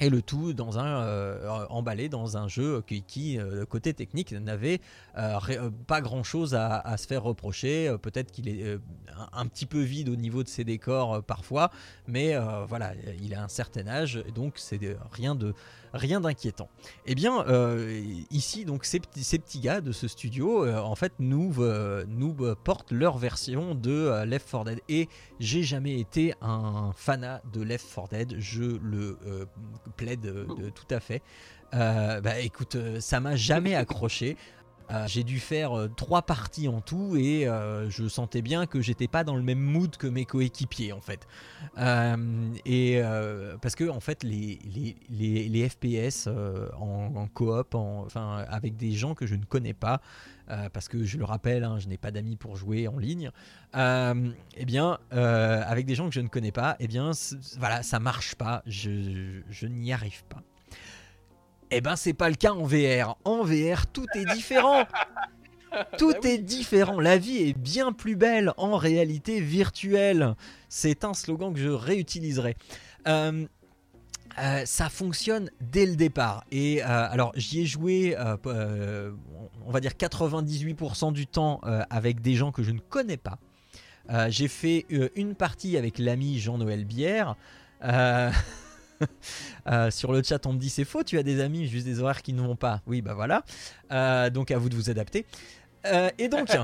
[SPEAKER 3] Et le tout dans un euh, emballé dans un jeu qui, euh, côté technique, n'avait euh, pas grand chose à, se faire reprocher. Peut-être qu'il est un, un petit peu vide au niveau de ses décors parfois, mais voilà, il a un certain âge, donc c'est rien de rien d'inquiétant. Eh bien, euh, ici, donc ces petits, ces petits gars de ce studio, euh, en fait, nous, euh, nous portent leur version de Left 4 Dead. Et j'ai jamais été un fanat de Left 4 Dead, je le plaide de- tout à fait. Bah écoute, ça m'a jamais accroché. Euh, j'ai dû faire euh, trois parties en tout et euh, je sentais bien que j'étais pas dans le même mood que mes coéquipiers en fait. Et parce que en fait les, les, les, FPS en, coop, en- enfin avec des gens que je ne connais pas, parce que je le rappelle, hein, je n'ai pas d'amis pour jouer en ligne. Eh bien, avec des gens que je ne connais pas, eh bien, voilà, ça marche pas. Je, je n'y arrive pas. Eh ben, c'est pas le cas en VR. En VR, tout est différent. Tout est différent. La vie est bien plus belle en réalité virtuelle. C'est un slogan que je réutiliserai. Euh, euh, ça fonctionne dès le départ. Et euh, alors, j'y ai joué, on va dire 98% du temps avec des gens que je ne connais pas. J'ai fait une partie avec l'ami Jean-Noël Bière. Euh, sur le chat, on me dit c'est faux, tu as des amis, juste des horaires qui ne vont pas. Oui, bah voilà. Euh, donc à vous de vous adapter. Euh, et donc.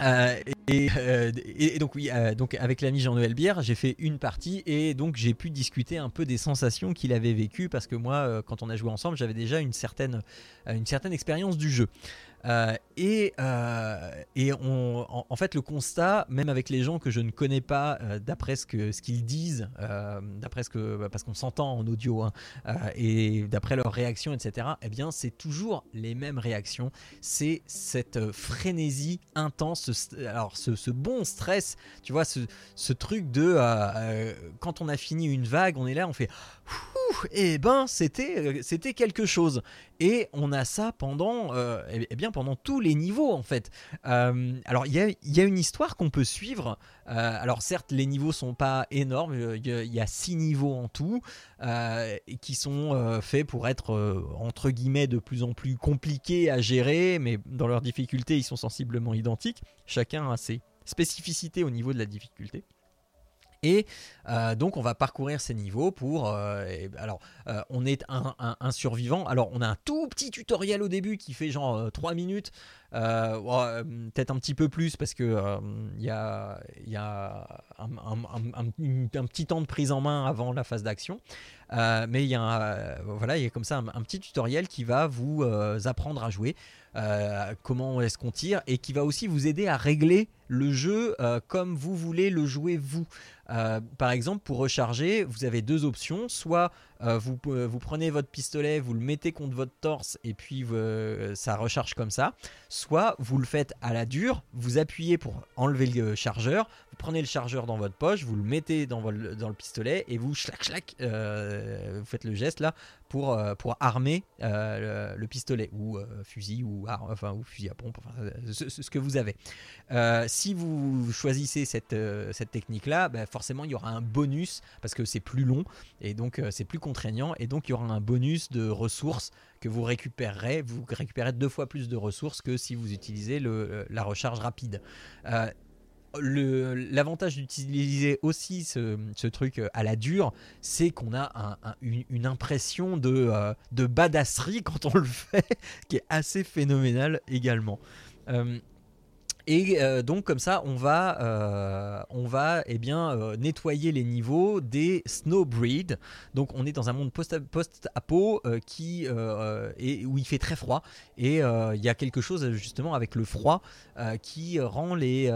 [SPEAKER 3] Euh, et, euh, donc oui, euh, donc avec l'ami Jean-Noël Bière, j'ai fait une partie et donc j'ai pu discuter un peu des sensations qu'il avait vécues parce que moi, quand on a joué ensemble, j'avais déjà une certaine, une certaine expérience du jeu. Euh, et euh, et on, en, fait, le constat, même avec les gens que je ne connais pas, euh, d'après ce que ce qu'ils disent, d'après ce que bah, parce qu'on s'entend en audio hein, et d'après leurs réactions, etc. Eh bien, c'est toujours les mêmes réactions. C'est cette frénésie intense, ce, alors ce, ce bon stress, tu vois, ce, ce truc de quand on a fini une vague, on est là, on fait Ouh, eh ben c'était c'était quelque chose et on a ça pendant euh, eh eh bien pendant tous les niveaux en fait. Euh, alors il y a, une histoire qu'on peut suivre. Euh, alors certes les niveaux sont pas énormes. Euh, il y y, a six niveaux en tout qui sont faits pour être entre guillemets de plus en plus compliqués à gérer mais dans leur difficulté ils sont sensiblement identiques. Chacun a ses spécificités au niveau de la difficulté et euh, donc on va parcourir ces niveaux pour... euh, alors euh, on est un, survivant. Alors on a un tout petit tutoriel au début qui fait genre 3 minutes. Peut-être un petit peu plus parce que il y a, y a un, un- petit temps de prise en main avant la phase d'action. Mais il y a voilà, il y a comme ça un, petit tutoriel qui va vous apprendre à jouer, euh, comment est-ce qu'on tire, et qui va aussi vous aider à régler le jeu euh, comme vous voulez le jouer vous. Euh, par exemple, pour recharger, vous avez deux options. Soit vous, prenez votre pistolet, vous le mettez contre votre torse et puis ça recharge comme ça. Soit vous le faites à la dure, vous appuyez pour enlever le chargeur, vous prenez le chargeur dans votre poche, vous le mettez dans, le pistolet et vous schlac schlac, vous faites le geste là pour, euh, pour armer euh, le, le pistolet ou euh, fusil ou, enfin, ou fusil à pompe, enfin, ce, que vous avez. Si vous choisissez cette, technique-là, bah, forcément il y aura un bonus parce que c'est plus long et donc c'est plus contraignant et donc il y aura un bonus de ressources que vous récupérerez. Vous récupérez deux fois plus de ressources que si vous utilisez la recharge rapide. L'avantage d'utiliser aussi ce, truc euh, à la dure, c'est qu'on a un- un- une, impression de, euh, badasserie quand on le fait, qui est assez phénoménale également. Euh, et euh, donc comme ça, on va, euh, on va eh bien, euh, nettoyer les niveaux des Snowbreed. Donc on est dans un monde post- post-apo qui où il fait très froid. Et il y a quelque chose justement avec le froid qui rend les,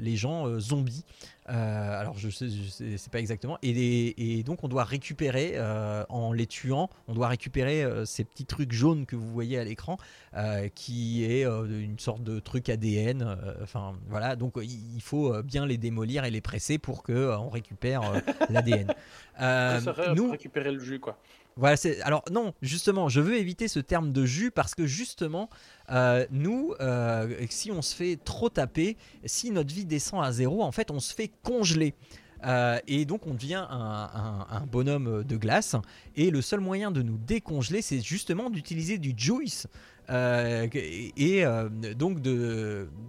[SPEAKER 3] les gens zombies. Euh, alors je sais, je sais- c'est pas exactement. Et, les- et donc on doit récupérer euh, en les tuant, on doit récupérer euh, ces petits trucs jaunes que vous voyez à l'écran, qui est une sorte de truc ADN. Enfin voilà, donc il faut bien les démolir et les presser pour que on récupère l'ADN. Nous,
[SPEAKER 5] récupérer le jus, quoi.
[SPEAKER 3] Voilà, alors non, justement, je veux éviter ce terme de jus parce que justement, euh, nous, euh, si on se fait trop taper, si notre vie descend à zéro, en fait, on se fait congeler. Euh, et donc on devient un, bonhomme de glace. Et le seul moyen de nous décongeler, c'est justement d'utiliser du juice. Et donc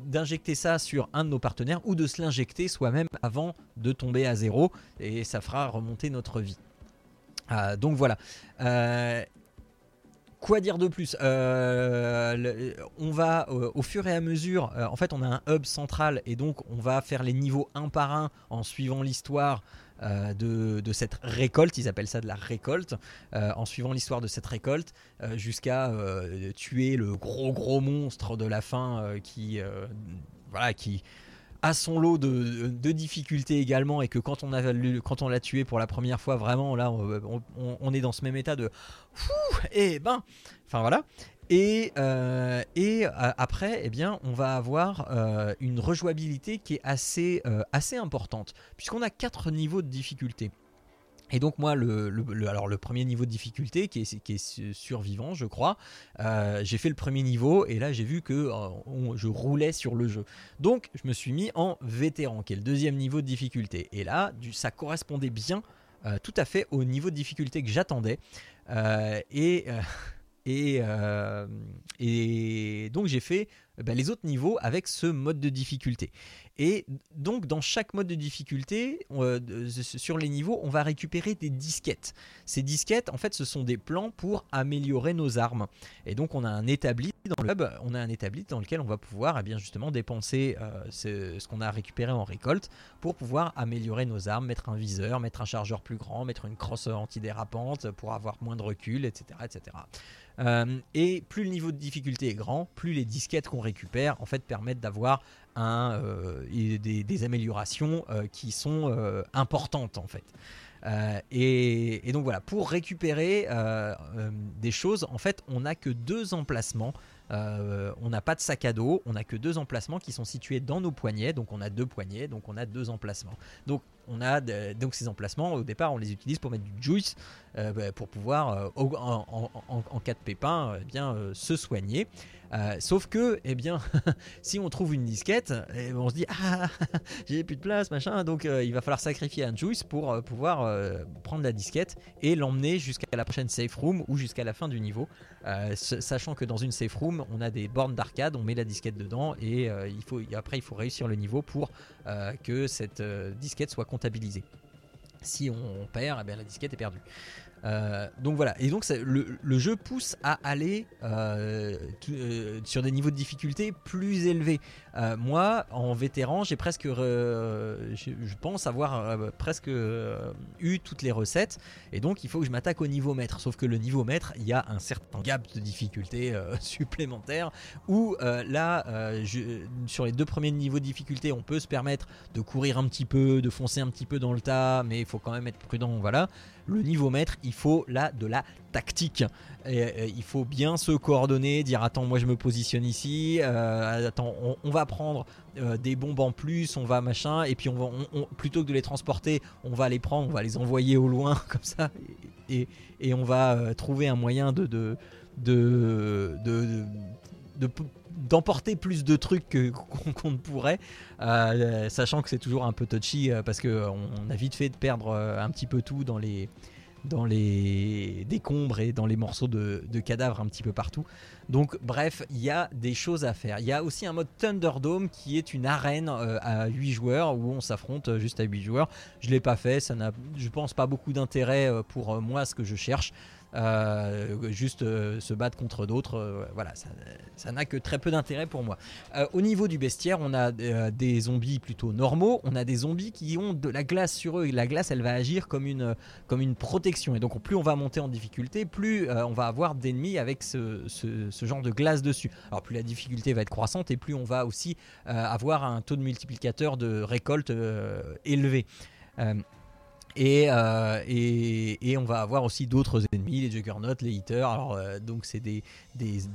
[SPEAKER 3] d'injecter ça sur un de nos partenaires ou de se l'injecter soi-même avant de tomber à zéro. Et ça fera remonter notre vie. Ah, donc voilà. Euh, quoi dire de plus? Euh, On va euh, au fur et à mesure. en fait, on a un hub central et donc on va faire les niveaux un par un en suivant l'histoire. de, de cette récolte, ils appellent ça de la récolte, en suivant l'histoire de cette récolte, jusqu'à tuer le gros gros monstre de la fin qui, voilà, qui, a son lot de, difficultés également et que quand on a quand on l'a tué pour la première fois vraiment là on, est dans ce même état de et ben enfin voilà. Et, euh, et euh, après eh bien on va avoir euh, une rejouabilité qui est assez assez importante puisqu'on a quatre niveaux de difficulté et donc moi, le, alors le premier niveau de difficulté, qui est, survivant, je crois, euh, j'ai fait le premier niveau et là j'ai vu que euh, je roulais sur le jeu. Donc je me suis mis en vétéran, qui est le deuxième niveau de difficulté. Et là, ça correspondait bien euh, tout à fait au niveau de difficulté que j'attendais. Et, donc j'ai fait bah, les autres niveaux avec ce mode de difficulté. Et donc dans chaque mode de difficulté, euh, sur les niveaux, on va récupérer des disquettes. Ces disquettes, en fait, ce sont des plans pour améliorer nos armes. Et donc on a un établi dans le hub, on a un établi dans lequel on va pouvoir eh bien justement dépenser euh, ce, ce qu'on a récupéré en récolte pour pouvoir améliorer nos armes, mettre un viseur, mettre un chargeur plus grand, mettre une crosse antidérapante pour avoir moins de recul, etc. etc. Euh, et plus le niveau de difficulté est grand, plus les disquettes qu'on récupère en fait permettent d'avoir euh, des, améliorations euh, qui sont euh, importantes en fait. Et, donc voilà, pour récupérer des choses, en fait, on n'a que deux emplacements. On n'a pas de sac à dos, on n'a que deux emplacements qui sont situés dans nos poignets. Donc on a deux poignets, donc on a deux emplacements. Donc on a donc ces emplacements. Au départ, on les utilise pour mettre du juice, pour pouvoir en, cas de pépin, eh bien se soigner. Euh, sauf que, eh bien, si on trouve une disquette, eh, on se dit ah j'ai plus de place machin, donc euh, il va falloir sacrifier un juice pour euh, pouvoir prendre la disquette et l'emmener jusqu'à la prochaine safe room ou jusqu'à la fin du niveau, sachant que dans une safe room on a des bornes d'arcade, on met la disquette dedans et après il faut réussir le niveau pour que cette disquette soit comptabilisée. Si on perd, eh la disquette est perdue. Euh, donc voilà, et donc le, jeu pousse à aller euh, euh, sur des niveaux de difficulté plus élevés. Euh, moi, en vétéran, j'ai presque, euh, je, pense avoir euh, presque eu toutes les recettes, et donc il faut que je m'attaque au niveau maître. Sauf que le niveau maître, il y a un certain gap de difficulté supplémentaire, où là, sur les deux premiers niveaux de difficulté, on peut se permettre de courir un petit peu, de foncer un petit peu dans le tas, mais il faut quand même être prudent, voilà. Le niveau maître, il faut là de la tactique. Et, euh, il faut bien se coordonner, dire attends moi je me positionne ici, euh, attends on, va prendre euh, des bombes en plus, on va machin, et puis on va, on- plutôt que de les transporter, on va les prendre, on va les envoyer au loin comme ça, et, et on va trouver un moyen de de de, de- d'emporter plus de trucs qu'on qu'on ne pourrait, sachant que c'est toujours un peu touchy parce que on, a vite fait de perdre un petit peu tout dans les dans les décombres et dans les morceaux de, cadavres un petit peu partout. Donc bref, il y a des choses à faire. Il y a aussi un mode Thunderdome qui est une arène euh, à 8 joueurs où on s'affronte juste à 8 joueurs. Je l'ai pas fait, ça n'a je pense pas beaucoup d'intérêt euh, pour euh, moi ce que je cherche. Euh, juste euh, se battre contre d'autres, euh, voilà, ça n'a que très peu d'intérêt pour moi. Au niveau du bestiaire, on a des zombies plutôt normaux, on a des zombies qui ont de la glace sur eux. Et la glace, elle va agir comme une, protection. Et donc, plus on va monter en difficulté, plus on va avoir d'ennemis avec ce, genre de glace dessus. Alors, plus la difficulté va être croissante et plus on va aussi avoir un taux de multiplicateur de récolte élevé. Et, euh, et, on va avoir aussi d'autres ennemis, les juggernauts, les hitters. Alors, euh, donc, c'est des,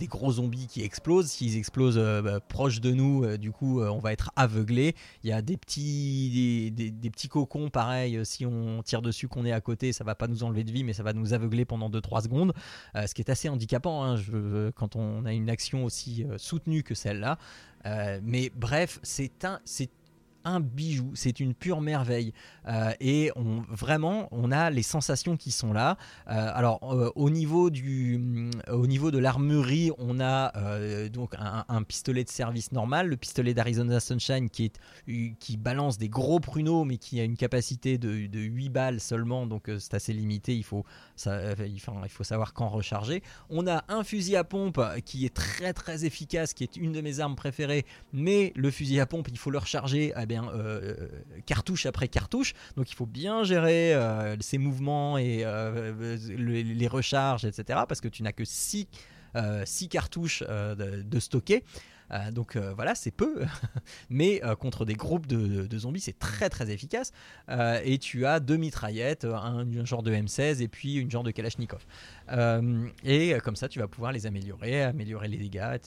[SPEAKER 3] gros zombies qui explosent. S'ils explosent euh, bah, proche de nous, euh, du coup, on va être aveuglé. Il y a des petits, des, petits cocons, pareil. si on tire dessus, qu'on est à côté, ça va pas nous enlever de vie, mais ça va nous aveugler pendant 2-3 secondes. Ce qui est assez handicapant hein, quand on a une action aussi soutenue que celle-là. Mais bref, c'est un, un bijou, c'est une pure merveille. Euh, et on, vraiment, on a les sensations qui sont là. Euh, alors, euh, au, niveau du, au niveau de l'armurerie, on a donc un, pistolet de service normal, le pistolet d'Arizona Sunshine qui, est, qui balance des gros pruneaux, mais qui a une capacité de, de 8 balles seulement, donc c'est assez limité. Il faut, il, faut savoir quand recharger. On a un fusil à pompe qui est très très efficace, qui est une de mes armes préférées, mais le fusil à pompe, il faut le recharger bien, euh, cartouche après cartouche, donc il faut bien gérer euh, ses mouvements et euh, le- les recharges, etc. Parce que tu n'as que 6 cartouches euh, de stocker. Euh, donc euh, voilà, c'est peu, mais euh, contre des groupes de, zombies, c'est très très efficace. Et tu as deux mitraillettes, un, genre de M16 et puis une genre de Kalachnikov. Et comme ça, tu vas pouvoir les améliorer, améliorer les dégâts.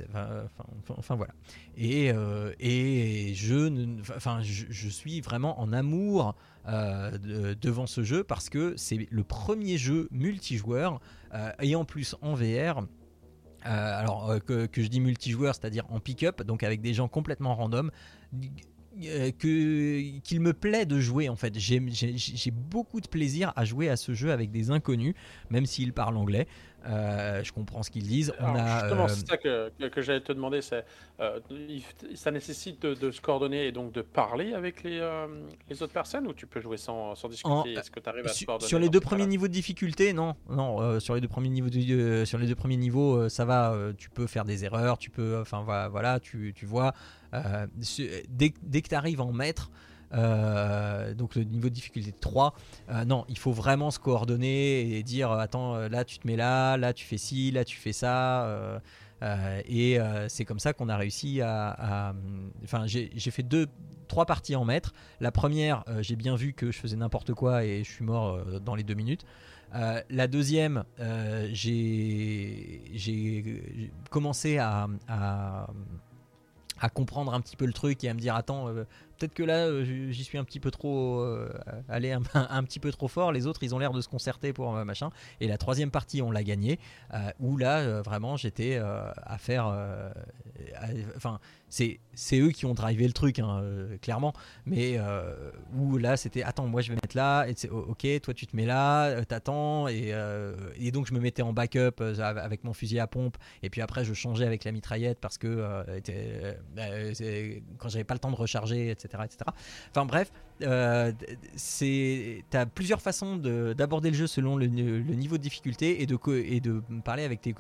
[SPEAKER 3] Enfin, voilà. Et, et je, je, suis vraiment en amour de- devant ce jeu parce que c'est le premier jeu multijoueur euh, et en plus en VR. Euh, alors euh, que, je dis multijoueur, c'est-à-dire en pick-up, donc avec des gens complètement random, euh, qu'il me plaît de jouer en fait. J'ai beaucoup de plaisir à jouer à ce jeu avec des inconnus, même s'ils parlent anglais. Euh, je comprends ce qu'ils disent. On
[SPEAKER 5] Alors,
[SPEAKER 3] a,
[SPEAKER 5] justement,
[SPEAKER 3] euh,
[SPEAKER 5] c'est ça que, que, que j'allais te demander, c'est euh, ça nécessite de, de se coordonner et donc de parler avec les, les autres personnes ou tu peux jouer sans, sans discuter? Est-ce que tu arrives à
[SPEAKER 3] Sur, les deux premiers niveaux de difficulté, non, non. sur les deux premiers niveaux, de- sur les deux premiers niveaux, ça va. tu peux faire des erreurs, tu peux, enfin voilà, tu, tu vois. dès que tu arrives en maître, euh, donc le niveau de difficulté 3, euh, non, il faut vraiment se coordonner et dire, euh, attends, là tu te mets là, là tu fais ci, là tu fais ça. et c'est comme ça qu'on a réussi à. Enfin, j'ai fait deux, trois parties en maître. La première, j'ai bien vu que je faisais n'importe quoi et je suis mort dans les deux minutes. La deuxième, j'ai commencé à, à comprendre un petit peu le truc et à me dire attends, euh, peut-être que là euh, j'y suis un petit peu trop euh, allé un, petit peu trop fort. Les autres ils ont l'air de se concerter pour machin. Et la troisième partie, on l'a gagnée. où là vraiment j'étais à faire. Enfin, c'est eux qui ont drivé le truc, hein, euh, clairement. Mais euh, où là, c'était attends, moi je vais mettre là, et oh, ok, toi tu te mets là, euh, t'attends, et, et donc je me mettais en backup avec mon fusil à pompe, et puis après je changeais avec la mitraillette parce que c'est- quand j'avais pas le temps de recharger, etc. etc. Enfin bref, euh, c'est t'as plusieurs façons de- d'aborder le jeu selon le, niveau de difficulté et de, parler avec tes,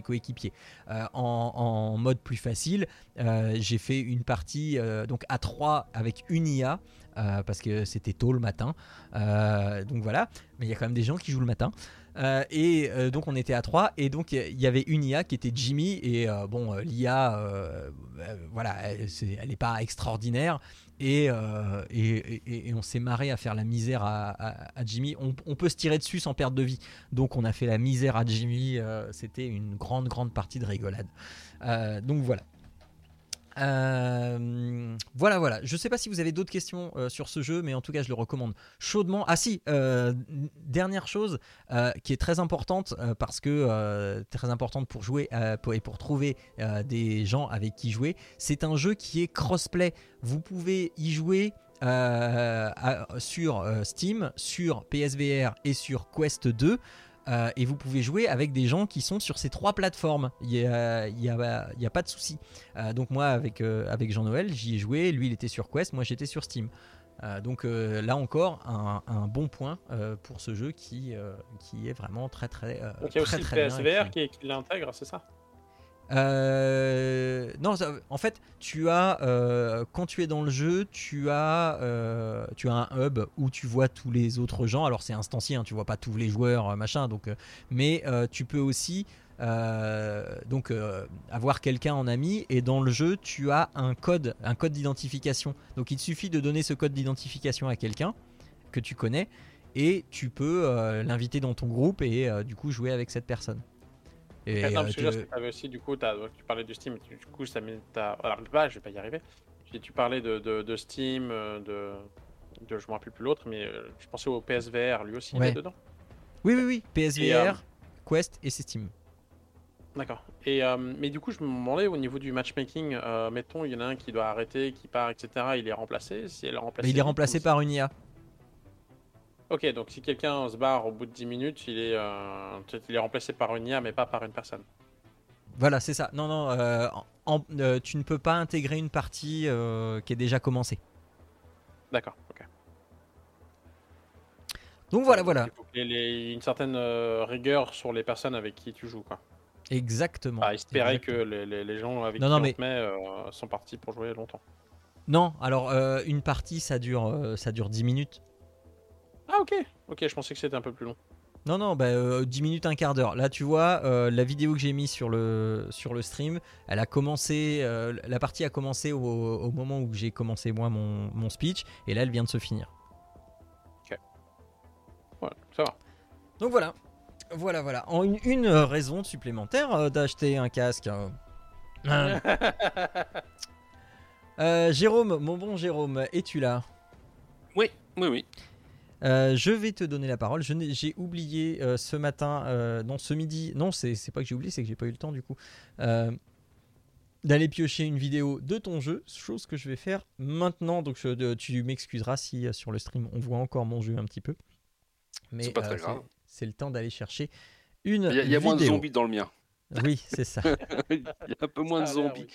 [SPEAKER 3] coéquipiers. Euh, en, mode plus facile, euh, j'ai fait une partie euh, donc à 3 avec une IA. parce que c'était tôt le matin, donc voilà. Mais il y a quand même des gens qui jouent le matin. Et donc on était à 3 et donc il y avait une IA qui était Jimmy et bon l'IA voilà elle, c'est- elle est pas extraordinaire et, euh, et, on s'est marré à faire la misère à, Jimmy. On, peut se tirer dessus sans perdre de vie. Donc on a fait la misère à Jimmy. Euh, c'était une grande grande partie de rigolade. Euh, donc voilà euh, voilà, voilà. Je sais pas si vous avez d'autres questions euh, sur ce jeu, mais en tout cas, je le recommande chaudement. Ah si, euh, dernière chose qui est très importante parce que très importante pour jouer et pour trouver des gens avec qui jouer. C'est un jeu qui est crossplay. Vous pouvez y jouer sur Steam, sur PSVR et sur Quest 2. Euh, et vous pouvez jouer avec des gens qui sont sur ces trois plateformes. Il n'y a, y a- il y a pas de souci. Euh, donc moi, avec, euh, avec Jean-Noël, j'y ai joué. Lui, il était sur Quest, moi, j'étais sur Steam. Donc là encore, un, un bon point pour ce jeu qui, qui est vraiment très très
[SPEAKER 5] Donc il y a
[SPEAKER 3] très,
[SPEAKER 5] aussi
[SPEAKER 3] très
[SPEAKER 5] le PSVR qui l'intègre, c'est ça?
[SPEAKER 3] Euh, non, en fait, tu as euh, quand tu es dans le jeu, tu as euh, tu as un hub où tu vois tous les autres gens. Alors c'est instancié, hein, tu vois pas tous les joueurs machin. Donc, mais tu peux aussi donc avoir quelqu'un en ami et dans le jeu tu as un code, un code d'identification. Donc il te suffit de donner ce code d'identification à quelqu'un que tu connais et tu peux l'inviter dans ton groupe et du coup jouer avec cette personne. Et,
[SPEAKER 5] Ah, non,
[SPEAKER 3] euh,
[SPEAKER 5] parce que que t'avais aussi, du coup, tu parlais du Steam, tu- du coup, ça met ta. Alors, bah, je vais pas y arriver. Tu- Tu parlais de, de, de Steam, euh, de, de. Je me rappelle plus l'autre, mais euh, je pensais au PSVR, lui aussi, il est dedans.
[SPEAKER 3] Oui, oui, oui. PSVR,
[SPEAKER 5] Et, euh,
[SPEAKER 3] Quest et Steam.
[SPEAKER 5] D'accord. Et euh, mais du coup, je me demandais au niveau du matchmaking, euh, mettons, il y en a un qui doit arrêter, qui part, etc. Il est remplacé. Si elle est remplacée.
[SPEAKER 3] Mais il est remplacé par une IA.
[SPEAKER 5] Ok, donc si quelqu'un se barre au bout de 10 minutes, il est, euh, il est remplacé par une IA, mais pas par une personne.
[SPEAKER 3] Voilà, c'est ça. Non, non, euh, en- euh, tu ne peux pas intégrer une partie qui est déjà commencée.
[SPEAKER 5] D'accord. Ok.
[SPEAKER 3] Donc voilà,
[SPEAKER 5] Donc,
[SPEAKER 3] voilà.
[SPEAKER 5] Il faut qu'il y ait une certaine rigueur sur les personnes avec qui tu joues, quoi.
[SPEAKER 3] Exactement.
[SPEAKER 5] À espérer
[SPEAKER 3] Exactement.
[SPEAKER 5] que les, les- les gens avec
[SPEAKER 3] Non,
[SPEAKER 5] qui
[SPEAKER 3] non,
[SPEAKER 5] on
[SPEAKER 3] mais-
[SPEAKER 5] te met sont partis pour jouer longtemps.
[SPEAKER 3] Non, alors une partie, ça dure, ça dure 10 minutes.
[SPEAKER 5] Ah ok, ok, je pensais que c'était un peu plus long.
[SPEAKER 3] Non, non, bah, euh, 10 minutes, un quart d'heure. Là, tu vois, euh, la vidéo que j'ai mise sur le, sur le stream, elle a commencé, euh, la partie a commencé au, au moment où j'ai commencé moi mon, mon speech, et là, elle vient de se finir.
[SPEAKER 5] Voilà, ça va.
[SPEAKER 3] Donc voilà. Voilà, voilà. En une, une, euh, raison supplémentaire euh, d'acheter un casque. euh. Hein. Euh, Jérôme, mon bon Jérôme, es-tu là?
[SPEAKER 4] Oui, oui, oui.
[SPEAKER 3] Euh, je vais te donner la parole. Je n'ai- J'ai oublié euh, ce matin, euh, non, ce midi. Non, c'est pas que j'ai oublié, c'est que j'ai pas eu le temps du coup. euh, d'aller piocher une vidéo de ton jeu, chose que je vais faire maintenant. Donc je- de- tu m'excuseras si euh, sur le stream on voit encore mon jeu un petit peu. Mais
[SPEAKER 4] C'est pas très
[SPEAKER 3] euh,
[SPEAKER 4] grave.
[SPEAKER 3] c'est le temps d'aller chercher une
[SPEAKER 4] Il y a, il y a moins de
[SPEAKER 3] vidéo.
[SPEAKER 4] zombies dans le mien.
[SPEAKER 3] Oui, c'est ça.
[SPEAKER 4] Il y a un peu moins de zombies.
[SPEAKER 5] oui.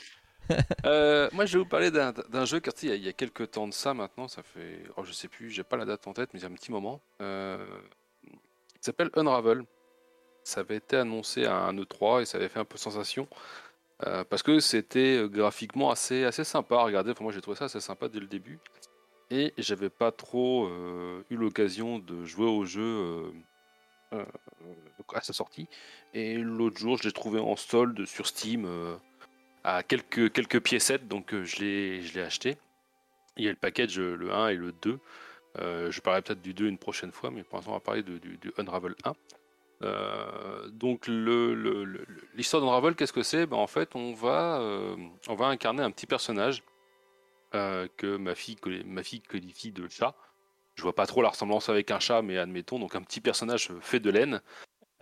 [SPEAKER 4] Euh, moi, je vais vous parler d'un jeu, sais, il y, a- il y a quelques temps de ça maintenant, ça fait, oh, je sais plus, j'ai pas la date en tête, mais il y a un petit moment. Euh, il s'appelle Unravel. Ça avait été annoncé à un E3 et ça avait fait un peu sensation. euh, parce que c'était graphiquement assez, assez sympa. Enfin, moi, j'ai trouvé ça assez sympa dès le début. Et j'avais pas trop eu l'occasion de jouer au jeu à sa sortie. Et l'autre jour, je l'ai trouvé en solde sur Steam. À quelques, quelques piécettes, donc euh, je l'ai je l'ai acheté. Il y a le package, euh, le 1 et le 2. Euh, je parlerai peut-être du 2 une prochaine fois, mais pour l'instant, on va parler de- du, Unravel 1. Euh, donc, le- l'histoire d'Unravel, qu'est-ce que c'est? Ben, En fait, on va, on va incarner un petit personnage que ma fille, coll- ma fille qualifie de chat. Je vois pas trop la ressemblance avec un chat, mais admettons, donc un petit personnage fait de laine.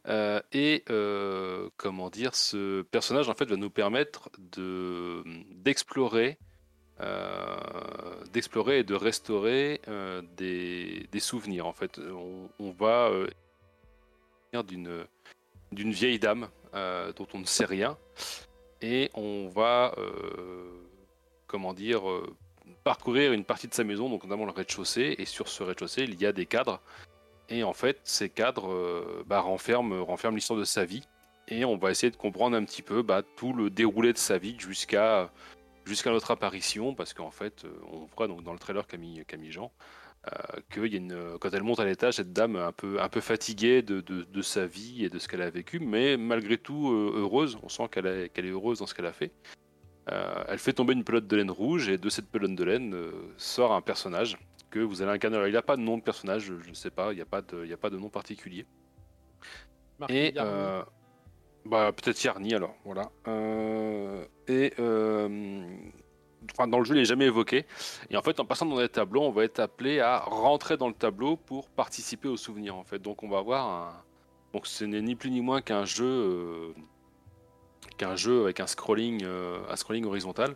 [SPEAKER 4] Euh, et euh, comment dire, ce personnage en fait va nous permettre de d'explorer, euh, d'explorer et de restaurer des, des souvenirs. En fait, on, on va d'une d'une vieille dame dont on ne sait rien et on va comment dire parcourir une partie de sa maison, donc notamment le rez-de-chaussée. Et sur ce rez-de-chaussée, il y a des cadres et en fait, ces cadres euh, bah, renferment, renferment l'histoire de sa vie. Et on va essayer de comprendre un petit peu bah, tout le déroulé de sa vie jusqu'à notre apparition. Parce qu'en fait, euh, on voit donc dans le trailer mis Jean, euh, que y quand elle monte à l'étage, cette dame un peu, fatiguée de, sa vie et de ce qu'elle a vécu, mais malgré tout euh, heureuse. On sent qu'elle est, heureuse dans ce qu'elle a fait. Euh, elle fait tomber une pelote de laine rouge et de cette pelote de laine euh, sort un personnage que vous allez incarner. Alors, il n'a pas de nom de personnage, je ne sais pas, il n'y a, pas de- il y a pas de nom particulier.
[SPEAKER 5] Marc
[SPEAKER 4] Et euh, bah, peut-être Yarny alors, voilà. Euh, et euh, enfin, dans le jeu, il n'est jamais évoqué. Et en fait, en passant dans les tableaux, on va être appelé à rentrer dans le tableau pour participer au souvenir. En fait, donc on va avoir un. Donc ce n'est ni plus ni moins qu'un jeu, euh, qu'un jeu avec un scrolling, euh, un scrolling horizontal,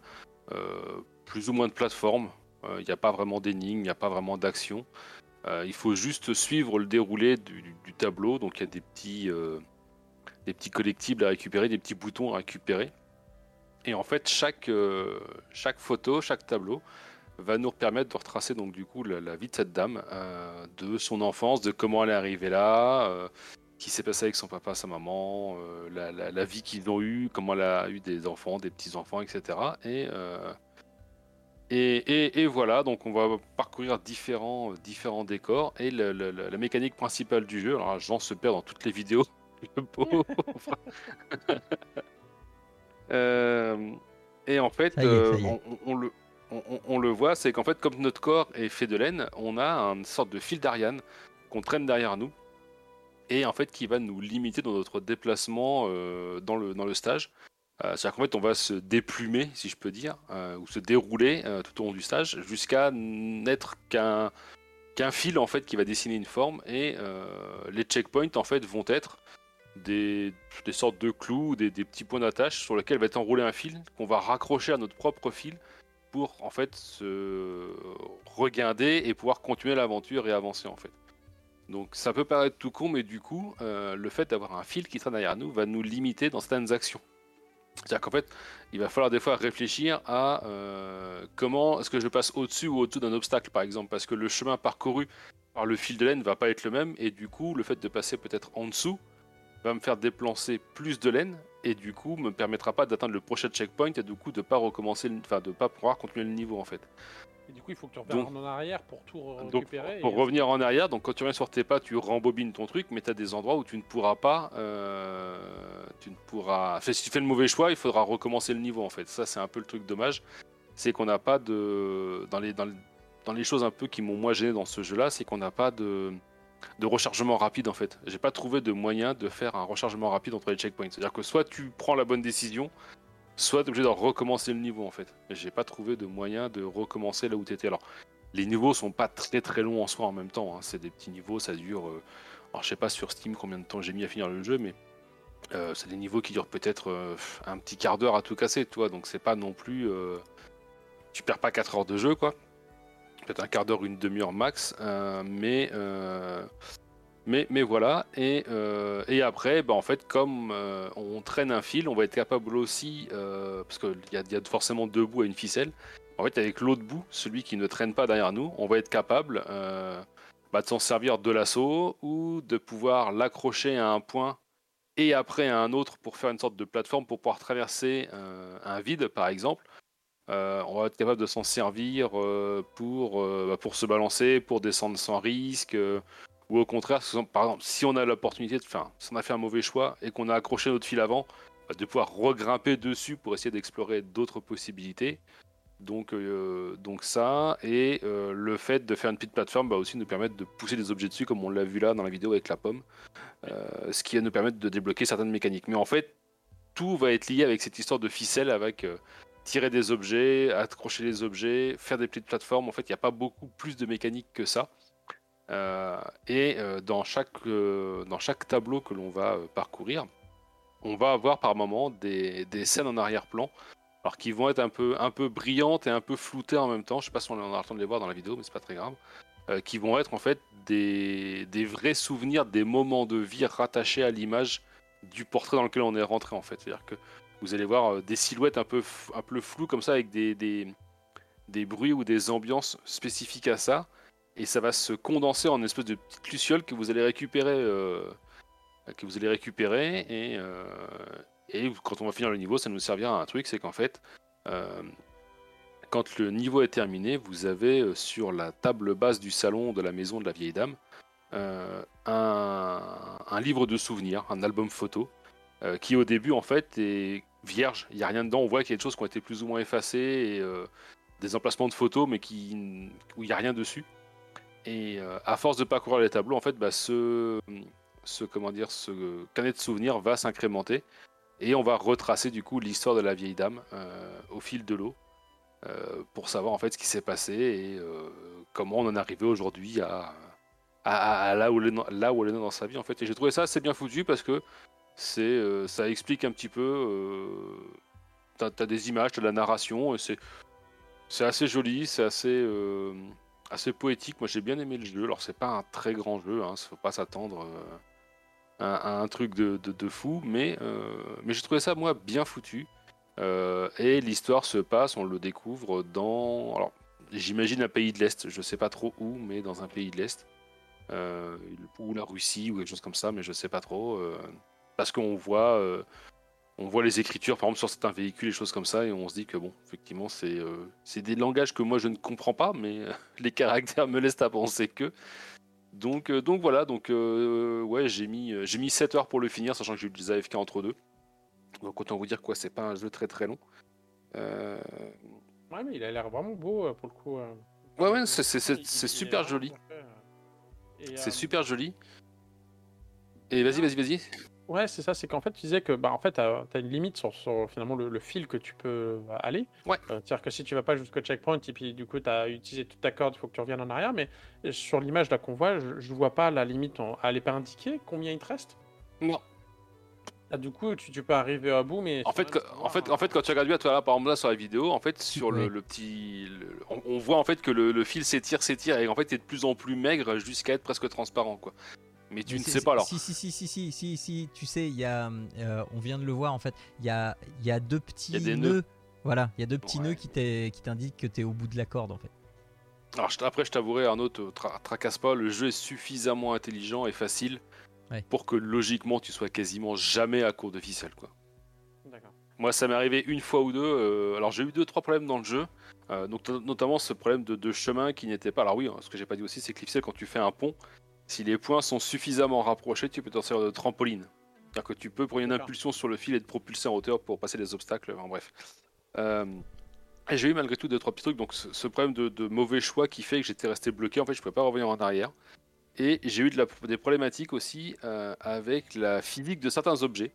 [SPEAKER 4] euh, plus ou moins de plateforme. Euh, Il n'y a pas vraiment d'énigme, il n'y a pas vraiment d'action. Euh, il faut juste suivre le déroulé du, tableau. Donc il y a des petits, euh, des petits collectibles à récupérer, des petits boutons à récupérer. Et en fait, chaque, photo, chaque tableau va nous permettre de retracer donc du coup la, vie de cette dame, de son enfance, de comment elle est arrivée là, qui s'est passé avec son papa, sa maman, la, vie qu'ils ont eue, comment elle a eu des enfants, des petits-enfants, etc. Et, euh, et, et- et voilà, donc on va parcourir différents, différents décors. Et le- le- le- la mécanique principale du jeu, alors Jean se perd dans toutes les vidéos, le pauvre. Euh, et en fait,
[SPEAKER 3] est,
[SPEAKER 4] euh, on, on- on le, on, on- on le voit, c'est qu'en fait, comme notre corps est fait de laine, on a une sorte de fil d'Ariane qu'on traîne derrière nous et en fait qui va nous limiter dans notre déplacement euh, dans, le, dans le stage. Euh, C'est-à-dire qu'en fait, on va se déplumer, si je peux dire, euh, ou se dérouler euh, tout au long du stage jusqu'à n'être qu'un fil en fait qui va dessiner une forme et les checkpoints en fait vont être des, sortes de clous, des, petits points d'attache sur lesquels va être enroulé un fil qu'on va raccrocher à notre propre fil pour en fait se regarder et pouvoir continuer l'aventure et avancer en fait. Donc ça peut paraître tout con, mais du coup, le fait d'avoir un fil qui traîne derrière nous va nous limiter dans certaines actions. C'est-à-dire qu'en fait, il va falloir des fois réfléchir à euh, comment est-ce que je passe au-dessus ou au-dessous d'un obstacle, par exemple, parce que le chemin parcouru par le fil de laine va pas être le même, et du coup, le fait de passer peut-être en dessous va me faire déplacer plus de laine, et du coup, me permettra pas d'atteindre le prochain checkpoint, et du coup, de pas recommencer, enfin, de pas pouvoir continuer le niveau en fait.
[SPEAKER 5] Et du coup, il faut que tu reviennes en arrière pour tout
[SPEAKER 4] Donc,
[SPEAKER 5] récupérer.
[SPEAKER 4] pour
[SPEAKER 5] et-
[SPEAKER 4] revenir en arrière, donc quand tu reviens sur tes pas, tu rembobines ton truc, mais tu as des endroits où tu ne pourras pas. euh, tu ne pourras. Enfin, si tu fais le mauvais choix, il faudra recommencer le niveau en fait. Ça, c'est un peu le truc dommage. C'est qu'on n'a pas de. Dans les, dans, dans les choses un peu qui m'ont moi gêné dans ce jeu-là, c'est qu'on n'a pas de de rechargement rapide en fait. J'ai pas trouvé de moyen de faire un rechargement rapide entre les checkpoints. C'est-à-dire que soit tu prends la bonne décision, soit tu es obligé de recommencer le niveau en fait. J'ai pas trouvé de moyen de recommencer là où tu étais. Alors, les niveaux sont pas très très longs en soi en même temps. hein. C'est des petits niveaux, ça dure. euh, Alors, je sais pas sur Steam combien de temps j'ai mis à finir le jeu, mais euh, c'est des niveaux qui durent peut-être euh, un petit quart d'heure à tout casser, toi. Donc, c'est pas non plus. Tu perds pas 4 heures de jeu, quoi. Peut-être un quart d'heure, une demi-heure max. euh, mais. euh, mais, mais voilà, et, euh, et après, bah, en fait, comme on traîne un fil, on va être capable aussi, parce qu'il y a, forcément deux bouts à une ficelle, en fait, avec l'autre bout, celui qui ne traîne pas derrière nous, on va être capable bah, de s'en servir de l'assaut ou de pouvoir l'accrocher à un point et après à un autre pour faire une sorte de plateforme pour pouvoir traverser un vide, par exemple. Euh, on va être capable de s'en servir euh, pour, euh, bah, pour se balancer, pour descendre sans risque. ou au contraire, par exemple, si on a l'opportunité de faire, si on a fait un mauvais choix et qu'on a accroché notre fil avant, bah, de pouvoir regrimper dessus pour essayer d'explorer d'autres possibilités. Donc, donc ça, et le fait de faire une petite plateforme va aussi nous permettre de pousser des objets dessus, comme on l'a vu là dans la vidéo avec la pomme, ce qui va nous permettre de débloquer certaines mécaniques. Mais en fait, tout va être lié avec cette histoire de ficelle, avec tirer des objets, accrocher les objets, faire des petites plateformes. En fait, il n'y a pas beaucoup plus de mécaniques que ça. Euh, et euh, dans, chaque, euh, dans chaque tableau que l'on va parcourir, on va avoir par moment des, des scènes en arrière-plan, alors qui vont être un peu, un peu brillantes et un peu floutées en même temps. Je sais pas si on aura le temps de les voir dans la vidéo, mais c'est pas très grave. Qui vont être en fait des, des vrais souvenirs, des moments de vie rattachés à l'image du portrait dans lequel on est rentré en fait. C'est-à-dire que vous allez voir euh, des silhouettes un peu, un peu floues comme ça avec des, des, des bruits ou des ambiances spécifiques à ça. Et ça va se condenser en une espèce de petite luciole que vous allez récupérer euh, que vous allez récupérer. Et, euh, et quand on va finir le niveau ça nous servira à un truc c'est qu'en fait quand le niveau est terminé vous avez sur la table basse du salon de la maison de la vieille dame un, un livre de souvenirs un album photo qui au début en fait est vierge il n'y a rien dedans on voit qu'il y a des choses qui ont été plus ou moins effacées euh, des emplacements de photos mais qui, où il n'y a rien dessus et euh, à force de parcourir les tableaux, en fait, bah, ce, ce, comment dire, ce carnet de souvenirs va s'incrémenter et on va retracer du coup l'histoire de la vieille dame euh, au fil de l'eau pour savoir en fait ce qui s'est passé et comment on en est arrivé aujourd'hui à, à, à là, où elle est dans, là où elle est dans sa vie en fait. Et j'ai trouvé ça assez bien foutu parce que c'est euh, ça explique un petit peu. Euh, t'as, t'as des images, t'as de la narration c'est C'est assez joli, c'est assez, euh, assez poétique. Moi, j'ai bien aimé le jeu. Alors, c'est pas un très grand jeu, hein, faut pas s'attendre à, un truc de, de- de fou, mais, mais j'ai trouvé ça, moi, bien foutu. Et l'histoire se passe, on le découvre dans. Alors, j'imagine un pays de l'Est, je sais pas trop où, mais dans un pays de l'Est. Ou la Russie, ou quelque chose comme ça, mais je sais pas trop. Parce qu'on voit. euh, on voit les écritures, par exemple, sur certains véhicules, et choses comme ça, et on se dit que, bon, effectivement, c'est euh, des langages que moi je ne comprends pas, mais euh, les caractères me laissent à penser que. Donc, donc voilà, donc ouais, j'ai mis, j'ai mis 7 heures pour le finir, sachant que j'ai eu des AFK entre deux. Donc autant vous dire quoi, c'est pas un jeu très très long. Euh,
[SPEAKER 5] Ouais, mais il a l'air vraiment beau euh, pour le coup. euh.
[SPEAKER 4] Ouais, ouais, c'est- super joli.
[SPEAKER 5] Et,
[SPEAKER 4] C'est super joli. Et vas-y, vas-y, vas-y.
[SPEAKER 5] Ouais, c'est ça, c'est qu'en fait, tu disais que bah, en fait, tu as, une limite sur, sur, finalement le, le fil que tu peux euh, aller.
[SPEAKER 4] Ouais.
[SPEAKER 5] Euh, C'est-à-dire que si tu vas pas jusqu'au checkpoint et puis du coup, tu as utilisé toute ta corde, il faut que tu reviennes en arrière. Mais sur l'image là qu'on voit, je, je vois pas la limite. En... Elle est pas indiquée combien il te reste?
[SPEAKER 4] Non.
[SPEAKER 5] Ah, du coup, tu, tu peux arriver à bout, mais.
[SPEAKER 4] En fait, que- en fait, en fait, quand tu regardes bien, toi là, par exemple là sur la vidéo, en fait, sur le, petit, le- on, on voit en fait que le, le fil s'étire, s'étire, et en fait, t'es de plus en plus maigre jusqu'à être presque transparent, quoi. Mais tu
[SPEAKER 3] Mais
[SPEAKER 4] ne sais pas alors.
[SPEAKER 3] Si, si, si, si, si, si, si, tu sais, il y a, euh, on vient de le voir en fait, il y a, il y a deux petits
[SPEAKER 4] Il y a des
[SPEAKER 3] nœuds.
[SPEAKER 4] nœuds.
[SPEAKER 3] Voilà, il y a deux petits
[SPEAKER 4] Ouais.
[SPEAKER 3] nœuds qui t'indiquent que tu es au bout de la corde en fait.
[SPEAKER 4] Alors je après, je t'avouerai, Arnaud, te tra- tracasse pas, le jeu est suffisamment intelligent et facile
[SPEAKER 3] Ouais.
[SPEAKER 4] pour que logiquement tu sois quasiment jamais à court de ficelle, quoi.
[SPEAKER 5] D'accord.
[SPEAKER 4] Moi, ça m'est arrivé une fois ou deux. euh, alors, j'ai eu deux, trois problèmes dans le jeu. euh, donc, to- notamment ce problème de, de chemin qui n'était pas. Alors, oui, hein, ce que j'ai pas dit aussi, c'est que l'IFCL, quand tu fais un pont, si les points sont suffisamment rapprochés, tu peux t'en servir de trampoline. C'est-à-dire que tu peux, pour une impulsion sur le fil, et te propulser en hauteur pour passer les obstacles. Enfin, bref. Euh, et j'ai eu malgré tout deux, trois petits trucs. Donc, ce, ce problème de, de mauvais choix qui fait que j'étais resté bloqué. En fait, je pouvais pas revenir en arrière. Et j'ai eu de la- des problématiques aussi euh, avec la physique de certains objets.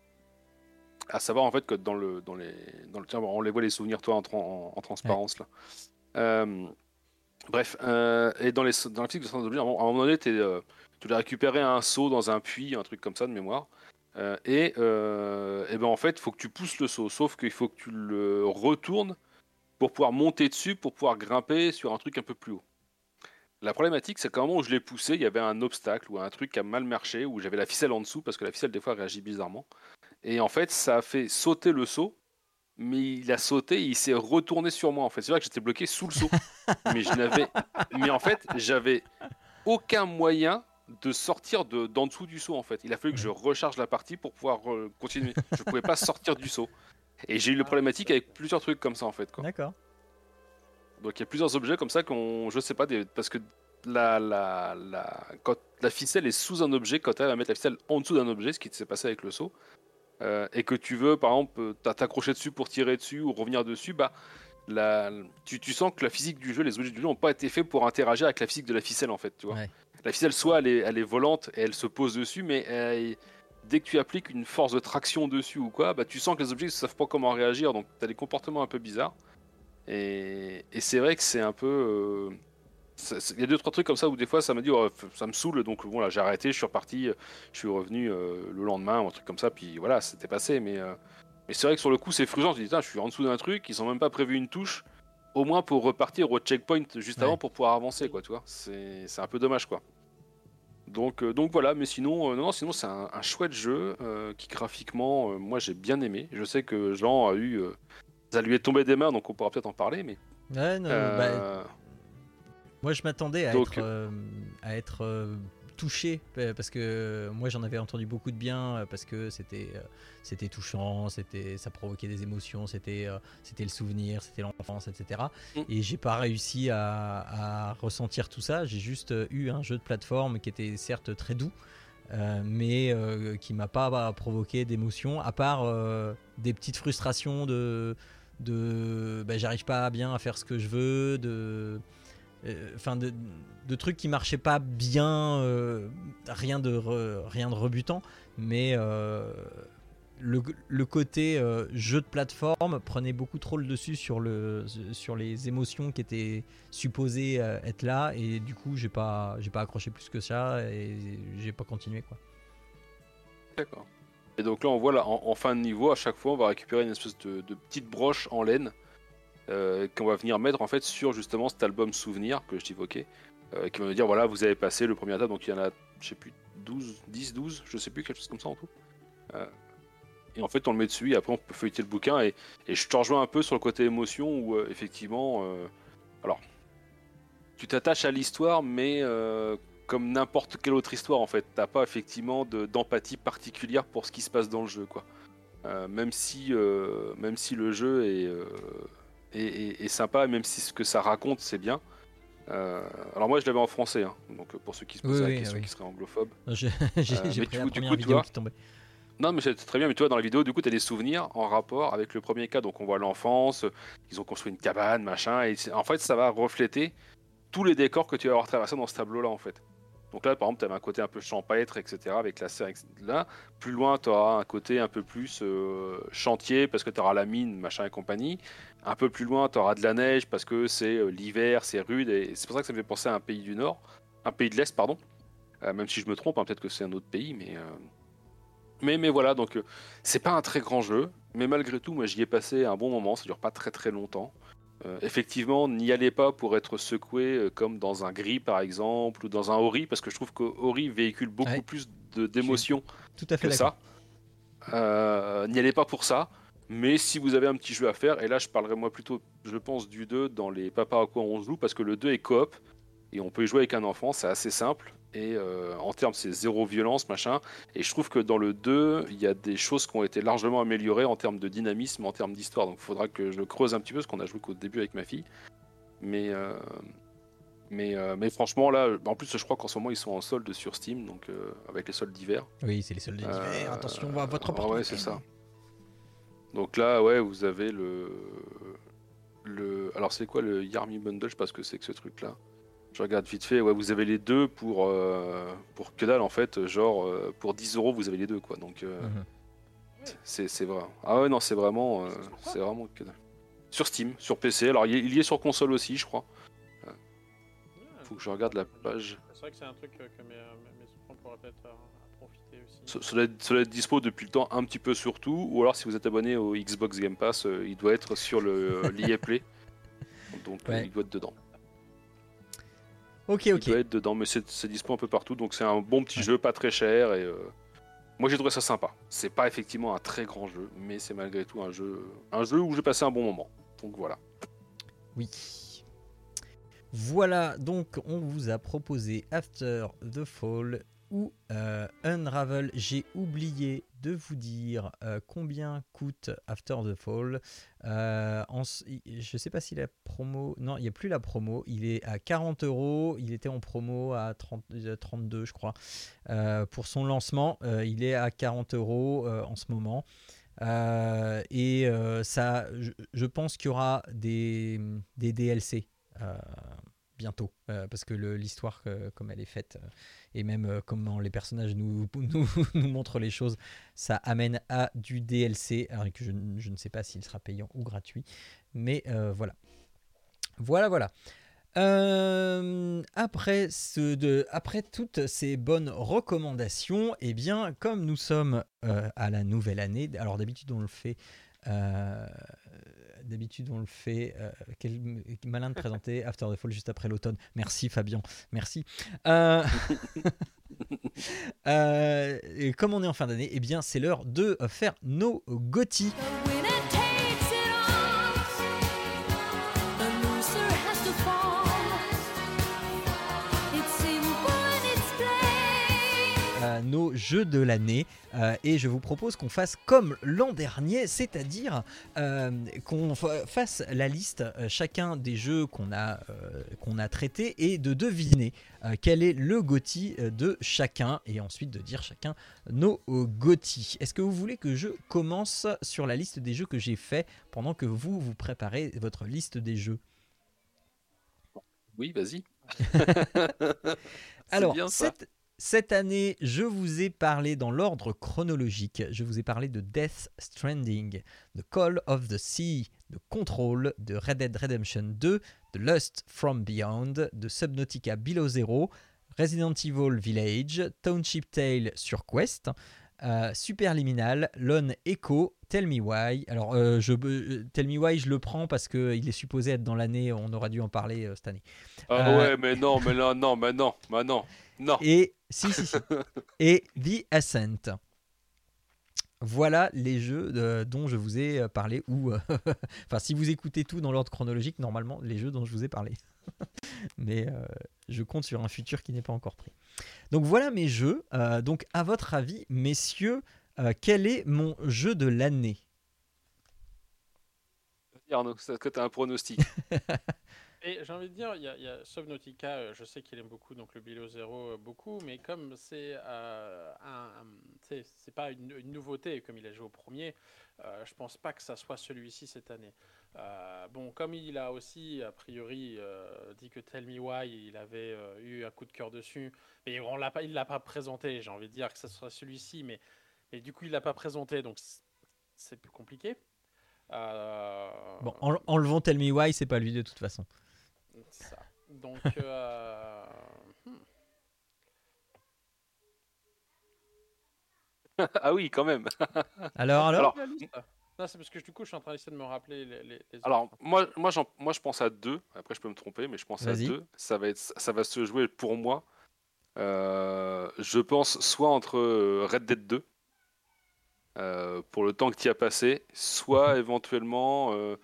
[SPEAKER 4] À savoir en fait que dans le dans les dans le tiens, on les voit les souvenirs toi en, tran- en- en transparence là. Euh, bref, et dans les dans la physique de certains objets, à un moment à un moment donné, t'es, tu dois récupérer un seau dans un puits, un truc comme ça de mémoire. Euh, et, euh, et ben en fait, il faut que tu pousses le seau, sauf qu'il faut que tu le retournes pour pouvoir monter dessus, pour pouvoir grimper sur un truc un peu plus haut. La problématique, c'est qu'à un moment où je l'ai poussé, il y avait un obstacle ou un truc qui a mal marché, où j'avais la ficelle en dessous, parce que la ficelle, des fois, réagit bizarrement. Et en fait, ça a fait sauter le seau, mais il a sauté, il s'est retourné sur moi, en fait. C'est vrai que j'étais bloqué sous le seau. mais je n'avais. Mais en fait, j'avais aucun moyen de sortir de, d'en dessous du seau, en fait. Il a fallu que je recharge la partie pour pouvoir euh, continuer. Je pouvais pas sortir du seau. Et j'ai eu le problématique avec plusieurs trucs comme ça, en fait. Quoi.
[SPEAKER 3] D'accord.
[SPEAKER 4] Donc il y a plusieurs objets comme ça qu'on, je sais pas, des, parce que la, la, la, quand la ficelle est sous un objet, quand tu arrives à mettre la ficelle en dessous d'un objet, ce qui s'est passé avec le saut, euh, et que tu veux par exemple euh, t'a- t'accrocher dessus pour tirer dessus ou revenir dessus, bah la, tu, tu sens que la physique du jeu, les objets du jeu n'ont pas été faits pour interagir avec la physique de la ficelle en fait, tu vois.
[SPEAKER 3] Ouais.
[SPEAKER 4] La ficelle soit elle est, volante et elle se pose dessus, mais elle- dès que tu appliques une force de traction dessus ou quoi, bah tu sens que les objets ne savent pas comment réagir, donc tu as des comportements un peu bizarres. Et, c'est vrai que c'est un peu. euh, Il y a deux trois trucs comme ça où des fois ça m'a dit oh, ça me saoule donc bon j'ai arrêté, je suis reparti, euh, je suis revenu euh, le lendemain ou un truc comme ça puis voilà c'était passé mais euh, mais c'est vrai que sur le coup c'est frustrant, me dis je suis en dessous d'un truc, ils ont même pas prévu une touche au moins pour repartir au checkpoint juste
[SPEAKER 3] Ouais.
[SPEAKER 4] avant pour pouvoir avancer quoi tu vois c'est un peu dommage quoi. Donc, euh, donc voilà, mais sinon, euh, non, non, sinon c'est un, un chouette jeu euh, qui graphiquement, moi j'ai bien aimé. Je sais que Jean a eu, ça lui est tombé des mains, donc on pourra peut-être en parler, mais
[SPEAKER 3] Ouais, non, bah, Moi, je m'attendais à,
[SPEAKER 4] Donc-
[SPEAKER 3] être, à être touché euh, parce que moi, j'en avais entendu beaucoup de bien euh, parce que c'était euh, c'était touchant, c'était ça provoquait des émotions, c'était c'était le souvenir, c'était l'enfance, etc.
[SPEAKER 4] Mm.
[SPEAKER 3] Et j'ai pas réussi à, à ressentir tout ça. J'ai juste eu un jeu de plateforme qui était certes très doux. euh, mais euh, qui m'a pas bah, provoqué d'émotions à part euh, des petites frustrations de de bah, j'arrive pas bien à faire ce que je veux de enfin de, trucs qui marchaient pas bien euh, rien de rien de rebutant mais euh, le, le côté euh, jeu de plateforme prenait beaucoup trop le dessus sur le sur les émotions qui étaient supposées euh, être là et du coup j'ai pas j'ai pas accroché plus que ça et j'ai pas continué quoi
[SPEAKER 4] d'accord. Et donc là, on voit là, en, fin de niveau, à chaque fois, on va récupérer une espèce de, petite broche en laine euh, qu'on va venir mettre en fait sur justement cet album souvenir que je t'évoquais, euh, qui va nous dire voilà, vous avez passé le premier étape, donc il y en a, je sais plus, 12, 10, 12, je sais plus, quelque chose comme ça en tout. Euh, et en fait, on le met dessus et après on peut feuilleter le bouquin. Et, je te rejoins un peu sur le côté émotion où euh, effectivement, euh, alors, tu t'attaches à l'histoire, mais euh, comme n'importe quelle autre histoire en fait, t'as pas effectivement de- d'empathie particulière pour ce qui se passe dans le jeu quoi. Euh, même si, euh, même si le jeu est, est sympa, même si ce que ça raconte c'est bien. Euh, alors moi je l'avais en français, hein, donc pour ceux qui se
[SPEAKER 3] Oui,
[SPEAKER 4] posent la
[SPEAKER 3] oui,
[SPEAKER 4] question
[SPEAKER 3] oui.
[SPEAKER 4] qui seraient anglophones.
[SPEAKER 3] Je- J'ai
[SPEAKER 4] Euh,
[SPEAKER 3] pris
[SPEAKER 4] du
[SPEAKER 3] la
[SPEAKER 4] coup- du
[SPEAKER 3] première
[SPEAKER 4] coup, tu
[SPEAKER 3] vidéo
[SPEAKER 4] vois,
[SPEAKER 3] qui tombait.
[SPEAKER 4] Non, mais c'est très bien. Mais toi, dans la vidéo, du coup, tu as des souvenirs en rapport avec le premier cas. Donc, on voit l'enfance, ils ont construit une cabane, machin. Et en fait, ça va refléter tous les décors que tu vas avoir traversés dans ce tableau-là, en fait. Donc là, par exemple, tu avais un côté un peu champêtre, etc., avec la serre. etc. Là, plus loin, tu auras un côté un peu plus euh, chantier, parce que tu auras la mine, machin et compagnie. Un peu plus loin, tu auras de la neige, parce que c'est euh, l'hiver, c'est rude. Et c'est pour ça que ça me fait penser à un pays du Nord, un pays de l'Est, pardon. Euh, même si je me trompe, hein, peut-être que c'est un autre pays, mais... euh, mais, mais voilà, donc euh, c'est pas un très grand jeu, mais malgré tout, moi j'y ai passé un bon moment, ça dure pas très très longtemps. Effectivement, n'y allez pas pour être secoué comme dans un gris par exemple, ou dans un Ori, parce que je trouve que Ori véhicule beaucoup
[SPEAKER 3] Ouais.
[SPEAKER 4] plus de- d'émotions que ça. N'y allez pas pour ça, mais si vous avez un petit jeu à faire, et là je parlerai moi plutôt, je pense, du 2 dans les Papa à quoi on joue, parce que le 2 est coop, et on peut y jouer avec un enfant, c'est assez simple, et euh, en termes c'est zéro violence, machin, et je trouve que dans le 2, il y a des choses qui ont été largement améliorées en termes de dynamisme, en termes d'histoire, donc il faudra que je le creuse un petit peu, parce qu'on a joué qu'au début avec ma fille, mais... euh, mais, euh, mais franchement, là, en plus, je crois qu'en ce moment, ils sont en solde sur Steam, donc avec les soldes d'hiver.
[SPEAKER 3] Oui, c'est les soldes d'hiver. Attention à votre
[SPEAKER 4] ah ouais, c'est ça. Donc là, ouais, vous avez le. le... Alors, c'est quoi le Yarmy Bundle? Je sais pas ce que c'est que ce truc-là. Je regarde vite fait. Ouais, vous avez les deux pour, euh, pour que dalle, en fait. Genre, euh, pour 10 euros, vous avez les deux, quoi. Donc, euh,
[SPEAKER 3] Mhm.
[SPEAKER 4] c'est c'est vrai. Ah ouais, non, c'est vraiment. euh, c'est vraiment que dalle. Sur Steam, sur PC. Alors, il y est- il y est sur console aussi, je crois. Faut que je regarde la page.
[SPEAKER 5] C'est vrai que c'est un truc que mes, mes enfants pourraient peut-être aussi.
[SPEAKER 4] Doit être dispo depuis le temps un petit peu sur tout, ou alors si vous êtes abonné au Xbox Game Pass, euh, il doit être sur le euh, l'EA Play. Donc euh,
[SPEAKER 3] Ouais.
[SPEAKER 4] il doit être dedans.
[SPEAKER 3] Ok,
[SPEAKER 4] Il
[SPEAKER 3] ok.
[SPEAKER 4] doit être dedans, mais c'est dispo un peu partout, donc c'est un bon petit jeu, pas très cher, et euh, moi j'ai trouvé ça sympa. C'est pas effectivement un très grand jeu, mais c'est malgré tout un jeu, un jeu où j'ai passé un bon moment. Donc voilà.
[SPEAKER 3] Oui. Voilà, donc on vous a proposé After the Fall ou euh, Unravel. J'ai oublié de vous dire euh, combien coûte After the Fall. Euh, je sais pas si la promo... Non, il n'y a plus la promo. Il est à 40 euros. Il était en promo à 30, euh, 32, je crois. Pour son lancement, il est à 40 euros en ce moment. Et ça, je, pense qu'il y aura des, DLC bientôt, parce que l'histoire, comme elle est faite, et même euh, comment les personnages nous, montrent les choses, ça amène à du DLC, alors que je, ne sais pas s'il sera payant ou gratuit, mais euh, voilà. Voilà, voilà. Euh, après, toutes ces bonnes recommandations, eh bien, comme nous sommes à la nouvelle année, alors d'habitude on le fait, d'habitude on le fait, euh, quel malin de présenter After the Fall juste après l'automne. Merci Fabien, merci. Euh, euh, et comme on est en fin d'année, eh bien c'est l'heure de faire nos GOTY. Nos jeux de l'année euh, et je vous propose qu'on fasse comme l'an dernier, c'est-à-dire euh, qu'on fa- fasse la liste euh, chacun des jeux qu'on a, qu'on a traités et de deviner quel est le GOTY euh, de chacun et ensuite de dire chacun nos GOTY. Est-ce que vous voulez que je commence sur la liste des jeux que j'ai fait pendant que vous vous préparez votre liste des jeux?
[SPEAKER 4] Oui, vas-y.
[SPEAKER 3] Alors,
[SPEAKER 4] bien ça.
[SPEAKER 3] cette, cette année, je vous ai parlé dans l'ordre chronologique. Je vous ai parlé de Death Stranding, de Call of the Sea, de Control, de Red Dead Redemption 2, de Lust from Beyond, de Subnautica Below Zero, Resident Evil Village, Township Tale sur Quest, euh, Superliminal, Lone Echo, Tell Me Why. Alors, euh, je, euh, Tell Me Why, je le prends parce qu'il est supposé être dans l'année, on aurait dû en parler euh, cette année.
[SPEAKER 4] Ah ouais, mais non, mais là, non, mais non, mais non, non.
[SPEAKER 3] Et, si, si, si. Et The Ascent. Voilà les jeux euh, dont je vous ai euh, parlé, ou euh, enfin si vous écoutez tout dans l'ordre chronologique, normalement les jeux dont je vous ai parlé. Mais euh, je compte sur un futur qui n'est pas encore pris. Donc voilà mes jeux. Euh, donc à votre avis, messieurs, quel est mon jeu de l'année?
[SPEAKER 4] Arnaud, est-ce que tu as un pronostic
[SPEAKER 5] Et j'ai envie de dire, il y a, y a euh, je sais qu'il aime beaucoup, donc le Below Zero euh, beaucoup, mais comme c'est euh, un, un- pas une, nouveauté, comme il a joué au premier, euh, je pense pas que ça soit celui-ci cette année. Euh, bon, comme il a aussi, a priori, dit que Tell Me Why, il avait eu un coup de cœur dessus, mais on l'a pas, il l'a pas présenté, j'ai envie de dire que ça sera celui-ci, mais, mais du coup, il l'a pas présenté, donc c'est plus compliqué. Euh,
[SPEAKER 3] Bon, en- enlevons Tell Me Why, c'est pas lui de toute façon.
[SPEAKER 5] Donc, euh, hmm.
[SPEAKER 4] Ah oui, quand même.
[SPEAKER 3] Alors, alors.
[SPEAKER 5] Non, c'est parce que du coup, je suis en train d'essayer de me rappeler les, les, les
[SPEAKER 4] Alors, moi, moi, j'en- moi, je pense à deux. Après, je peux me tromper, mais je pense à deux. Ça va, être, ça va se jouer pour moi. Euh, je pense soit entre euh, Red Dead 2, euh, pour le temps que tu as passé, soit éventuellement, euh,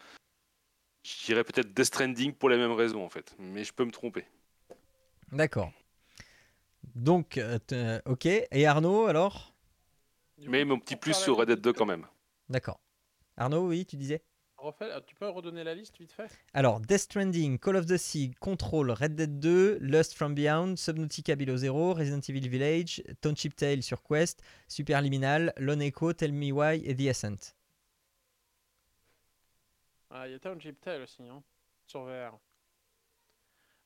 [SPEAKER 4] je dirais peut-être Death Stranding pour les mêmes raisons, en fait. Mais je peux me tromper.
[SPEAKER 3] d'accord. Donc, euh, euh, ok. Et Arnaud, alors?
[SPEAKER 4] Mais mon petit plus sur Red Dead 2
[SPEAKER 5] vite
[SPEAKER 4] quand même.
[SPEAKER 3] D'accord. Arnaud, oui, tu disais?
[SPEAKER 5] Euh, tu peux redonner la liste vite fait?
[SPEAKER 3] Alors, Death Stranding, Call of the Sea, Control, Red Dead 2, Lust from Beyond, Subnautica Below Zero, Resident Evil Village, Township Tale sur Quest, Superliminal, Lone Echo, Tell Me Why et The Ascent.
[SPEAKER 5] Ah, Il y a Township Tale aussi, hein, sur VR.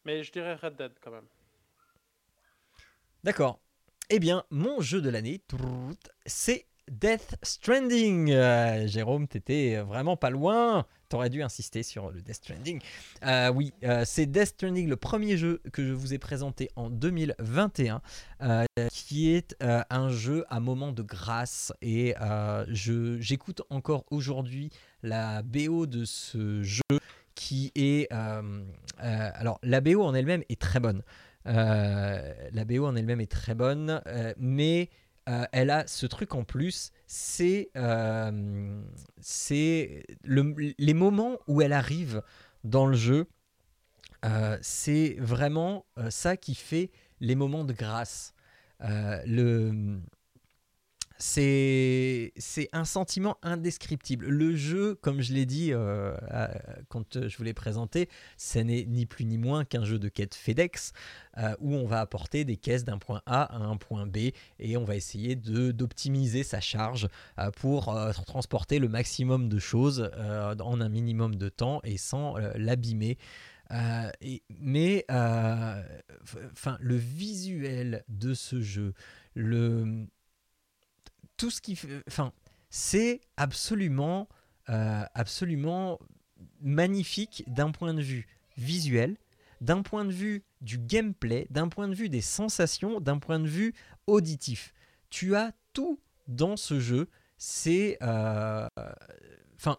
[SPEAKER 5] Mais je dirais Red Dead quand même.
[SPEAKER 3] D'accord. Eh bien, mon jeu de l'année, c'est Death Stranding. Euh, Jérôme, t'étais vraiment pas loin. T'aurais dû insister sur le Death Stranding. Euh, oui, euh, c'est Death Stranding, le premier jeu que je vous ai présenté en 2021, euh, qui est un jeu à moment de grâce. Et j'écoute encore aujourd'hui la BO de ce jeu qui est... euh, euh, alors, la BO en elle-même est très bonne. Euh, la BO en elle-même est très bonne, mais elle a ce truc en plus, c'est le- les moments où elle arrive dans le jeu. c'est vraiment ça qui fait les moments de grâce. Le c'est un sentiment indescriptible. Le jeu, comme je l'ai dit euh, quand je vous l'ai présenté, ce n'est ni plus ni moins qu'un jeu de quête FedEx euh, où on va apporter des caisses d'un point A à un point B et on va essayer d'optimiser sa charge euh, pour euh, transporter le maximum de choses euh, en un minimum de temps et sans euh, l'abîmer. Euh, mais euh, le visuel de ce jeu, le tout ce qui enfin c'est absolument euh, absolument magnifique d'un point de vue visuel, d'un point de vue du gameplay, d'un point de vue des sensations, d'un point de vue auditif. Tu as tout dans ce jeu. C'est. euh, Enfin.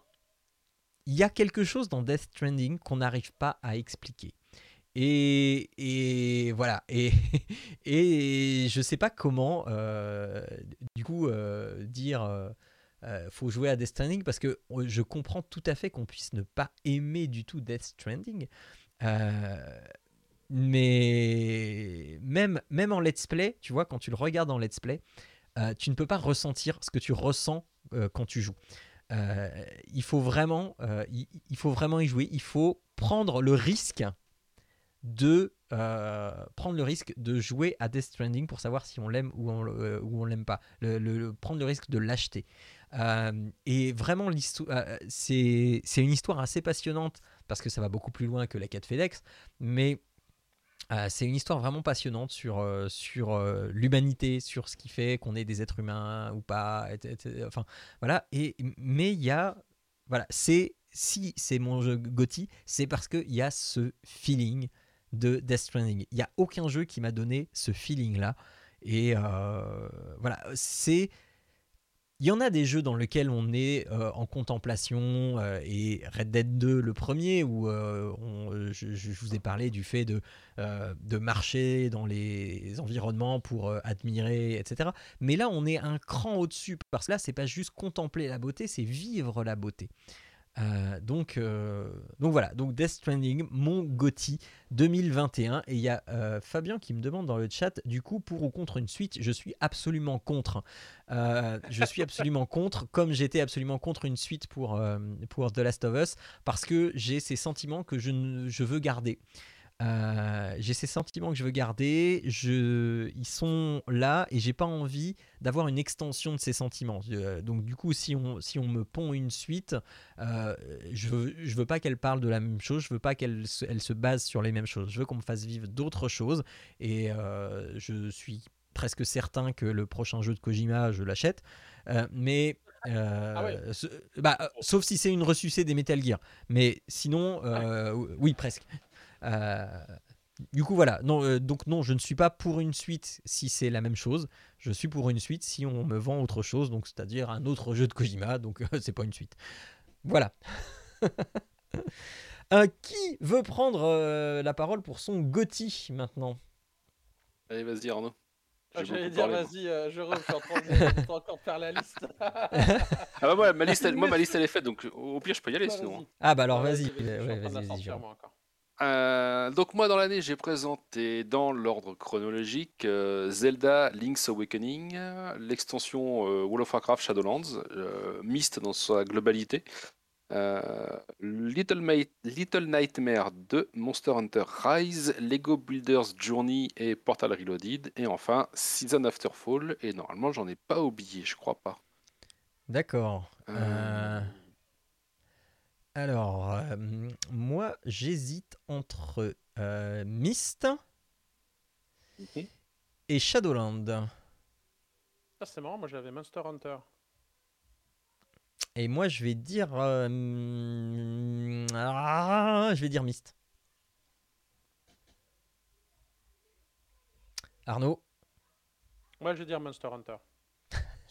[SPEAKER 3] il y a quelque chose dans Death Stranding qu'on n'arrive pas à expliquer. Et, et voilà. Et, et je sais pas comment, euh, du coup, euh, dire. euh, euh, faut jouer à Death Stranding parce que je comprends tout à fait qu'on puisse ne pas aimer du tout Death Stranding. Mais même, même en let's play, tu vois, quand tu le regardes en let's play, tu ne peux pas ressentir ce que tu ressens quand tu joues. Il faut vraiment, il faut vraiment y jouer. Il faut prendre le risque de euh, prendre le risque de jouer à Death Stranding pour savoir si on l'aime ou on, euh, l'aime pas. Le, prendre le risque de l'acheter. Euh, et vraiment, euh, c'est une histoire assez passionnante parce que ça va beaucoup plus loin que la quête FedEx, mais c'est une histoire vraiment passionnante sur, sur l'humanité, sur ce qui fait qu'on est des êtres humains ou pas. et- enfin, voilà. Et, mais il y a. Voilà, c'est. Si c'est mon jeu Gotti, c'est parce qu'il y a ce feeling de Death Stranding. Il n'y a aucun jeu qui m'a donné ce feeling-là. Et euh, voilà, c'est. Il y en a des jeux dans lesquels on est euh, en contemplation euh, et Red Dead 2 le premier où je, je vous ai parlé du fait de, de marcher dans les environnements pour admirer, etc. Mais là on est un cran au-dessus parce que là c'est pas juste contempler la beauté, c'est vivre la beauté. Euh, donc, euh, donc voilà, donc Death Stranding, mon GOTY 2021. Et il y a euh, Fabien qui me demande dans le chat, du coup, pour ou contre une suite, je suis absolument contre. Je suis absolument contre, comme j'étais absolument contre une suite pour, pour The Last of Us, parce que j'ai ces sentiments que je, je veux garder. Euh, j'ai ces sentiments que je veux garder, je, ils sont là et j'ai pas envie d'avoir une extension de ces sentiments. Euh, donc du coup, si on, si on me pond une suite, euh, je, veux, je veux pas qu'elle parle de la même chose, je veux pas qu'elle se, elle se base sur les mêmes choses. Je veux qu'on me fasse vivre d'autres choses et je suis presque certain que le prochain jeu de Kojima, je l'achète. Mais euh,
[SPEAKER 5] Ah ouais.
[SPEAKER 3] ce- bah, euh, sauf si c'est une ressucée des Metal Gear. Mais sinon, euh, oui, presque. Euh, du coup, voilà. Non, euh, donc non, je ne suis pas pour une suite si c'est la même chose. Je suis pour une suite si on me vend autre chose, donc c'est-à-dire un autre jeu de Kojima. Donc euh, c'est pas une suite. Voilà. Euh, qui veut prendre euh, la parole pour son Gotti maintenant?
[SPEAKER 4] Allez, vas-y Arnaud.
[SPEAKER 5] Ah, J'allais dire, vas-y, euh, je suis en train de, je suis encore faire la liste.
[SPEAKER 4] Ah bah moi, ma liste, elle, moi, ma liste elle est faite, donc au pire je peux y aller
[SPEAKER 5] Bah,
[SPEAKER 4] sinon. hein.
[SPEAKER 5] vas-y.
[SPEAKER 3] Ah bah alors
[SPEAKER 5] Ouais,
[SPEAKER 3] vas-y. ouais,
[SPEAKER 5] la
[SPEAKER 3] vas-y, vas-y,
[SPEAKER 4] Euh, donc moi dans l'année j'ai présenté dans l'ordre chronologique euh, Zelda Link's Awakening, l'extension euh, World of Warcraft Shadowlands, euh, Myst dans sa globalité, Little, Ma- Little Nightmare 2, Monster Hunter Rise, Lego Builders Journey et Portal Reloaded, et enfin Season After Fall, et normalement j'en ai pas oublié, je crois pas.
[SPEAKER 3] D'accord. Alors, euh, moi, j'hésite entre euh, Myst
[SPEAKER 4] Mhm.
[SPEAKER 3] et Shadowland.
[SPEAKER 5] Ça, c'est marrant, moi j'avais Monster Hunter.
[SPEAKER 3] Et moi, je vais dire. euh, ah, je vais dire Myst. Arnaud
[SPEAKER 5] Moi, je vais dire Monster Hunter.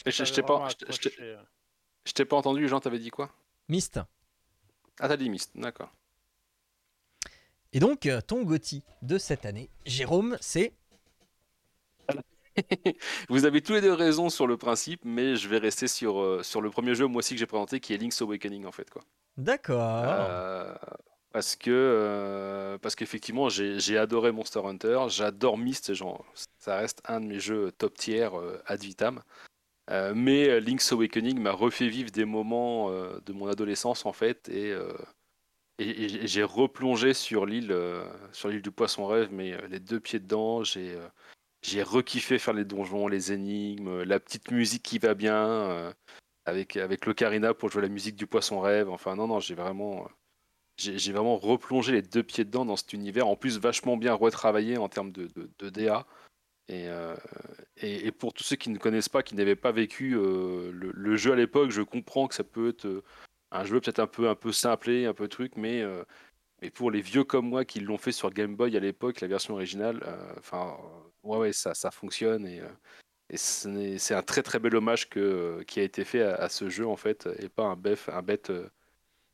[SPEAKER 4] Je t'ai pas, entendu, Jean, t'avais dit quoi?
[SPEAKER 3] Myst.
[SPEAKER 4] Ah t'as dit Myst, d'accord.
[SPEAKER 3] Et donc, euh, ton Gotti de cette année, Jérôme, c'est.
[SPEAKER 4] Vous avez tous les deux raison sur le principe, mais je vais rester sur, euh, sur le premier jeu, moi aussi, que j'ai présenté, qui est Link's Awakening, en fait. Quoi.
[SPEAKER 3] D'accord.
[SPEAKER 4] Euh, parce que euh, parce qu'effectivement, j'ai adoré Monster Hunter, j'adore Myst, genre, ça reste un de mes jeux top tier euh, ad vitam. Euh, mais euh, Link's Awakening m'a refait vivre des moments euh, de mon adolescence, en fait, et, j'ai replongé sur l'île sur l'île du Poisson Rêve, mais les deux pieds dedans, j'ai j'ai rekiffé faire les donjons, les énigmes, la petite musique qui va bien, avec, avec l'ocarina pour jouer la musique du Poisson Rêve. Enfin, non, non, j'ai vraiment, j'ai vraiment replongé les deux pieds dedans dans cet univers, en plus vachement bien retravaillé en termes de, de, de DA. Et, euh, et, pour tous ceux qui ne connaissent pas, qui n'avaient pas vécu euh, le, jeu à l'époque, je comprends que ça peut être euh, un jeu peut-être un peu, un peu simplé, un peu truc, mais, mais pour les vieux comme moi qui l'ont fait sur Game Boy à l'époque, la version originale, enfin, ouais, ça, ça fonctionne et, c'est un très très bel hommage qui a été fait à, ce jeu en fait, et pas un bête,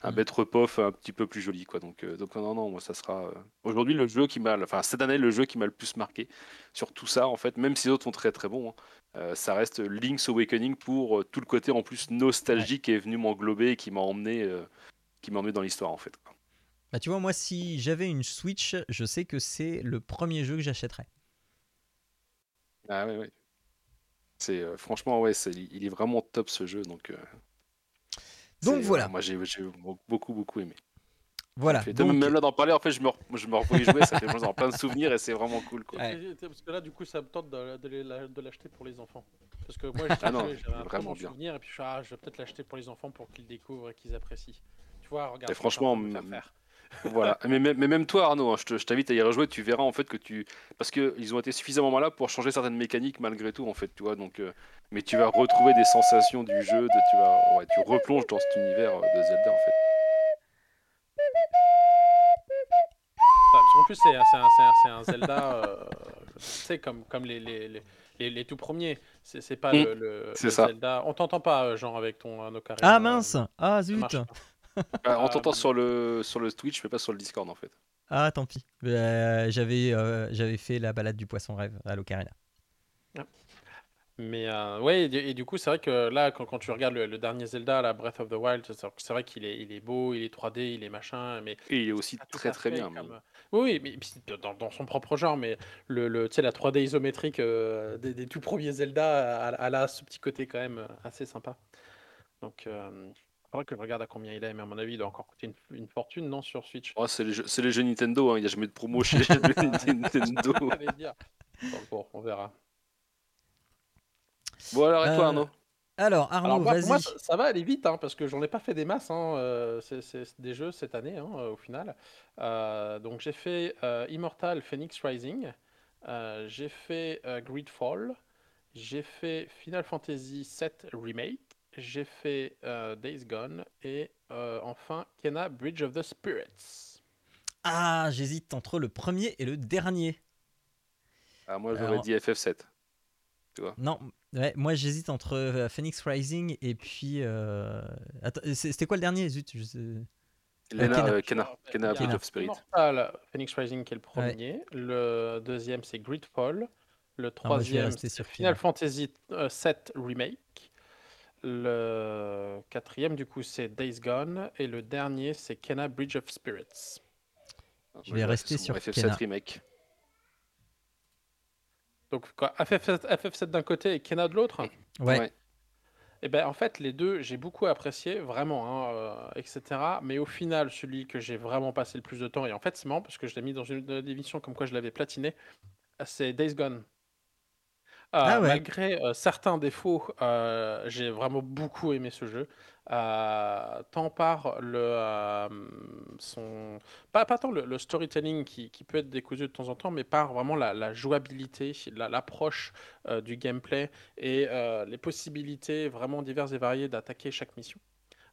[SPEAKER 4] un bête repof un petit peu plus joli quoi. Donc, euh, donc non, non, moi ça sera euh, aujourd'hui le jeu qui m'a, enfin cette année le jeu qui m'a le plus marqué sur tout ça en fait, même si les autres sont très très bons. hein, euh, ça reste Link's Awakening pour euh, tout le côté en plus nostalgique qui est venu m'englober et qui m'a emmené, qui m'a emmené dans l'histoire en fait. quoi.
[SPEAKER 3] Bah, tu vois, moi, si j'avais une Switch, je sais que c'est le premier jeu que j'achèterais.
[SPEAKER 4] Ah ouais, ouais. C'est franchement ouais, c'est, il est vraiment top ce jeu donc.
[SPEAKER 3] Donc voilà.
[SPEAKER 4] moi j'ai, j'ai beaucoup beaucoup aimé.
[SPEAKER 3] Voilà.
[SPEAKER 4] Fait-
[SPEAKER 3] donc-
[SPEAKER 4] Même là d'en parler, en fait, je me, re- je me revois y jouer, ça fait genre plein de souvenirs et c'est vraiment cool. Quoi.
[SPEAKER 3] Ouais.
[SPEAKER 5] Parce que là, du coup, ça me tente de, de les- de l'acheter pour les enfants. Parce que moi,
[SPEAKER 4] Ah
[SPEAKER 5] j'avais j'avais un
[SPEAKER 4] vraiment
[SPEAKER 5] bon souvenir et puis je suis ah, je vais peut-être l'acheter pour les enfants pour qu'ils découvrent et qu'ils apprécient. Tu vois, regarde.
[SPEAKER 4] Et franchement,
[SPEAKER 5] faire.
[SPEAKER 4] Voilà. Mais, mais- mais même toi, Arnaud, hein, je te- je t'invite à y rejouer. Tu verras en fait que tu, parce que ils ont été suffisamment malins pour changer certaines mécaniques malgré tout, en fait, tu vois. Donc, euh, mais tu vas retrouver des sensations du jeu. De, tu vas, ouais, tu replonges dans cet univers euh, de Zelda, en fait.
[SPEAKER 5] Qu'en plus, c'est un, c'est un- c'est un- c'est un Zelda, euh, tu sais, comme, comme les, les, les, les, les tout premiers. C'est c'est pas
[SPEAKER 4] Mm.
[SPEAKER 5] le, le-
[SPEAKER 4] C'est
[SPEAKER 5] le
[SPEAKER 4] ça.
[SPEAKER 5] Zelda. On t'entend pas, euh, genre avec ton euh, Ocarina.
[SPEAKER 3] Ah mince Ah zut
[SPEAKER 5] marche pas.
[SPEAKER 4] Ah, on
[SPEAKER 5] Ah,
[SPEAKER 4] t'entend
[SPEAKER 5] bon.
[SPEAKER 4] sur le sur le Twitch, mais pas sur le Discord en fait.
[SPEAKER 3] Ah tant pis. Euh, J'avais euh, j'avais fait la balade du poisson rêve à l'Ocarina.
[SPEAKER 5] Mais euh, ouais, et, du- et du coup, c'est vrai que là, quand, quand tu regardes le, le dernier Zelda, la Breath of the Wild, c'est vrai qu'il est, il est beau, il est 3D, il est machin, mais
[SPEAKER 4] Et il est aussi très très bien.
[SPEAKER 5] comme-
[SPEAKER 4] mais-
[SPEAKER 5] Oui, oui, mais puis dans, dans son propre genre, mais le, le, tu sais, la 3D isométrique euh, des, des tout premiers Zelda, elle, elle a ce petit côté quand même euh, assez sympa. Donc, euh, faudrait que je regarde à combien il est, mais à mon avis, il doit encore coûter une, une fortune, non, sur Switch?
[SPEAKER 4] Oh, c'est les, jeux- c'est les jeux Nintendo, hein, il n'y a jamais de promo chez les jeux Nintendo.
[SPEAKER 5] Bon, bon, on verra.
[SPEAKER 4] Bon alors, et toi
[SPEAKER 3] Euh,
[SPEAKER 4] Arnaud?
[SPEAKER 3] Alors Arnaud,
[SPEAKER 5] moi,
[SPEAKER 3] vas-y.
[SPEAKER 5] ça, ça va aller vite hein, parce que j'en ai pas fait des masses. hein, euh, c'est des jeux cette année hein, euh, au final. Euh, donc j'ai fait euh, Immortal Phoenix Rising, euh, j'ai fait euh, Greedfall, j'ai fait Final Fantasy VII Remake, j'ai fait euh, Days Gone et euh, enfin Kena Bridge of the Spirits.
[SPEAKER 3] Ah, j'hésite entre le premier et le dernier.
[SPEAKER 4] ah, Moi j'aurais
[SPEAKER 3] Alors-
[SPEAKER 4] dit FF7.
[SPEAKER 3] Non, ouais, moi j'hésite entre euh, Phoenix Rising et puis. euh, c'était quoi le dernier? Zut, je sais-
[SPEAKER 4] Lena,
[SPEAKER 3] Kena.
[SPEAKER 4] euh, Kena, Bridge of Spirit.
[SPEAKER 5] Immortal Phoenix Rising qui est le premier, le deuxième c'est Greedfall, le
[SPEAKER 3] Ah,
[SPEAKER 5] troisième c'est
[SPEAKER 3] sur
[SPEAKER 5] Final. Fantasy VII Remake, le quatrième du coup c'est Days Gone et le dernier c'est Kena Bridge of Spirits.
[SPEAKER 3] Je vais rester sur
[SPEAKER 4] FF7
[SPEAKER 3] Kena.
[SPEAKER 4] Remake.
[SPEAKER 5] Donc quoi, FF7, FF7 d'un côté et Kena de l'autre?
[SPEAKER 3] Ouais.
[SPEAKER 4] Ouais.
[SPEAKER 5] Et ben en fait les deux j'ai beaucoup apprécié vraiment hein, euh, etc. Mais au final celui que j'ai vraiment passé le plus de temps et en fait c'est marrant parce que je l'ai mis dans une émission comme quoi je l'avais platiné, c'est Days Gone. Euh,
[SPEAKER 3] Ah ouais.
[SPEAKER 5] Malgré euh, certains défauts, euh, j'ai vraiment beaucoup aimé ce jeu. Euh, tant par le euh, son pas, pas tant le, le storytelling qui, qui peut être décousu de temps en temps, mais par vraiment la, la jouabilité, la- l'approche euh, du gameplay et les possibilités vraiment diverses et variées d'attaquer chaque mission.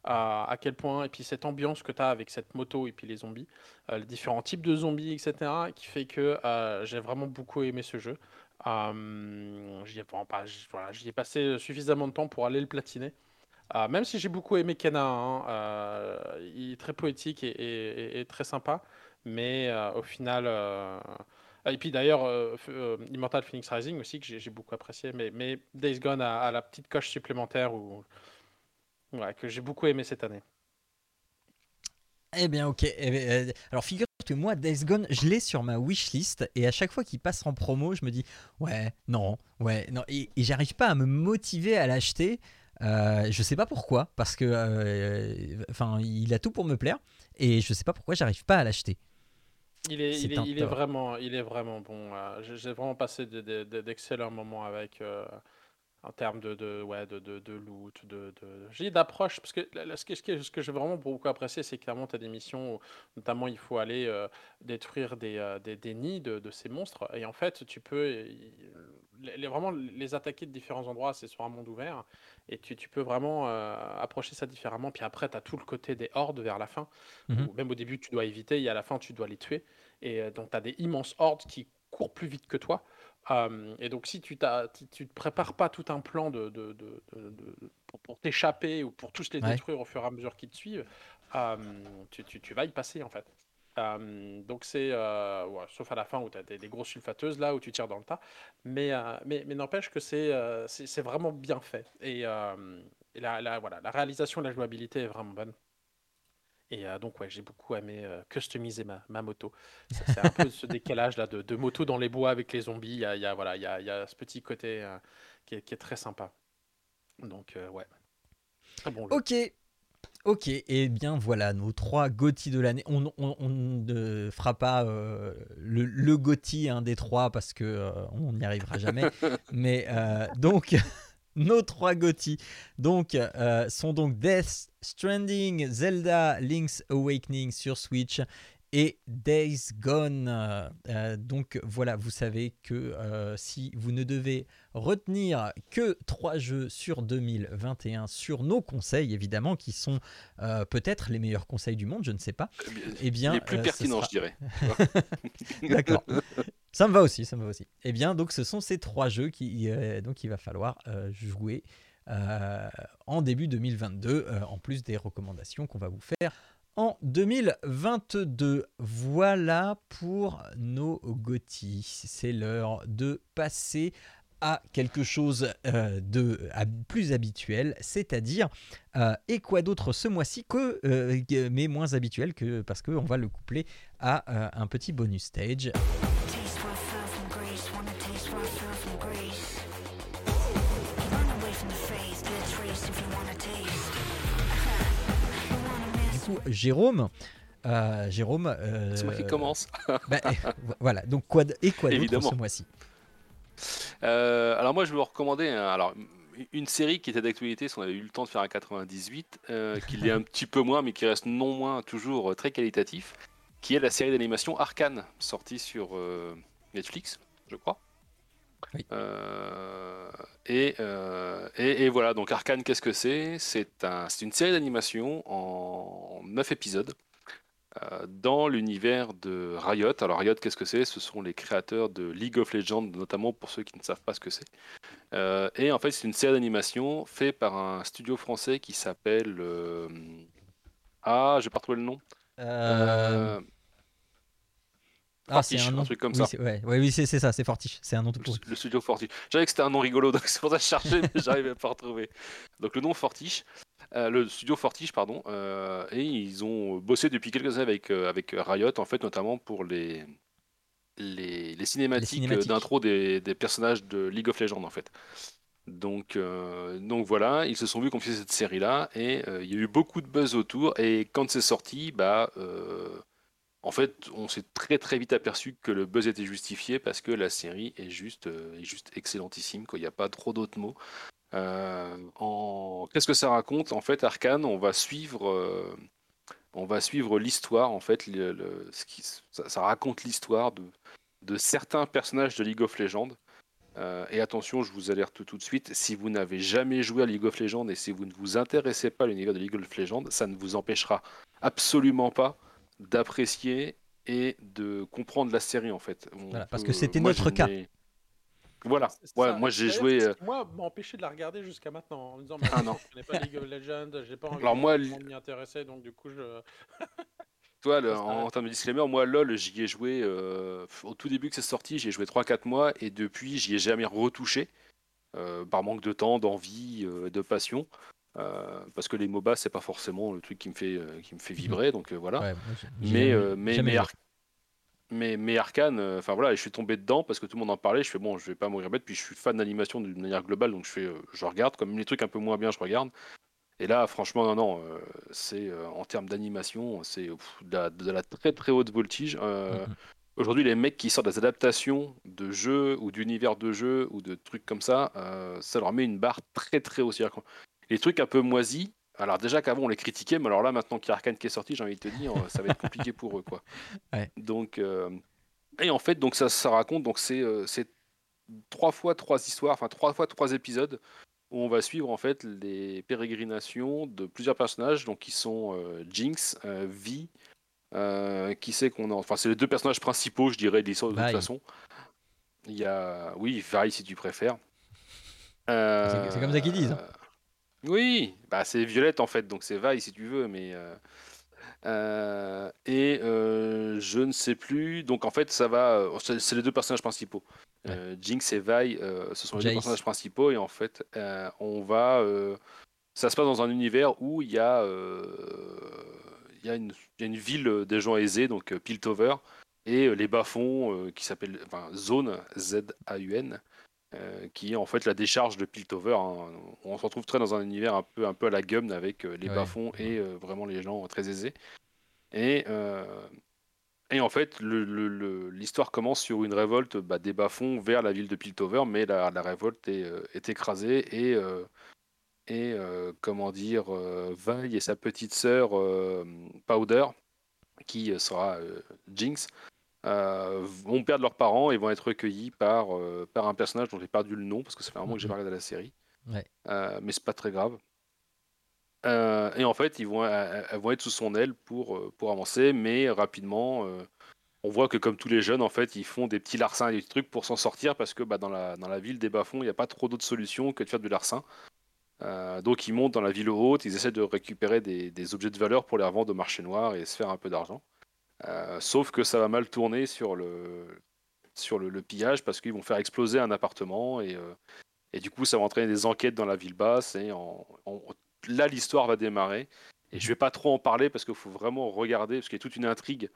[SPEAKER 5] À, quel point, et puis cette ambiance que tu as avec cette moto et puis les zombies, les différents types de zombies, etc., qui fait que j'ai vraiment beaucoup aimé ce jeu. J'y ai, bon, pas- voilà, ai passé suffisamment de temps pour aller le platiner. Même si j'ai beaucoup aimé Kena, hein, il est très poétique et, très sympa, mais au final. Et puis d'ailleurs, euh, Immortal Phoenix Rising aussi, que j'ai beaucoup apprécié, mais, mais Days Gone a, la petite coche supplémentaire où, que j'ai beaucoup aimé cette année.
[SPEAKER 3] Eh bien, ok. Eh bien, euh, alors, figure que moi, Days Gone, je l'ai sur ma wishlist et à chaque fois qu'il passe en promo, je me dis ouais, non, ouais, non. Et, et j'arrive pas à me motiver à l'acheter. Euh, je sais pas pourquoi, parce que euh, enfin, il a tout pour me plaire et je sais pas pourquoi j'arrive pas à l'acheter.
[SPEAKER 5] Il est, il est, il vraiment, il est vraiment bon. j'ai- vraiment passé de- de- de- d'excellents moments avec, euh, en termes de, de, ouais, de, de, de loot, de, de, j'ai d'approche, parce que là, ce que, ce que, j'ai vraiment beaucoup apprécié, c'est clairement tu as des missions où, notamment, il faut aller euh, détruire des, euh, des, des nids de, de ces monstres, et en fait, tu peux y- les, les- vraiment les attaquer de différents endroits, c'est sur un monde ouvert, et tu, tu peux vraiment euh, approcher ça différemment, puis après, tu as tout le côté des hordes vers la fin,
[SPEAKER 3] Mhm.
[SPEAKER 5] où même au début, tu dois éviter, et à la fin, tu dois les tuer. Et euh, donc, tu as des immenses hordes qui courent plus vite que toi. Euh, et donc, si tu ne tu te prépares pas tout un plan de, de- de- de- de- pour, pour t'échapper ou pour tous les
[SPEAKER 3] Ouais.
[SPEAKER 5] détruire au fur et à mesure qu'ils te suivent, euh, tu, tu- tu vas y passer en fait. Euh, donc, c'est. euh, ouais, sauf à la fin où tu as des, des grosses sulfateuses là où tu tires dans le tas. Mais, euh, mais, mais n'empêche que c'est euh, c'est c'est vraiment bien fait. Et, et la, la- voilà, la réalisation et la jouabilité est vraiment bonne. Et euh, donc, ouais, j'ai beaucoup aimé euh, customiser ma, ma moto. C'est un peu ce décalage là de, de moto dans les bois avec les zombies. Il y a, il y a, voilà, il y a, y a ce petit côté euh, qui, est, qui est très sympa. Donc, ouais. Très bon jeu.
[SPEAKER 3] Ok. Ok, et bien voilà, nos trois GOTY de l'année. On, on- on ne fera pas euh, le, le GOTY un des trois parce que euh, on n'y arrivera jamais. Mais euh, donc, nos trois GOTY donc, euh, sont donc Death Stranding, Zelda, Link's Awakening sur Switch et Days Gone. Euh, donc voilà, vous savez que euh, si vous ne devez retenir que trois jeux sur 2021 sur nos conseils, évidemment, qui sont euh, peut-être les meilleurs conseils du monde, je ne sais pas, eh bien,
[SPEAKER 4] les plus pertinents,
[SPEAKER 3] sera-
[SPEAKER 4] je dirais.
[SPEAKER 3] D'accord. Ça me va aussi, ça me va aussi. Eh bien, donc ce sont ces trois jeux qui, donc il va falloir jouer en début 2022, euh, en plus des recommandations qu'on va vous faire en 2022. Voilà pour nos GOTY. C'est l'heure de passer à quelque chose euh, de plus habituel, c'est-à-dire euh, et quoi d'autre ce mois-ci que euh, mais moins habituel que parce qu'on va le coupler à un petit bonus stage. Jérôme, euh, Jérôme, euh,
[SPEAKER 4] C'est moi qui commence.
[SPEAKER 3] bah, euh, voilà. Donc quoi et quoi d'autre ce mois-ci
[SPEAKER 4] Euh, alors moi je vais vous recommander alors, une série qui était d'actualité, si on avait eu le temps de faire un 98, euh, qui l'est un petit peu moins, mais qui reste non moins toujours très qualitatif, qui est la série d'animation Arcane, sortie sur Netflix, je crois.
[SPEAKER 3] Oui.
[SPEAKER 4] Euh, et, euh, et, et voilà, donc Arcane, qu'est-ce que c'est? C'est un, c'est une série d'animation en 9 épisodes euh, dans l'univers de Riot. Alors Riot, qu'est-ce que c'est? Ce sont les créateurs de League of Legends, notamment pour ceux qui ne savent pas ce que c'est. Euh, et en fait, c'est une série d'animation faite par un studio français qui s'appelle... euh, Ah, j'ai pas retrouvé le nom.
[SPEAKER 3] Ah,
[SPEAKER 4] Fortiche,
[SPEAKER 3] un
[SPEAKER 4] truc comme
[SPEAKER 3] oui,
[SPEAKER 4] ça.
[SPEAKER 3] ouais, ouais, oui, c'est ça, c'est Fortiche. C'est un nom tout
[SPEAKER 4] le, le studio Fortiche. J'avais que c'était un nom rigolo, donc c'est pour ça que je cherchais, mais j'arrivais pas à retrouver. Donc le nom Fortiche, euh, le studio Fortiche, pardon, euh, et ils ont bossé depuis quelques années avec, euh, avec Riot, en fait, notamment pour les, les, les cinématiques,
[SPEAKER 3] cinématiques.
[SPEAKER 4] d'intro des, des personnages de League of Legends, en fait. Donc, donc voilà, ils se sont vus confier cette série-là, et il y a eu beaucoup de buzz autour, et quand c'est sorti, bah... en fait, on s'est très très vite aperçu que le buzz était justifié parce que la série est juste, euh, est juste excellentissime. quoi. Il n'y a pas trop d'autres mots. Euh. Qu'est-ce que ça raconte? En fait, Arkane, on va suivre, euh, suivre l'histoire. En fait, ça, raconte l'histoire de, de certains personnages de League of Legends. Et attention, je vous alerte tout de suite, si vous n'avez jamais joué à League of Legends et si vous ne vous intéressez pas à l'univers de League of Legends, ça ne vous empêchera absolument pas d'apprécier et de comprendre la série en fait.
[SPEAKER 3] Voilà, parce que c'était
[SPEAKER 4] moi,
[SPEAKER 3] notre cas.
[SPEAKER 4] Voilà, ouais, moi j'ai joué. euh,
[SPEAKER 5] Moi, m'a empêché de la regarder jusqu'à maintenant en me disant mais
[SPEAKER 4] Ah non.
[SPEAKER 5] je connais pas League of Legends, j'ai pas envie
[SPEAKER 4] Alors moi,
[SPEAKER 5] de
[SPEAKER 4] li-
[SPEAKER 5] m'y intéresser donc du coup je.
[SPEAKER 4] Toi, le- en, en termes de disclaimer, moi, LOL, j'y ai joué euh, au tout début que c'est sorti, j'y ai joué 3-4 mois et depuis, j'y ai jamais retouché euh, par manque de temps, d'envie, euh, de passion. Euh, parce que les MOBA, c'est pas forcément le truc qui me fait, euh, qui me fait vibrer, donc euh, voilà.
[SPEAKER 3] Ouais,
[SPEAKER 4] mais, euh, mais, mais. Ar- mais, euh, enfin voilà, je suis tombé dedans parce que tout le monde en parlait. Je fais bon, je vais pas mourir bête. Puis je suis fan d'animation d'une manière globale, donc je fais, je regarde. Comme les trucs un peu moins bien, je regarde. Et là, franchement, non, non, c'est en termes d'animation, c'est de, la, de la très très haute voltige.
[SPEAKER 3] Mhm.
[SPEAKER 4] Aujourd'hui, les mecs qui sortent des adaptations de jeux ou d'univers de jeux ou de trucs comme ça, ça leur met une barre très très haute. Les trucs un peu moisis. Alors déjà qu'avant on les critiquait, mais alors là maintenant qu'il y a Arkane qui est sorti, j'ai envie de te dire, euh, ça va être compliqué pour eux quoi.
[SPEAKER 3] Ouais.
[SPEAKER 4] Donc euh, et en fait donc ça, ça raconte donc c'est euh, c'est trois fois trois histoires, enfin trois fois trois épisodes où on va suivre en fait les pérégrinations de plusieurs personnages donc qui sont euh, Jinx, Vi, qui c'est qu'on a, enfin c'est les deux personnages principaux je dirais de l'histoire de toute façon. Il y a oui Vi si tu préfères.
[SPEAKER 3] C'est- c'est comme ça qu'ils disent, hein.
[SPEAKER 4] Oui, bah c'est Violette en fait, donc c'est Vi si tu veux, mais euh, euh, et euh, je ne sais plus. Donc en fait, ça va. C'est les deux personnages principaux. Euh, Jinx et Vi, ce sont les deux personnages principaux et en fait, on va. ça se passe dans un univers où il y a, il y a, une, il y a une ville des gens aisés, donc Piltover, et les bas-fonds qui s'appellent enfin, Zone Z-A-U-N. Euh, qui est en fait la décharge de Piltover. hein. On se retrouve très dans un univers un peu, un peu à la Gum avec euh, les
[SPEAKER 3] Ouais.
[SPEAKER 4] bas-fonds et euh, vraiment les gens très aisés. Et, et en fait, l'histoire commence sur une révolte bah, des bas-fonds vers la ville de Piltover, mais la, la révolte est, est écrasée et, et comment dire, Vi et sa petite sœur Powder, qui sera Jinx, euh, vont perdre leurs parents et vont être recueillis par, euh, par un personnage dont j'ai perdu le nom parce que ça fait un moment que j'ai pas regardé la série.
[SPEAKER 3] Ouais.
[SPEAKER 4] Euh, mais c'est pas très grave. Euh, et en fait, ils vont, elles elles vont être sous son aile pour, euh, pour avancer, mais rapidement, euh, on voit que comme tous les jeunes, en fait, ils font des petits larcins et des trucs pour s'en sortir parce que bah, dans, la, dans la ville des bas-fonds, il n'y a pas trop d'autres solutions que de faire du larcin. Euh, donc ils montent dans la ville haute, ils essaient de récupérer des, des objets de valeur pour les revendre au marché noir et se faire un peu d'argent. Euh, sauf que ça va mal tourner sur le, sur le, le pillage parce qu'ils vont faire exploser un appartement et, euh, et du coup ça va entraîner des enquêtes dans la ville basse et en- en- là l'histoire va démarrer. Et je vais pas trop en parler parce qu'il faut vraiment regarder parce qu'il y a toute une intrigue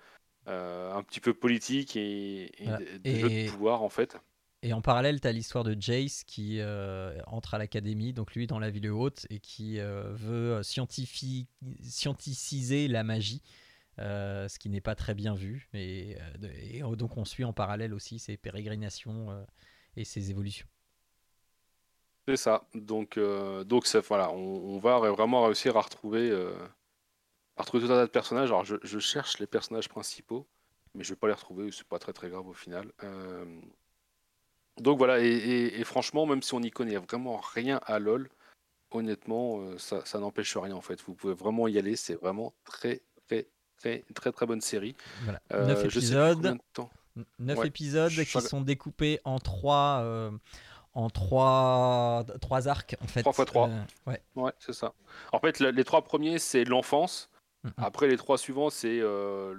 [SPEAKER 4] euh, un petit peu politique et, et
[SPEAKER 3] Voilà.
[SPEAKER 4] des- jeux de pouvoir en fait.
[SPEAKER 3] Et en parallèle, tu as l'histoire de Jace qui euh, entre à l'académie, donc lui dans la ville haute, et qui euh, veut scientifi- scienticiser la magie, euh, ce qui n'est pas très bien vu. Euh, et euh, donc on suit en parallèle aussi ses pérégrinations et ses évolutions.
[SPEAKER 4] C'est ça. Donc, donc voilà, on, va vraiment réussir à retrouver, à retrouver tout un tas de personnages. Alors, je, cherche les personnages principaux, mais je vais pas les retrouver. C'est pas très très grave au final. Donc voilà. Et, franchement, même si on n'y connaît vraiment rien à LoL, honnêtement, ça, ça n'empêche rien en fait. Vous pouvez vraiment y aller. C'est vraiment très très très très très bonne série.
[SPEAKER 3] Voilà.
[SPEAKER 4] Euh,
[SPEAKER 3] Neuf
[SPEAKER 4] je sais plus
[SPEAKER 3] épisodes.
[SPEAKER 4] de Ouais.
[SPEAKER 3] épisodes
[SPEAKER 4] Je-
[SPEAKER 3] qui sont découpés en trois, euh, en trois, trois arcs en fait.
[SPEAKER 4] Trois fois trois.
[SPEAKER 3] Euh, ouais.
[SPEAKER 4] Ouais, c'est ça. En fait, les trois premiers, c'est l'enfance. Après, les trois suivants, c'est euh,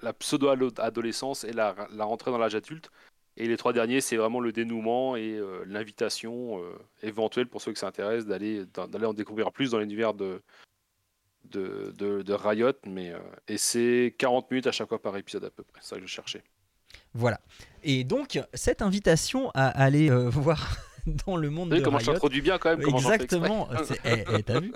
[SPEAKER 4] la pseudo-adolescence et la, la rentrée dans l'âge adulte. Et les trois derniers, c'est vraiment le dénouement et euh, l'invitation euh, éventuelle pour ceux qui s'intéressent d'aller d'aller en découvrir plus dans l'univers de, de, de, de Riot. Mais, euh, et c'est 40 minutes à chaque fois par épisode à peu près. C'est ça que je cherchais.
[SPEAKER 3] Voilà. Et donc cette invitation à aller euh, voir dans le monde de
[SPEAKER 4] comment je
[SPEAKER 3] Riot.
[SPEAKER 4] t'introduis bien quand même.
[SPEAKER 3] Exactement. Eh, eh, vu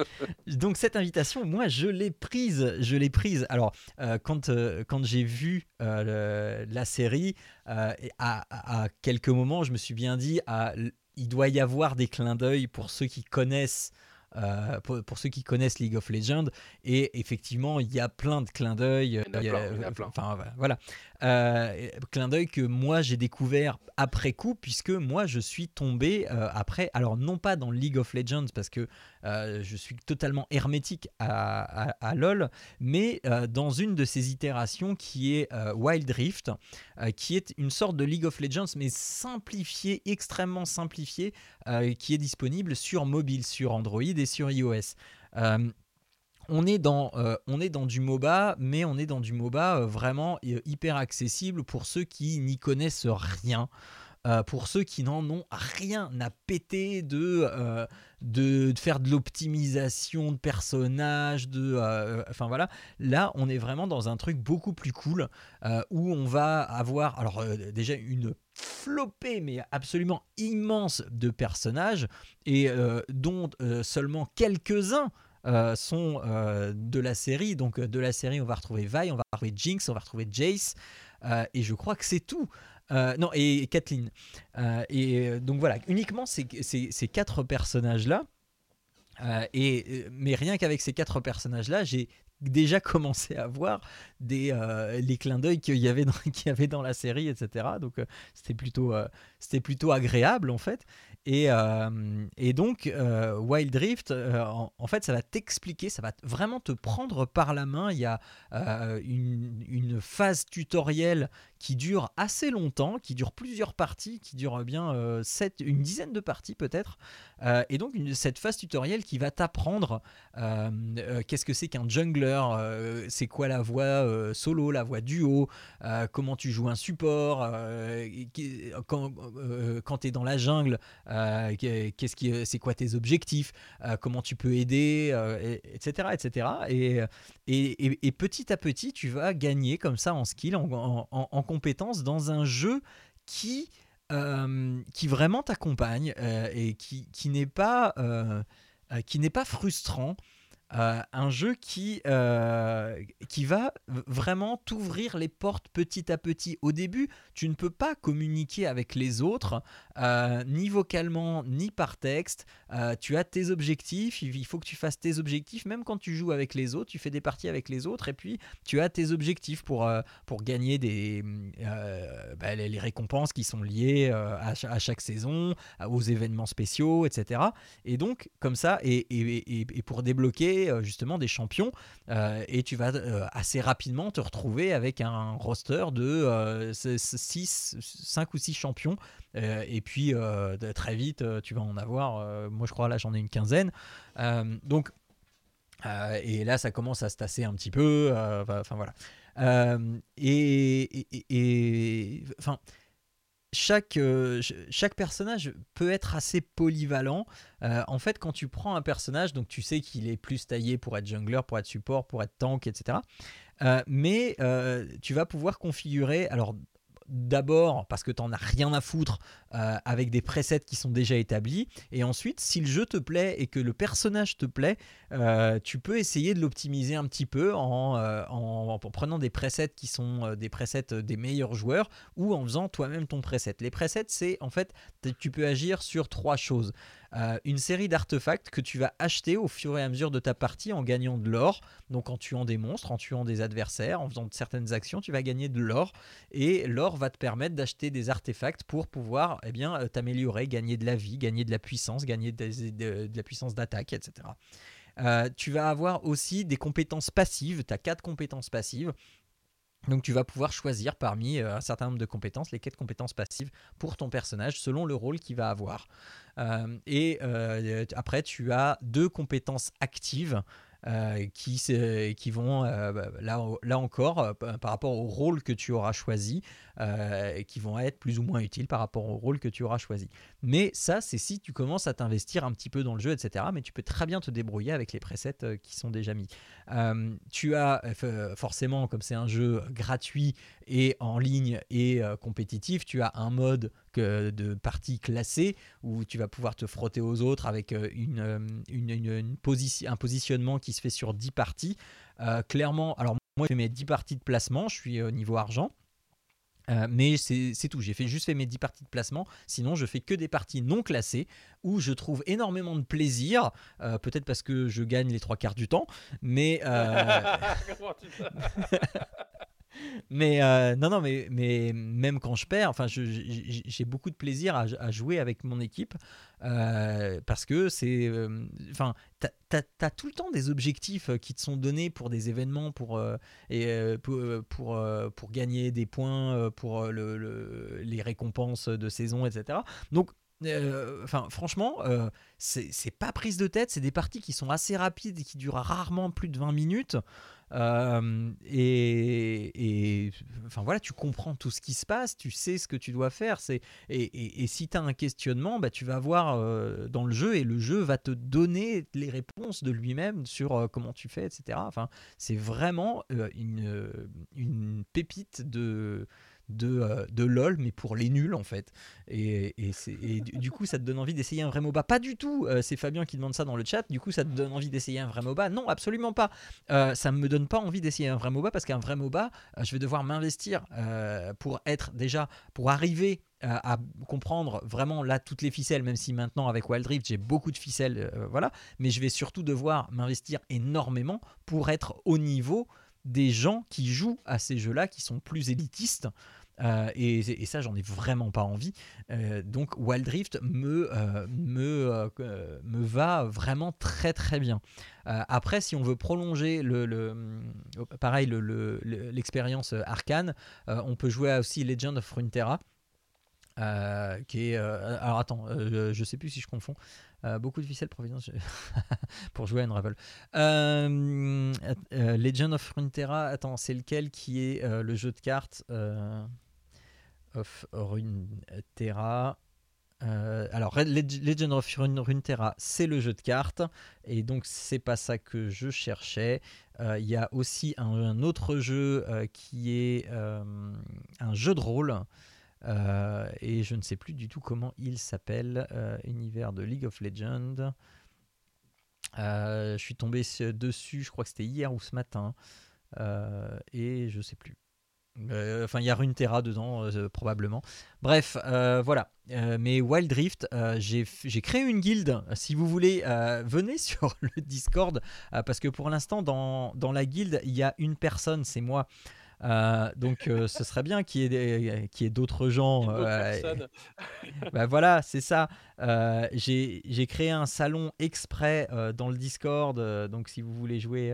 [SPEAKER 3] Donc cette invitation, moi, je l'ai prise. Je l'ai prise. Alors, euh, quand, euh, quand j'ai vu euh, le- la série, à, à- quelques moments, je me suis bien dit, ah, il doit y avoir des clins d'œil pour ceux qui connaissent. Euh, pour, pour ceux qui connaissent League of Legends. Et effectivement il y a plein de clins d'œil.
[SPEAKER 4] Y en a
[SPEAKER 3] il y
[SPEAKER 4] en a plein.
[SPEAKER 3] enfin voilà euh, clin d'œil que moi j'ai découvert après coup puisque moi je suis tombé euh, après alors non pas dans League of Legends parce que euh, je suis totalement hermétique à, LoL mais dans une de ces itérations qui est Wild Rift qui est une sorte de League of Legends mais simplifié extrêmement simplifié euh, qui est disponible sur mobile sur Android et sur iOS on est, dans, euh, on est dans du MOBA, mais on est dans du MOBA euh, vraiment euh, hyper accessible pour ceux qui n'y connaissent rien. pour ceux qui n'en ont rien à péter de, de, de faire de l'optimisation de personnages, de, enfin voilà, là on est vraiment dans un truc beaucoup plus cool où on va avoir alors déjà une flopée mais absolument immense de personnages et dont seulement quelques-uns euh, sont euh, de la série. Donc euh, de la série, on va retrouver Vi, on va retrouver Jinx, on va retrouver Jace, et je crois que c'est tout. Non, et Kathleen. Et donc voilà, uniquement ces, ces, quatre personnages-là. Et, mais rien qu'avec ces quatre personnages-là, j'ai déjà commencé à voir des, les clins d'œil qu'il y, avait dans- y avait dans la série, etc. Donc c'était plutôt, c'était plutôt agréable en fait. Et, euh, et donc, euh, Wild Rift, euh, en, fait, ça va t'expliquer, ça va vraiment te prendre par la main. Il y a euh, une, phase tutoriel qui dure assez longtemps, qui dure plusieurs parties, qui dure bien euh, sept- une dizaine de parties peut-être. Euh, et donc, cette phase tutoriel qui va t'apprendre euh, qu'est-ce que c'est qu'un jungler, c'est quoi la voix solo, la voix duo, comment tu joues un support, quand, tu es dans la jungle, qu'est-ce qui, c'est quoi tes objectifs, comment tu peux aider, et- etc. etc. Et, et, et- et petit à petit, tu vas gagner comme ça en skill, en, en- en compétences dans un jeu qui, euh, qui vraiment t'accompagne euh, et qui, qui n'est pas, euh, qui n'est pas frustrant. Un jeu qui, qui va vraiment t'ouvrir les portes petit à petit. Au début, tu ne peux pas communiquer avec les autres euh, ni vocalement, ni par texte. Euh, tu as tes objectifs, il faut que tu fasses tes objectifs, même quand tu joues avec les autres, tu fais des parties avec les autres, et puis tu as tes objectifs pour, euh, pour gagner des, bah, les, récompenses qui sont liées à, cha- à chaque saison, aux événements spéciaux, etc. Et donc, comme ça, et, et- et- pour débloquer justement des champions, et tu vas assez rapidement te retrouver avec un roster de 6, 5 ou 6 champions. Euh, et puis euh, très vite, euh, tu vas en avoir, moi je crois là j'en ai une quinzaine. Donc, et là ça commence à se tasser un petit peu. Enfin voilà. Et, enfin, chaque, ch- chaque personnage peut être assez polyvalent. En fait, quand tu prends un personnage, donc tu sais qu'il est plus taillé pour être jungler, pour être support, pour être tank, etc. Mais tu vas pouvoir configurer, alors d'abord parce que tu n'en as rien à foutre euh, avec des presets qui sont déjà établis, et ensuite, si le jeu te plaît et que le personnage te plaît, euh, tu peux essayer de l'optimiser un petit peu en, euh, en- en prenant des presets qui sont des presets des meilleurs joueurs ou en faisant toi-même ton preset. Les presets, c'est en fait, tu peux agir sur trois choses. Une série d'artefacts que tu vas acheter au fur et à mesure de ta partie en gagnant de l'or. Donc en tuant des monstres, en tuant des adversaires, en faisant certaines actions, tu vas gagner de l'or. Et l'or va te permettre d'acheter des artefacts pour pouvoir eh bien, euh, t'améliorer, gagner de la vie, gagner de la puissance, gagner de, de la puissance d'attaque, etc. Euh, tu vas avoir aussi des compétences passives. Tu as quatre compétences passives. Donc tu vas pouvoir choisir parmi euh, un certain nombre de compétences les quatre compétences passives pour ton personnage selon le rôle qu'il va avoir. Et après tu as deux compétences actives euh, qui, vont euh, bah, là, encore euh, par rapport au rôle que tu auras choisi qui vont être plus ou moins utiles par rapport au rôle que tu auras choisi. Mais ça, c'est si tu commences à t'investir un petit peu dans le jeu, etc. Mais tu peux très bien te débrouiller avec les presets qui sont déjà mis. Tu as forcément, comme c'est un jeu gratuit et en ligne et compétitif, tu as un mode de partie classée où tu vas pouvoir te frotter aux autres avec euh, une, euh, une, une- une position, un positionnement qui se fait sur 10 parties. Euh, clairement, alors moi, je fais mes 10 parties de placement, je suis au niveau argent. Euh, mais c'est c'est tout, j'ai fait juste fait mes 10 parties de placement, sinon je fais que des parties non classées où je trouve énormément de plaisir, euh, peut-être parce que je gagne les trois quarts du temps, mais, euh, mais euh, non, non, mais, mais même quand je perds, enfin, j'ai beaucoup de plaisir à, jouer avec mon équipe euh, parce que c'est, euh, enfin, t'as t'as- t'as tout le temps des objectifs euh, qui te sont donnés pour des événements, pour euh, et euh, pour euh, pour, euh, pour gagner des points, euh, pour euh, le- le- les récompenses de saison, etc. Donc euh, Enfin, franchement, euh, c'est pas prise de tête. C'est des parties qui sont assez rapides et qui durent rarement plus de 20 minutes. Euh, et, enfin voilà, tu comprends tout ce qui se passe, tu sais ce que tu dois faire. Et, si tu as un questionnement, bah, tu vas voir euh, dans le jeu et le jeu va te donner les réponses de lui-même sur euh, comment tu fais, etc. Enfin, c'est vraiment euh, une, une pépite de de, euh, de LOL, mais pour les nuls en fait. Et, et et du, coup, ça te donne envie d'essayer un vrai MOBA. Pas du tout, euh, c'est Fabien qui demande ça dans le chat. Du coup, ça te donne envie d'essayer un vrai MOBA? Non, absolument pas. Euh, ça me donne pas envie d'essayer un vrai MOBA parce qu'un vrai MOBA, je vais devoir m'investir pour être déjà, pour arriver à comprendre vraiment là toutes les ficelles, même si maintenant avec Wild Rift j'ai beaucoup de ficelles, voilà. Mais je vais surtout devoir m'investir énormément pour être au niveau des gens qui jouent à ces jeux-là, qui sont plus élitistes. Euh, et, ça, j'en ai vraiment pas envie. Euh, donc, Wild Rift me, euh, me, me va vraiment très très bien. Après, si on veut prolonger le, le- pareil le- le- l'expérience arcane, on peut jouer aussi Legend of Runeterra. qui est alors attends je sais plus si je confonds beaucoup de ficelles providence pour jouer à Unravel euh, Legend of Runeterra attends c'est lequel qui est le jeu de cartes of Runeterra euh, alors Legend of Rune- Runeterra c'est le jeu de cartes et donc c'est pas ça que je cherchais. Euh, il y a aussi un, autre jeu euh, qui est un jeu de rôle et je ne sais plus du tout comment il s'appelle univers de League of Legends. Je suis tombé dessus je crois que c'était hier ou ce matin et je sais plus Euh, Enfin, il y a Runeterra dedans, euh, probablement. Bref, euh, voilà. Euh, mais Wild Rift, euh, j'ai créé une guilde. Si vous voulez, euh, venez sur le Discord. euh, parce que pour l'instant, dans, dans la guilde, il y a une personne, c'est moi. Euh, donc, euh, ce serait bien qu'il y ait d'autres gens. Euh, bah voilà, c'est ça. Euh, J'ai créé un salon exprès euh, dans le Discord. euh, donc si vous voulez jouer,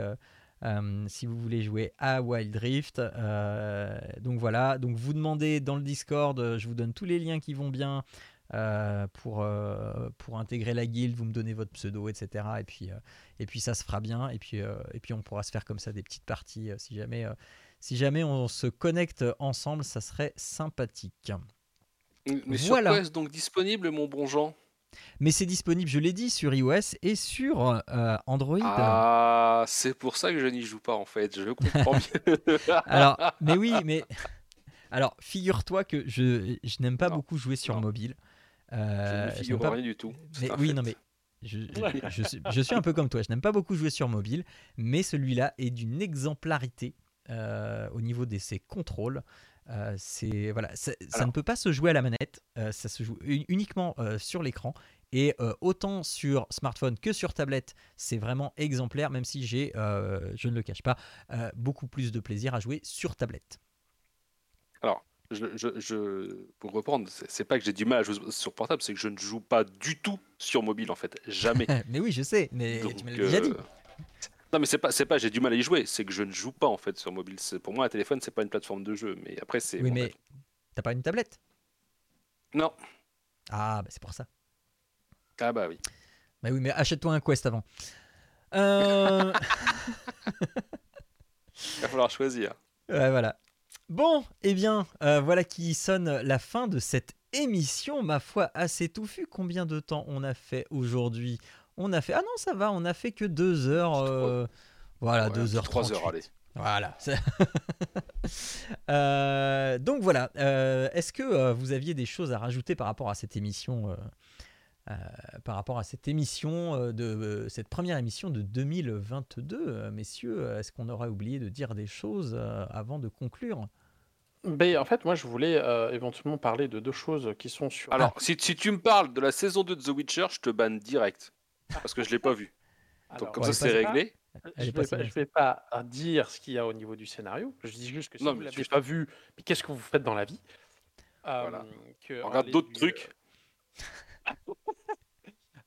[SPEAKER 3] euh, si vous voulez jouer à Wild Rift, euh, donc voilà. Donc vous demandez dans le Discord, euh, je vous donne tous les liens qui vont bien. euh, pour, pour intégrer la guilde, vous me donnez votre pseudo, etc. Et puis, et puis ça se fera bien. Et puis, et puis on pourra se faire comme ça des petites parties. si, jamais, si jamais on se connecte ensemble, ça serait sympathique.
[SPEAKER 4] Mais sur
[SPEAKER 3] Voilà.
[SPEAKER 4] quoi est-ce donc disponible, mon bon Jean?
[SPEAKER 3] Mais c'est disponible, je l'ai dit, sur iOS et sur euh, Android.
[SPEAKER 4] Ah, c'est pour ça que je n'y joue pas en fait. Je comprends bien.
[SPEAKER 3] Alors, mais oui, mais. Alors, figure-toi que je, je n'aime pas
[SPEAKER 4] Non,
[SPEAKER 3] beaucoup jouer sur
[SPEAKER 4] non.
[SPEAKER 3] mobile.
[SPEAKER 4] je
[SPEAKER 3] Euh,
[SPEAKER 4] ne
[SPEAKER 3] je
[SPEAKER 4] figure
[SPEAKER 3] pas-
[SPEAKER 4] rien du tout.
[SPEAKER 3] Mais oui,
[SPEAKER 4] fait.
[SPEAKER 3] non, mais. Je, je- je suis, je suis un peu comme toi, je n'aime pas beaucoup jouer sur mobile, mais celui-là est d'une exemplarité euh, au niveau de ses contrôles. Euh, c'est voilà, ça, ça
[SPEAKER 4] Alors.
[SPEAKER 3] ne peut pas se jouer à la manette, euh, ça se joue uni- uniquement euh, sur l'écran. Et autant sur smartphone que sur tablette, c'est vraiment exemplaire, même si j'ai, je ne le cache pas, beaucoup plus de plaisir à jouer sur tablette.
[SPEAKER 4] Je, je- je- pour reprendre, c'est c'est pas que j'ai du mal à jouer sur portable, c'est que je ne joue pas du tout sur mobile en fait, jamais.
[SPEAKER 3] mais oui, je sais, mais
[SPEAKER 4] Donc,
[SPEAKER 3] tu me l'as déjà dit.
[SPEAKER 4] Non mais c'est pas c'est pas j'ai du mal à y jouer, c'est que je ne joue pas en fait sur mobile. C'est- Pour moi un téléphone c'est pas une plateforme de jeu, mais après c'est
[SPEAKER 3] Oui, mais t'as pas une tablette?
[SPEAKER 4] Non.
[SPEAKER 3] Ah, bah, c'est pour ça.
[SPEAKER 4] Ah bah oui.
[SPEAKER 3] Bah oui, mais achète-toi un Quest avant. Euh...
[SPEAKER 4] Il va falloir choisir.
[SPEAKER 3] ouais, voilà. Bon, eh bien, euh, voilà qui sonne la fin de cette émission, ma foi, assez touffue. Combien de temps on a fait aujourd'hui? On a fait... Ah non, ça va, on a fait que deux heures. euh, Voilà,
[SPEAKER 4] Ouais,
[SPEAKER 3] deux heures.
[SPEAKER 4] Trois heures,
[SPEAKER 3] 38.
[SPEAKER 4] allez.
[SPEAKER 3] Voilà. Euh, donc voilà. euh, Est-ce que euh, vous aviez des choses à rajouter par rapport à cette émission euh, euh, par rapport à cette émission euh, de euh, cette première émission de 2022, euh, messieurs, est-ce qu'on aurait oublié de dire des choses euh, avant de conclure?
[SPEAKER 5] Ben, en fait, moi, je voulais euh, éventuellement parler de deux choses qui sont sur.
[SPEAKER 4] Alors si, si tu me parles de la saison 2 de The Witcher, je te banne direct parce que je l'ai pas vu. Donc comme ça c'est réglé.
[SPEAKER 5] Je
[SPEAKER 3] pas
[SPEAKER 5] vais pas, vais euh, dire ce qu'il y a au niveau du scénario. Je dis juste que si
[SPEAKER 4] Non,
[SPEAKER 5] vous
[SPEAKER 4] mais
[SPEAKER 5] l'avez
[SPEAKER 4] tu-
[SPEAKER 5] pas vu, mais qu'est-ce que vous faites dans la vie Euh,
[SPEAKER 4] Voilà.
[SPEAKER 5] que
[SPEAKER 4] On regarde
[SPEAKER 5] est
[SPEAKER 4] d'autres trucs.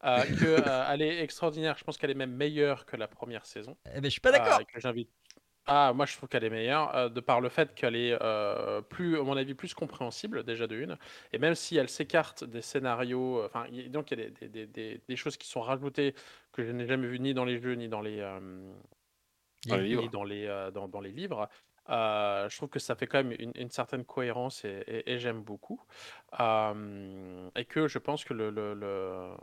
[SPEAKER 5] euh, que euh, elle est extraordinaire. Je pense qu'elle est même meilleure que la première saison.
[SPEAKER 3] Eh ben, je suis pas d'accord.
[SPEAKER 5] Euh, que j'invite. Ah, moi je trouve qu'elle est meilleure euh, de par le fait qu'elle est euh, plus, à mon avis, plus compréhensible déjà de une. Et même si elle s'écarte des scénarios, euh, enfin, il- donc il y a des, des- des- des- des choses qui sont rajoutées que je n'ai jamais vues ni dans les jeux ni dans les, euh,
[SPEAKER 4] Dans les
[SPEAKER 5] ni
[SPEAKER 4] livres.
[SPEAKER 5] dans les, euh, dans, dans les livres. Euh, je trouve que ça fait quand même une, une certaine cohérence et, et- et j'aime beaucoup. Euh, et que je pense que le, le- le-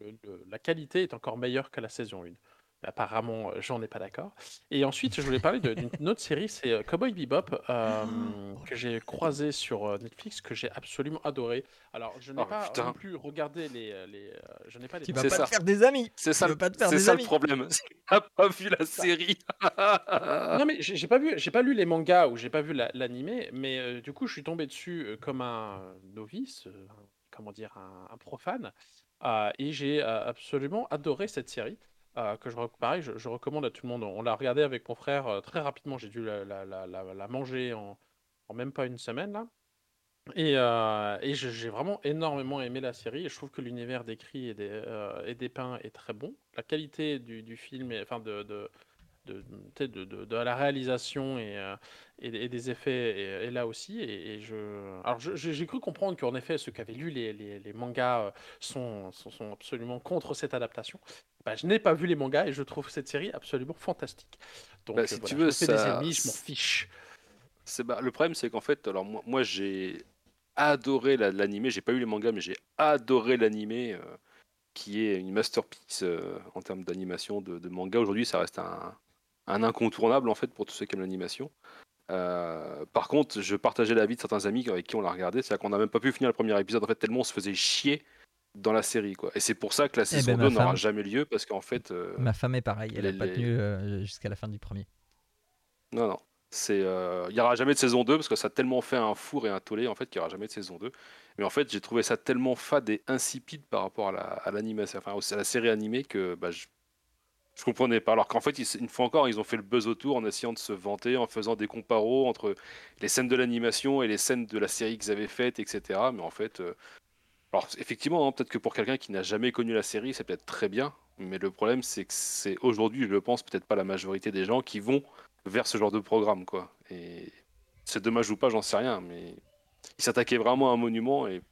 [SPEAKER 5] le- le- la qualité est encore meilleure que la saison 1. Apparemment, euh, j'en ai pas d'accord. Et ensuite, je voulais parler de- d'une autre série, c'est euh, Cowboy Bebop, euh, que j'ai croisé sur euh, Netflix, que j'ai absolument adoré. Alors, je n'ai
[SPEAKER 4] Oh,
[SPEAKER 5] pas
[SPEAKER 4] putain.
[SPEAKER 5] non plus regardé les, les, euh, je n'ai pas les
[SPEAKER 3] Tu vas
[SPEAKER 4] C'est
[SPEAKER 3] pas
[SPEAKER 4] ça.
[SPEAKER 3] te faire des amis.
[SPEAKER 4] C'est ça,
[SPEAKER 3] Tu
[SPEAKER 4] le-
[SPEAKER 3] veux pas te faire
[SPEAKER 4] c'est
[SPEAKER 3] des
[SPEAKER 4] ça
[SPEAKER 3] amis.
[SPEAKER 4] le problème. c'est qu'il n'a pas vu la série.
[SPEAKER 5] Non mais j'ai j'ai pas vu, j'ai pas lu les mangas ou j'ai pas vu la- l'animé, mais euh, du coup je suis tombé dessus euh, comme un novice, euh, un- comment dire, un, un profane, euh, et j'ai euh, absolument adoré cette série. Euh, que je, pareil, je, recommande à tout le monde. On l'a regardé avec mon frère euh, très rapidement. J'ai dû la, la- la- manger en, même pas une semaine là. Et, euh, et j'ai vraiment énormément aimé la série. Je trouve que l'univers décrit et, des, et dépeint est très bon. La qualité du, du film, enfin de, de, de, de, de- la réalisation et, et, des effets est, là aussi. Et, je, alors j'ai cru comprendre qu'en effet, ceux qui avaient lu les, les- les mangas sont, sont absolument contre cette adaptation. Bah, je n'ai pas vu les mangas et je trouve cette série absolument fantastique. Donc,
[SPEAKER 4] Bah,
[SPEAKER 5] euh,
[SPEAKER 4] si
[SPEAKER 5] voilà,
[SPEAKER 4] tu veux,
[SPEAKER 5] des
[SPEAKER 4] ça-
[SPEAKER 5] ennemis, je m'en fiche.
[SPEAKER 4] C'est bah, le problème, c'est qu'en fait, alors moi, moi, j'ai adoré la- l'animé. J'ai pas eu les mangas, mais j'ai adoré l'animé, euh, qui est une masterpiece euh, en termes d'animation de, de manga. Aujourd'hui, ça reste un, un incontournable en fait pour tous ceux qui aiment l'animation. Euh, par contre, je partageais l'avis de certains amis avec qui on l'a regardé, c'est-à-dire qu'on n'a même pas pu finir le premier épisode en fait tellement on se faisait chier dans la série quoi. Et c'est pour ça que la saison
[SPEAKER 3] ben, ma
[SPEAKER 4] 2 n'aura
[SPEAKER 3] femme-
[SPEAKER 4] jamais lieu parce qu'en fait, euh,
[SPEAKER 3] Ma femme est pareille, elle a
[SPEAKER 4] les-
[SPEAKER 3] pas
[SPEAKER 4] les-
[SPEAKER 3] tenu euh, jusqu'à la fin du premier.
[SPEAKER 4] non non. Euh, il n'y aura jamais de saison 2 parce que ça a tellement fait un four et un tollé en fait qu'il n'y aura jamais de saison 2. Mais en fait, j'ai trouvé ça tellement fade et insipide par rapport à, la, à enfin à la série animée que bah, je, je comprenais pas. Alors qu'en fait, ils- une fois encore, ils ont fait le buzz autour en essayant de se vanter, en faisant des comparos entre les scènes de l'animation et les scènes de la série qu'ils avaient faites, etc. Mais en fait, euh, alors effectivement, hein, peut-être que pour quelqu'un qui n'a jamais connu la série, c'est peut-être très bien. Mais le problème, c'est que c'est aujourd'hui, je le pense, peut-être pas la majorité des gens qui vont vers ce genre de programme, quoi. Et c'est dommage ou pas, j'en sais rien, mais ils s'attaquaient vraiment à un monument et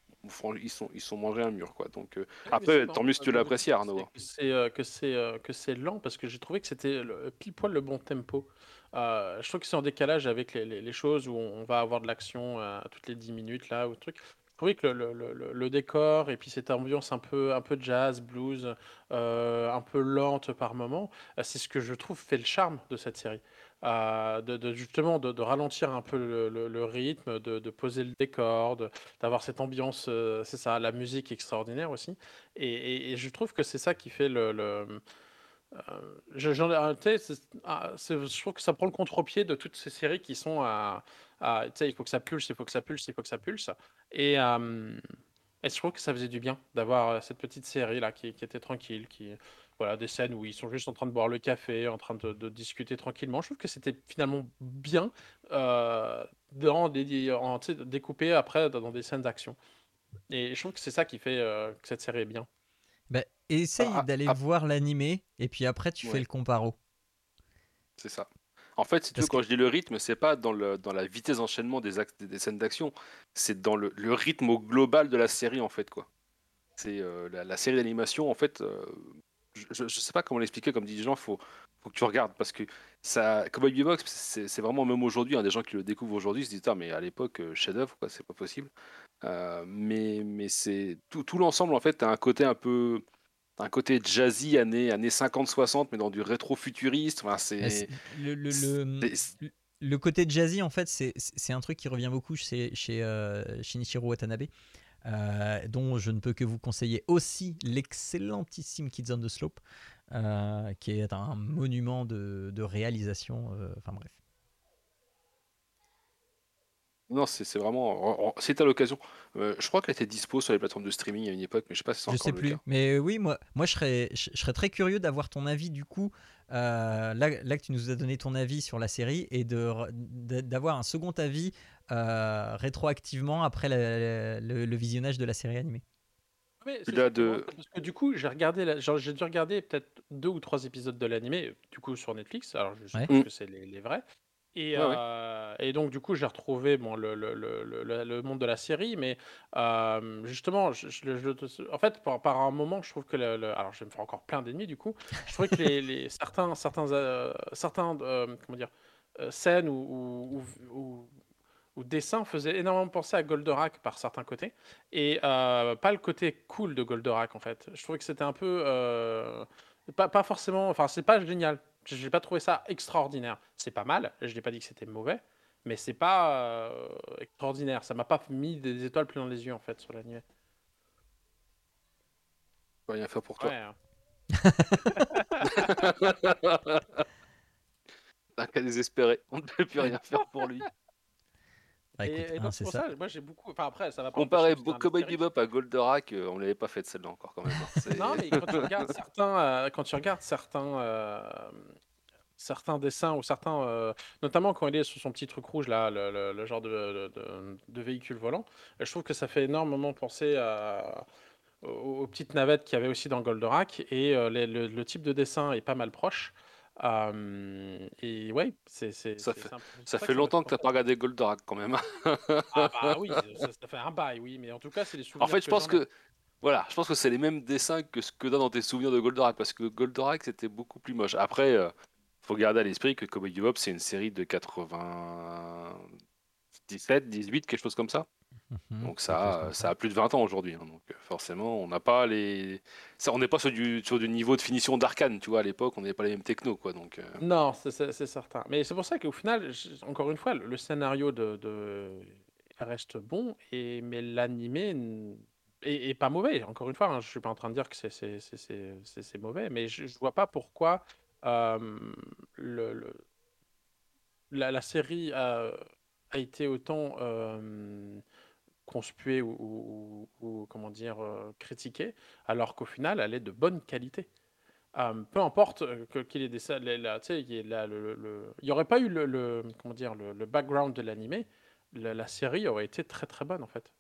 [SPEAKER 4] ils sont ils sont mangés un mur, quoi. Donc euh, après, tant mieux si tu l'apprécies, Arnaud.
[SPEAKER 5] c'est que C'est euh, que c'est euh, que c'est lent parce que j'ai trouvé que c'était le- pile poil le bon tempo. Euh, je trouve que c'est en décalage avec les, les- les choses où on va avoir de l'action euh, toutes les 10 minutes là ou truc. Que le, décor et puis cette ambiance un peu un peu jazz, blues, euh, un peu lente par moment, euh, c'est ce que je trouve fait le charme de cette série. Euh, de, justement de, ralentir un peu le, rythme, de, poser le décor, d'avoir cette ambiance, c'est ça, la musique extraordinaire aussi. Et, je trouve que c'est ça qui fait le. le- euh, je, ah, ah, je trouve que ça prend le contre-pied de toutes ces séries qui sont à. À, tu sais, il faut que ça pulse, il faut que ça pulse, il faut que ça pulse. Et, euh, et je trouve que ça faisait du bien d'avoir cette petite série là qui, qui était tranquille, qui. Voilà, des scènes où ils sont juste en train de boire le café, en train de, de discuter tranquillement. Je trouve que c'était finalement bien euh, dans des, en, tu sais, découpé après dans des scènes d'action. Et je trouve que c'est ça qui fait euh, que cette série est bien.
[SPEAKER 3] Bah, essaye
[SPEAKER 4] Ah,
[SPEAKER 3] d'aller
[SPEAKER 4] ah.
[SPEAKER 3] voir l'animé et puis après tu
[SPEAKER 4] Ouais.
[SPEAKER 3] fais le comparo.
[SPEAKER 4] C'est ça. En fait, si tu veux,
[SPEAKER 3] Parce
[SPEAKER 4] quand je dis le rythme, c'est pas dans, le, dans la vitesse d'enchaînement des, actes, des scènes d'action, c'est dans le, le rythme au global de la série, en fait, quoi. C'est euh, la, la série d'animation, en fait, euh, je, je sais pas comment l'expliquer, comme dit les gens, faut, faut que tu regardes, parce que ça, Cowboy Bebop, c'est vraiment, même aujourd'hui, hein, des gens qui le découvrent aujourd'hui se disent, ah, mais à l'époque, euh, chef-d'œuvre, quoi, c'est pas possible. Euh, mais mais c'est tout, tout l'ensemble, en fait, a un côté un peu un côté jazzy années, années 50-60, mais dans du rétro-futuriste. Enfin, c'est
[SPEAKER 3] le, le- le-
[SPEAKER 4] c'est-
[SPEAKER 3] le côté jazzy, en fait, c'est- c'est un truc qui revient beaucoup chez, chez euh, Shinichiro Watanabe, euh, dont je ne peux que vous conseiller aussi l'excellentissime Kids on the Slope, euh, qui est un monument de, de réalisation. Enfin bref.
[SPEAKER 4] Non, c'est c'est vraiment. Si t'as l'occasion, euh, je crois qu'elle était dispo sur les plateformes de streaming à une époque, mais je sais pas si c'est
[SPEAKER 3] Je
[SPEAKER 4] encore
[SPEAKER 3] sais
[SPEAKER 4] le
[SPEAKER 3] plus.
[SPEAKER 4] cas.
[SPEAKER 3] Mais oui, moi, moi je, serais, je, je serais très curieux d'avoir ton avis du coup. euh, là, là que tu nous as donné ton avis sur la série et de re- de- d'avoir un second avis euh, rétroactivement après la- le, le visionnage de la série animée.
[SPEAKER 5] Mais
[SPEAKER 4] Il
[SPEAKER 5] c'est
[SPEAKER 4] a
[SPEAKER 5] surtout
[SPEAKER 4] de-
[SPEAKER 5] Parce que du coup, j'ai regardé, la- genre, j'ai dû regarder peut-être deux ou trois épisodes de l'animé, du coup sur Netflix. Alors je suppose
[SPEAKER 4] Mm.
[SPEAKER 5] que c'est les, les vrais. Et,
[SPEAKER 4] Ouais, ouais.
[SPEAKER 5] euh, et donc du coup, j'ai retrouvé bon, le, le, le, le- monde de la série, mais euh, justement, je, je- je- en fait, par, par un moment, je trouve que alors je vais me faire encore plein d'ennemis du coup. Je trouvais que les, les- certains certains euh, certains comment dire scènes ou, ou, dessins faisaient énormément penser à Goldorak par certains côtés et euh, pas le côté cool de Goldorak en fait. Je trouvais que c'était un peu euh, pas, pas forcément, enfin c'est pas génial. Je n'ai pas trouvé ça extraordinaire. C'est pas mal. Je n'ai pas dit que c'était mauvais, mais c'est pas euh, extraordinaire. Ça m'a pas mis des étoiles plein les yeux en fait sur l'anime.
[SPEAKER 4] Rien faire pour toi.
[SPEAKER 5] Ouais, hein.
[SPEAKER 4] Un cas désespéré, on ne peut plus rien faire pour lui.
[SPEAKER 3] Bah,
[SPEAKER 5] Et,
[SPEAKER 3] écoute,
[SPEAKER 5] et
[SPEAKER 3] hein,
[SPEAKER 5] donc
[SPEAKER 3] c'est
[SPEAKER 5] pour
[SPEAKER 3] ça.
[SPEAKER 5] ça, moi j'ai beaucoup. Enfin après, ça va pas.
[SPEAKER 4] Comparer Cowboy. Bebop à Goldorak, euh, on l'avait pas fait celle-là encore quand même. hein.
[SPEAKER 5] Non, mais quand tu regardes certains, euh, quand tu regardes certains, euh, certains dessins ou certains, euh, notamment quand il est sur son petit truc rouge là, le, le- le genre de, de- de- de véhicule volant, je trouve que ça fait énormément penser à- aux, aux petites navettes qu'il y avait aussi dans Goldorak et euh, les- le, le type de dessin est pas mal proche. Euh, et ouais, c'est
[SPEAKER 4] Ça fait- Ça longtemps que t'as pas regardé Goldorak quand même.
[SPEAKER 5] Ah bah oui, ça, ça fait un bail, oui, mais en tout cas c'est les souvenirs.
[SPEAKER 4] En fait, je pense que voilà, je pense que c'est les mêmes dessins que ce que t'as dans tes souvenirs de Goldorak, parce que Goldorak c'était beaucoup plus moche. Après, euh, faut garder à l'esprit que Cowboy Bebop c'est une série de 97, 18, quelque chose comme ça.
[SPEAKER 3] Mhm,
[SPEAKER 4] Donc ça,
[SPEAKER 3] comme
[SPEAKER 4] ça a plus de 20 ans aujourd'hui. hein. Donc euh, forcément, on n'a pas les, ça, on n'est pas sur du sur du niveau de finition d'Arkane, tu vois. À l'époque, on n'avait pas les mêmes technos, quoi. Donc euh,
[SPEAKER 5] Non, c'est- certain. Mais c'est pour ça qu'au final, encore une fois, le, le scénario de, de- reste bon, et, mais l'animé est, est pas mauvais. Encore une fois, hein, je suis pas en train de dire que c'est mauvais, mais je, je vois pas pourquoi euh, le, le- la, la série a, a été autant euh, conspuée ou, ou- comment dire euh, critiquée, alors qu'au final, elle est de bonne qualité. Peu importe qu'il ait des salles, il y aurait pas eu le, comment dire le, background de l'animé, la, série aurait été très très bonne en fait.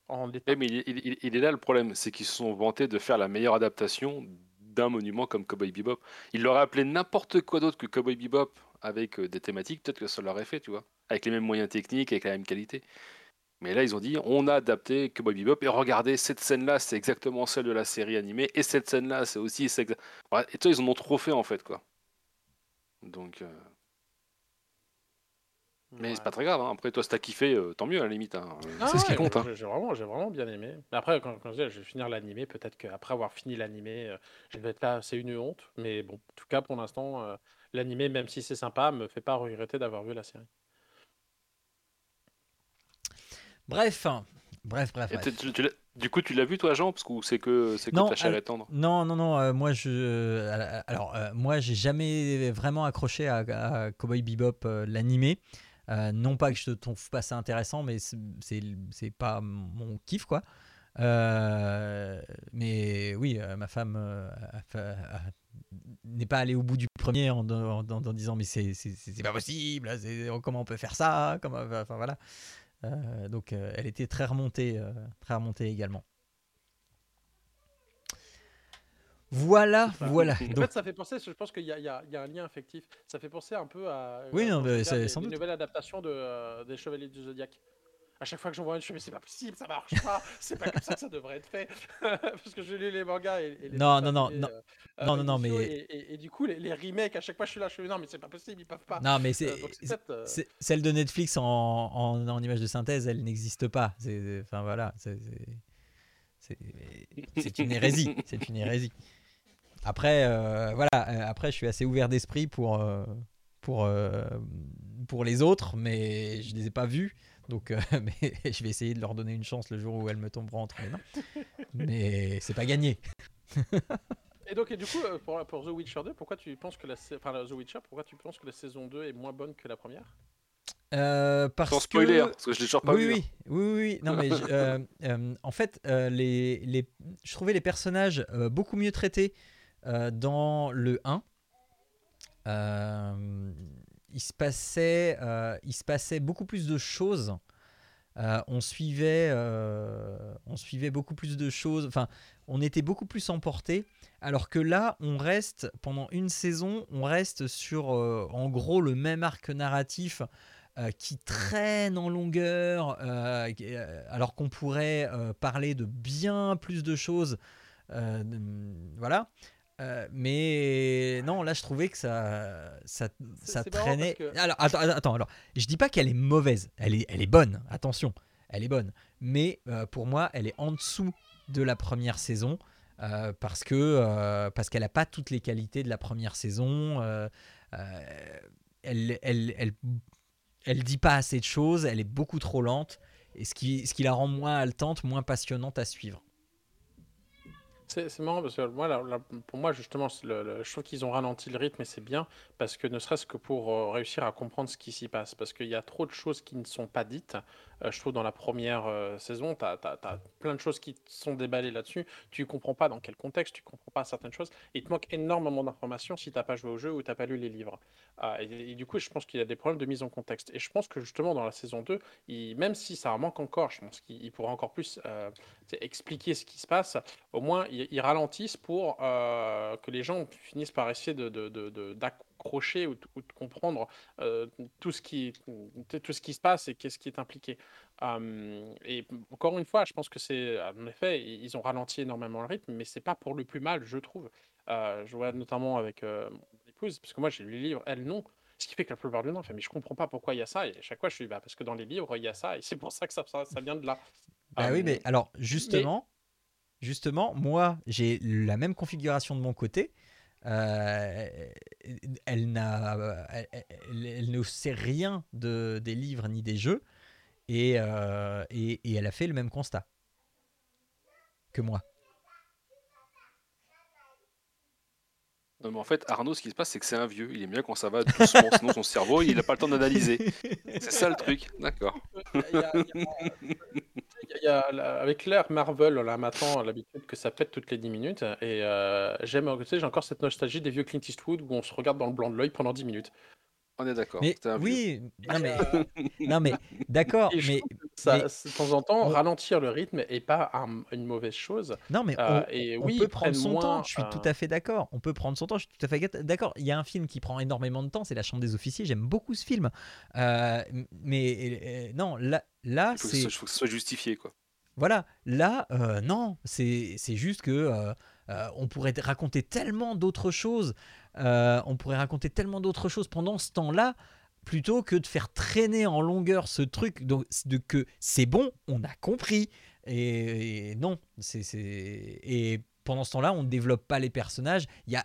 [SPEAKER 4] Eh, mais il, il est- là le problème, c'est qu'ils se sont vantés de faire la meilleure adaptation d'un monument comme Cowboy Bebop. Ils l'auraient appelé n'importe quoi d'autre que Cowboy Bebop avec des thématiques, peut-être que ça l'aurait fait, tu vois, avec les mêmes moyens techniques, avec la même qualité. Mais là, ils ont dit, on a adapté Cowboy Bebop et regardez, cette scène-là, c'est exactement celle de la série animée, et cette scène-là, c'est aussi... exa- Ouais, et toi, ils en ont trop fait, en fait, quoi. Donc... euh, Mais c'est pas très grave, hein. après, toi, si t'as kiffé, euh, tant mieux, à la limite. hein.
[SPEAKER 5] Ah
[SPEAKER 4] C'est ce qui
[SPEAKER 5] ouais,
[SPEAKER 4] compte. hein.
[SPEAKER 5] J'ai vraiment, vraiment bien aimé. Mais après, quand, quand je dis, je vais finir l'animé, peut-être qu'après avoir fini l'animé, euh, je vais être là, c'est une honte. Mais bon, en tout cas, pour l'instant, l'animé, même si c'est sympa, me fait pas regretter d'avoir vu la série.
[SPEAKER 3] Bref, bref, bref. Bref.
[SPEAKER 4] tu- tu du coup, tu l'as vu, toi, Jean Parce que c'est que, c'est que
[SPEAKER 3] Non,
[SPEAKER 4] ta chair
[SPEAKER 3] al-
[SPEAKER 4] est tendre
[SPEAKER 3] Non, non, non. euh, moi, je, euh, alors, euh, moi, j'ai jamais vraiment accroché à, à Cowboy Bebop euh, l'animé. Euh, non pas que je trouve pas ça intéressant, mais c'est- pas mon kiff, quoi. Euh, mais oui, euh, ma femme euh, n'est pas allée au bout du premier en, en- en- en disant mais c'est pas possible, comment on peut faire ça, comment, enfin voilà. Euh, donc euh, elle était très remontée, euh, très remontée également. Voilà, voilà.
[SPEAKER 5] En
[SPEAKER 3] Donc,
[SPEAKER 5] fait, ça fait penser, je pense qu'il y, a- y y un lien affectif. Ça fait penser un peu à.
[SPEAKER 3] Oui, non, mais sans doute.
[SPEAKER 5] de, euh, des Chevaliers du Zodiaque. À chaque fois que j'en vois une, je me dis, mais c'est pas possible, ça marche pas, c'est pas comme ça que ça devrait être fait. Parce que j'ai lu les mangas et, et les
[SPEAKER 3] Non, non, non, non.
[SPEAKER 5] euh,
[SPEAKER 3] Non, non, mais-
[SPEAKER 5] Et, du coup, les, les remakes, à chaque fois, je suis là, je suis non, mais c'est pas possible, ils peuvent pas.
[SPEAKER 3] non, mais
[SPEAKER 5] Euh,
[SPEAKER 3] c'est
[SPEAKER 5] euh,
[SPEAKER 3] c'est- celle de Netflix en, en, en image de synthèse, elle n'existe pas. Enfin voilà, c'est une hérésie. C'est une hérésie. Après, euh, voilà. euh, Après, je suis assez ouvert d'esprit pour euh, pour euh, pour les autres, mais je les ai pas vus. Donc, euh, mais je vais essayer de leur donner une chance le jour où elles me tomberont entre les mains. Mais c'est pas gagné.
[SPEAKER 5] Et donc, et du coup, euh, pour, pour The Witcher 2, pourquoi tu penses que la, enfin, The Witcher, pourquoi tu penses que la saison 2 est moins bonne que la première?
[SPEAKER 3] Euh, parce
[SPEAKER 4] Sans spoiler,
[SPEAKER 3] que...
[SPEAKER 4] hein, parce que je l'ai toujours pas
[SPEAKER 3] oui,
[SPEAKER 4] vu.
[SPEAKER 3] oui, oui, oui, oui. Non, mais je- euh, euh, en fait, euh, les, les, je trouvais les personnages euh, beaucoup mieux traités euh, dans le 1. Il, se passait, euh, il se passait beaucoup plus de choses. Euh, on, suivait, euh, on suivait beaucoup plus de choses. Enfin, on était beaucoup plus emporté. Alors que là, on reste, pendant une saison, on reste sur, en gros, le même arc narratif qui traîne en longueur, alors qu'on pourrait parler de bien plus de choses. voilà. Euh, mais non, là, je trouvais que ça, ça, ça traînait.
[SPEAKER 5] que-
[SPEAKER 3] Alors, attends, attends, alors, je dis pas qu'elle est mauvaise, elle est, elle est bonne, attention, elle est bonne. Mais euh, pour moi, elle est en dessous de la première saison euh, parce que parce qu'elle n'a pas toutes les qualités de la première saison. elle, elle, elle, elle dit pas assez de choses, elle est beaucoup trop lente, et ce qui, ce qui la rend moins haletante, moins passionnante à suivre.
[SPEAKER 5] C'est marrant parce que pour moi, justement, le- le- je trouve qu'ils ont ralenti le rythme et c'est bien parce que ne serait-ce que pour euh, réussir à comprendre ce qui s'y passe. Parce qu'il y a trop de choses qui ne sont pas dites. Euh, je trouve dans la première euh, saison, tu as, plein de choses qui sont déballées là-dessus. Tu comprends pas dans quel contexte, tu comprends pas certaines choses. Il te manque énormément d'informations si tu n'as pas joué au jeu ou tu n'as pas lu les livres. Ah, et, du coup, je pense qu'il y a des problèmes de mise en contexte. Et je pense que justement, dans la saison 2, il- même si ça en manque encore, je pense qu'il il pourra encore plus euh, expliquer ce qui se passe au moins ils, ralentissent pour que les gens finissent par essayer de- de- d'accrocher ou, de- ou de comprendre euh, tout, ce qui, tout ce qui se passe et qu'est-ce qui est impliqué. Euh, et encore une fois, je pense que c'est, en effet, ils ont ralenti énormément le rythme, mais c'est pas pour le plus mal, je trouve. Euh, je vois notamment avec euh, mon épouse, parce que moi j'ai lu les livres, elle non. Ce qui fait que la plupart du temps, fait, mais je comprends pas pourquoi il y a ça. Et à chaque fois, je suis, bah, parce que dans les livres, il y a ça, et c'est pour ça que ça, ça, ça vient de là.
[SPEAKER 3] Bah oui, mais alors justement, justement, moi j'ai la même configuration de mon côté. Euh, elle, n'a, elle, ne sait rien de, des livres ni des jeux et, euh, elle a fait le même constat que moi.
[SPEAKER 4] Non, mais en fait, Arnaud, ce qui se passe, c'est que c'est un vieux. Il aime bien quand ça va doucement, sinon son cerveau, il n'a pas le temps d'analyser. C'est ça le truc. D'accord.
[SPEAKER 5] A- a- a- avec l'ère Marvel, là maintenant, l'habitude que ça pète toutes les 10 minutes. Et euh, j'aime, tu sais, j'ai encore cette nostalgie des vieux Clint Eastwood où on se regarde dans le blanc de l'œil pendant 10 minutes.
[SPEAKER 4] On est d'accord.
[SPEAKER 3] Mais oui, non mais, non mais d'accord, mais
[SPEAKER 5] ça,
[SPEAKER 3] mais-
[SPEAKER 5] c'est de temps en temps,
[SPEAKER 3] on-
[SPEAKER 5] ralentir le rythme est pas un- une mauvaise chose.
[SPEAKER 3] non mais
[SPEAKER 5] Euh,
[SPEAKER 3] on,
[SPEAKER 5] et
[SPEAKER 3] on
[SPEAKER 5] oui,
[SPEAKER 3] peut prendre son
[SPEAKER 5] moins,
[SPEAKER 3] temps. Je suis
[SPEAKER 5] euh,
[SPEAKER 3] tout à fait d'accord. On peut prendre son temps. Je suis tout à fait d'accord. Il y a un film qui prend énormément de temps, c'est La Chambre des officiers. J'aime beaucoup ce film. Euh, mais euh, non, là, là
[SPEAKER 4] Il faut que,
[SPEAKER 3] c'est
[SPEAKER 4] ce soit, faut que ce soit justifié, quoi.
[SPEAKER 3] Voilà, là, euh, non, c'est c'est juste que euh, euh, on pourrait raconter tellement d'autres choses, euh, on pourrait raconter tellement d'autres choses pendant ce temps-là, plutôt que de faire traîner en longueur ce truc, donc de que c'est bon, on a compris, et, non, c'est et pendant ce temps-là, on ne développe pas les personnages. Il y a,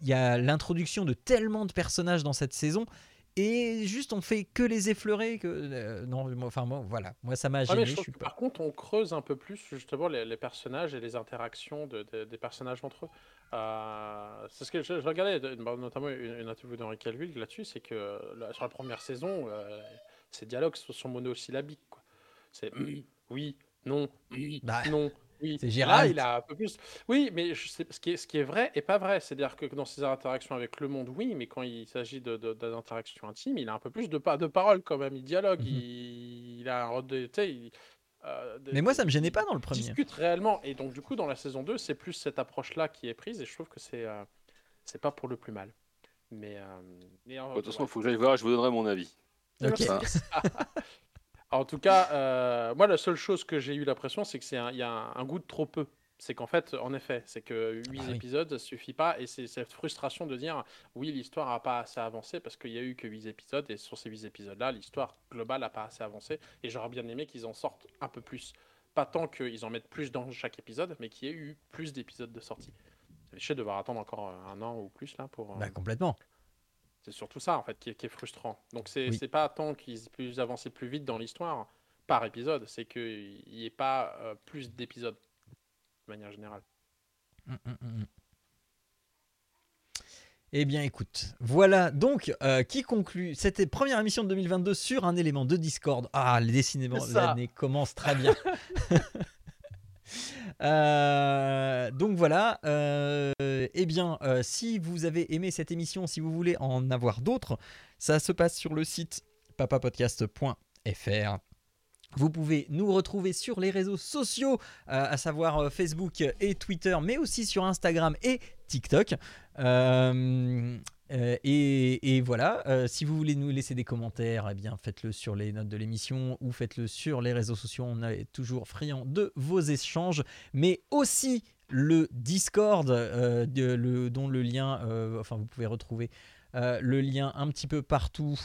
[SPEAKER 3] il y a l'introduction de tellement de personnages dans cette saison. Et juste on fait que les effleurer que euh, non moi- enfin moi voilà moi ça m'a
[SPEAKER 5] Ouais,
[SPEAKER 3] gêné
[SPEAKER 5] mais je
[SPEAKER 3] je
[SPEAKER 5] trouve
[SPEAKER 3] suis
[SPEAKER 5] que
[SPEAKER 3] pas
[SPEAKER 5] par contre, on creuse un peu plus justement les, les personnages et les interactions de- de- des personnages entre eux. Euh, c'est ce que je, je regardais, bah, notamment une, une interview d'Henri Calville là-dessus, c'est que euh, sur la première saison, euh, ces dialogues sont, sont monosyllabiques. quoi. C'est oui, non,
[SPEAKER 3] Bah,
[SPEAKER 5] non, oui.
[SPEAKER 3] c'est
[SPEAKER 5] Là,
[SPEAKER 3] Gérald.
[SPEAKER 5] il a un peu plus. Oui, mais je sais- ce, qui est, ce qui est vrai et pas vrai, c'est-à-dire que dans ses interactions avec le monde, oui, mais quand il s'agit de, de- d'interactions intimes, il a un peu plus de, pa- de paroles quand même. Il dialogue,
[SPEAKER 3] Mhm.
[SPEAKER 5] il, il a un il- euh, de-
[SPEAKER 3] Mais moi, ça me gênait pas dans le premier.
[SPEAKER 5] discute réellement. Et donc, du coup, dans la saison 2, c'est plus cette approche-là qui est prise. Et je trouve que c'est euh, c'est pas pour le plus mal. Mais. euh, mais,
[SPEAKER 4] de toute façon, il faut que j'aille voir, je vous donnerai mon avis.
[SPEAKER 3] Ok.
[SPEAKER 5] En tout cas, euh, moi, la seule chose que j'ai eu l'impression, c'est qu'il y a un, un goût de trop peu. C'est qu'en fait, en effet, c'est que 8
[SPEAKER 3] bah oui.
[SPEAKER 5] épisodes, ça suffit pas. Et c'est cette frustration de dire, oui, l'histoire n'a pas assez avancé parce qu'il y a eu que 8 épisodes. Et sur ces 8 épisodes-là, l'histoire globale n'a pas assez avancé. Et j'aurais bien aimé qu'ils en sortent un peu plus. Pas tant qu'ils en mettent plus dans chaque épisode, mais qu'il y ait eu plus d'épisodes de sortie. Chier de devoir attendre encore euh, un an ou plus là pour. euh,
[SPEAKER 3] Bah, complètement.
[SPEAKER 5] C'est surtout ça en fait qui est, qui est frustrant. Donc c'est
[SPEAKER 3] Oui.
[SPEAKER 5] pas tant qu'ils puissent avancer plus vite dans l'histoire par épisode, c'est qu'il n'y ait pas euh, plus d'épisodes de manière générale.
[SPEAKER 3] Mm, mm, mm. Eh bien, écoute, voilà donc euh, qui conclut cette première émission de 2022 sur un élément de Discord. Ah, le décidément, l'année commence très bien. Euh, donc voilà, euh, eh bien, euh, si vous avez aimé cette émission, si vous voulez en avoir d'autres, ça se passe sur le site papapodcast.fr. Vous pouvez nous retrouver sur les réseaux sociaux, à savoir Facebook et Twitter, mais aussi sur Instagram et TikTok. Euh, et, voilà, euh, si vous voulez nous laisser des commentaires, eh bien faites-le sur les notes de l'émission ou faites-le sur les réseaux sociaux. On est toujours friand de vos échanges, mais aussi le Discord, euh, dont le lien, enfin vous pouvez retrouver le lien un petit peu partout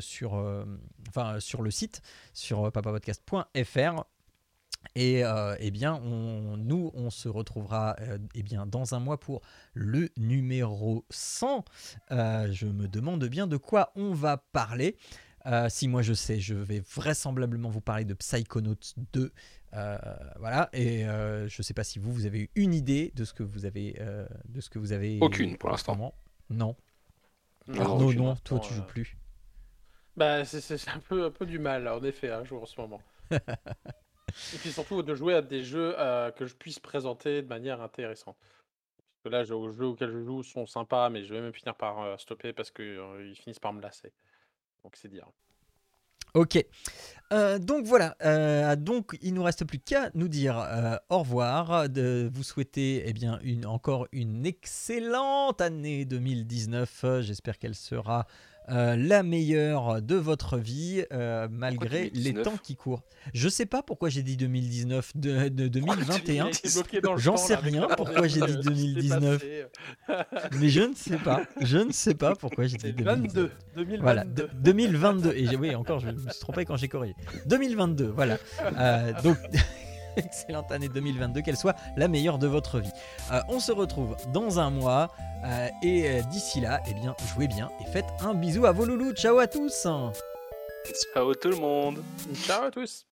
[SPEAKER 3] sur, enfin, sur le site, sur papapodcast.fr. Et euh, eh bien, on, nous, on se retrouvera euh, eh bien, dans un mois pour le numéro 100. Euh, je me demande bien de quoi on va parler. Euh, si moi je sais, je vais vraisemblablement vous parler de Psychonauts 2. Euh, voilà, et euh, je ne sais pas si vous, vous avez eu une idée de ce que vous avez, euh, de ce que vous avez.
[SPEAKER 4] Aucune, pour l'instant.
[SPEAKER 3] Non.
[SPEAKER 4] Non,
[SPEAKER 3] Arnaud, non, toi tu joues plus.
[SPEAKER 5] Bah, c'est- un peu, un peu du mal, là, en effet, à jouer en ce moment. Et puis surtout de jouer à des jeux euh, que je puisse présenter de manière intéressante. Parce que là, les jeux auxquels je joue sont sympas, mais je vais même finir par euh, stopper parce qu'ils finissent par me lasser. Donc c'est dire.
[SPEAKER 3] Ok. Euh, donc voilà. Euh, donc il nous reste plus qu'à nous dire euh, au revoir, de vous souhaiter eh bien encore une excellente année 2019. Euh, J'espère qu'elle sera euh, la meilleure de votre vie euh, malgré les
[SPEAKER 4] 2019?
[SPEAKER 3] temps qui courent. Je sais pas pourquoi j'ai dit 2019 de, de 2021.
[SPEAKER 5] Il est bloqué dans le
[SPEAKER 3] J'en sais rien pourquoi j'ai dit
[SPEAKER 5] pandémie, euh, tout s'est
[SPEAKER 3] 2019.
[SPEAKER 5] passé.
[SPEAKER 3] Mais je ne sais pas. Je ne sais pas pourquoi j'ai dit
[SPEAKER 5] C'est
[SPEAKER 3] 2019.
[SPEAKER 5] 22. 2022.
[SPEAKER 3] Voilà, de- 2022. Et oui, encore, je me suis trompé quand j'ai corrigé. 2022, voilà. Euh, donc, excellente année 2022, qu'elle soit la meilleure de votre vie. Euh, on se retrouve dans un mois. euh, et euh, d'ici là, eh bien, jouez bien et faites un bisou à vos loulous. Ciao à tous
[SPEAKER 4] Ciao tout le monde
[SPEAKER 5] Ciao à tous.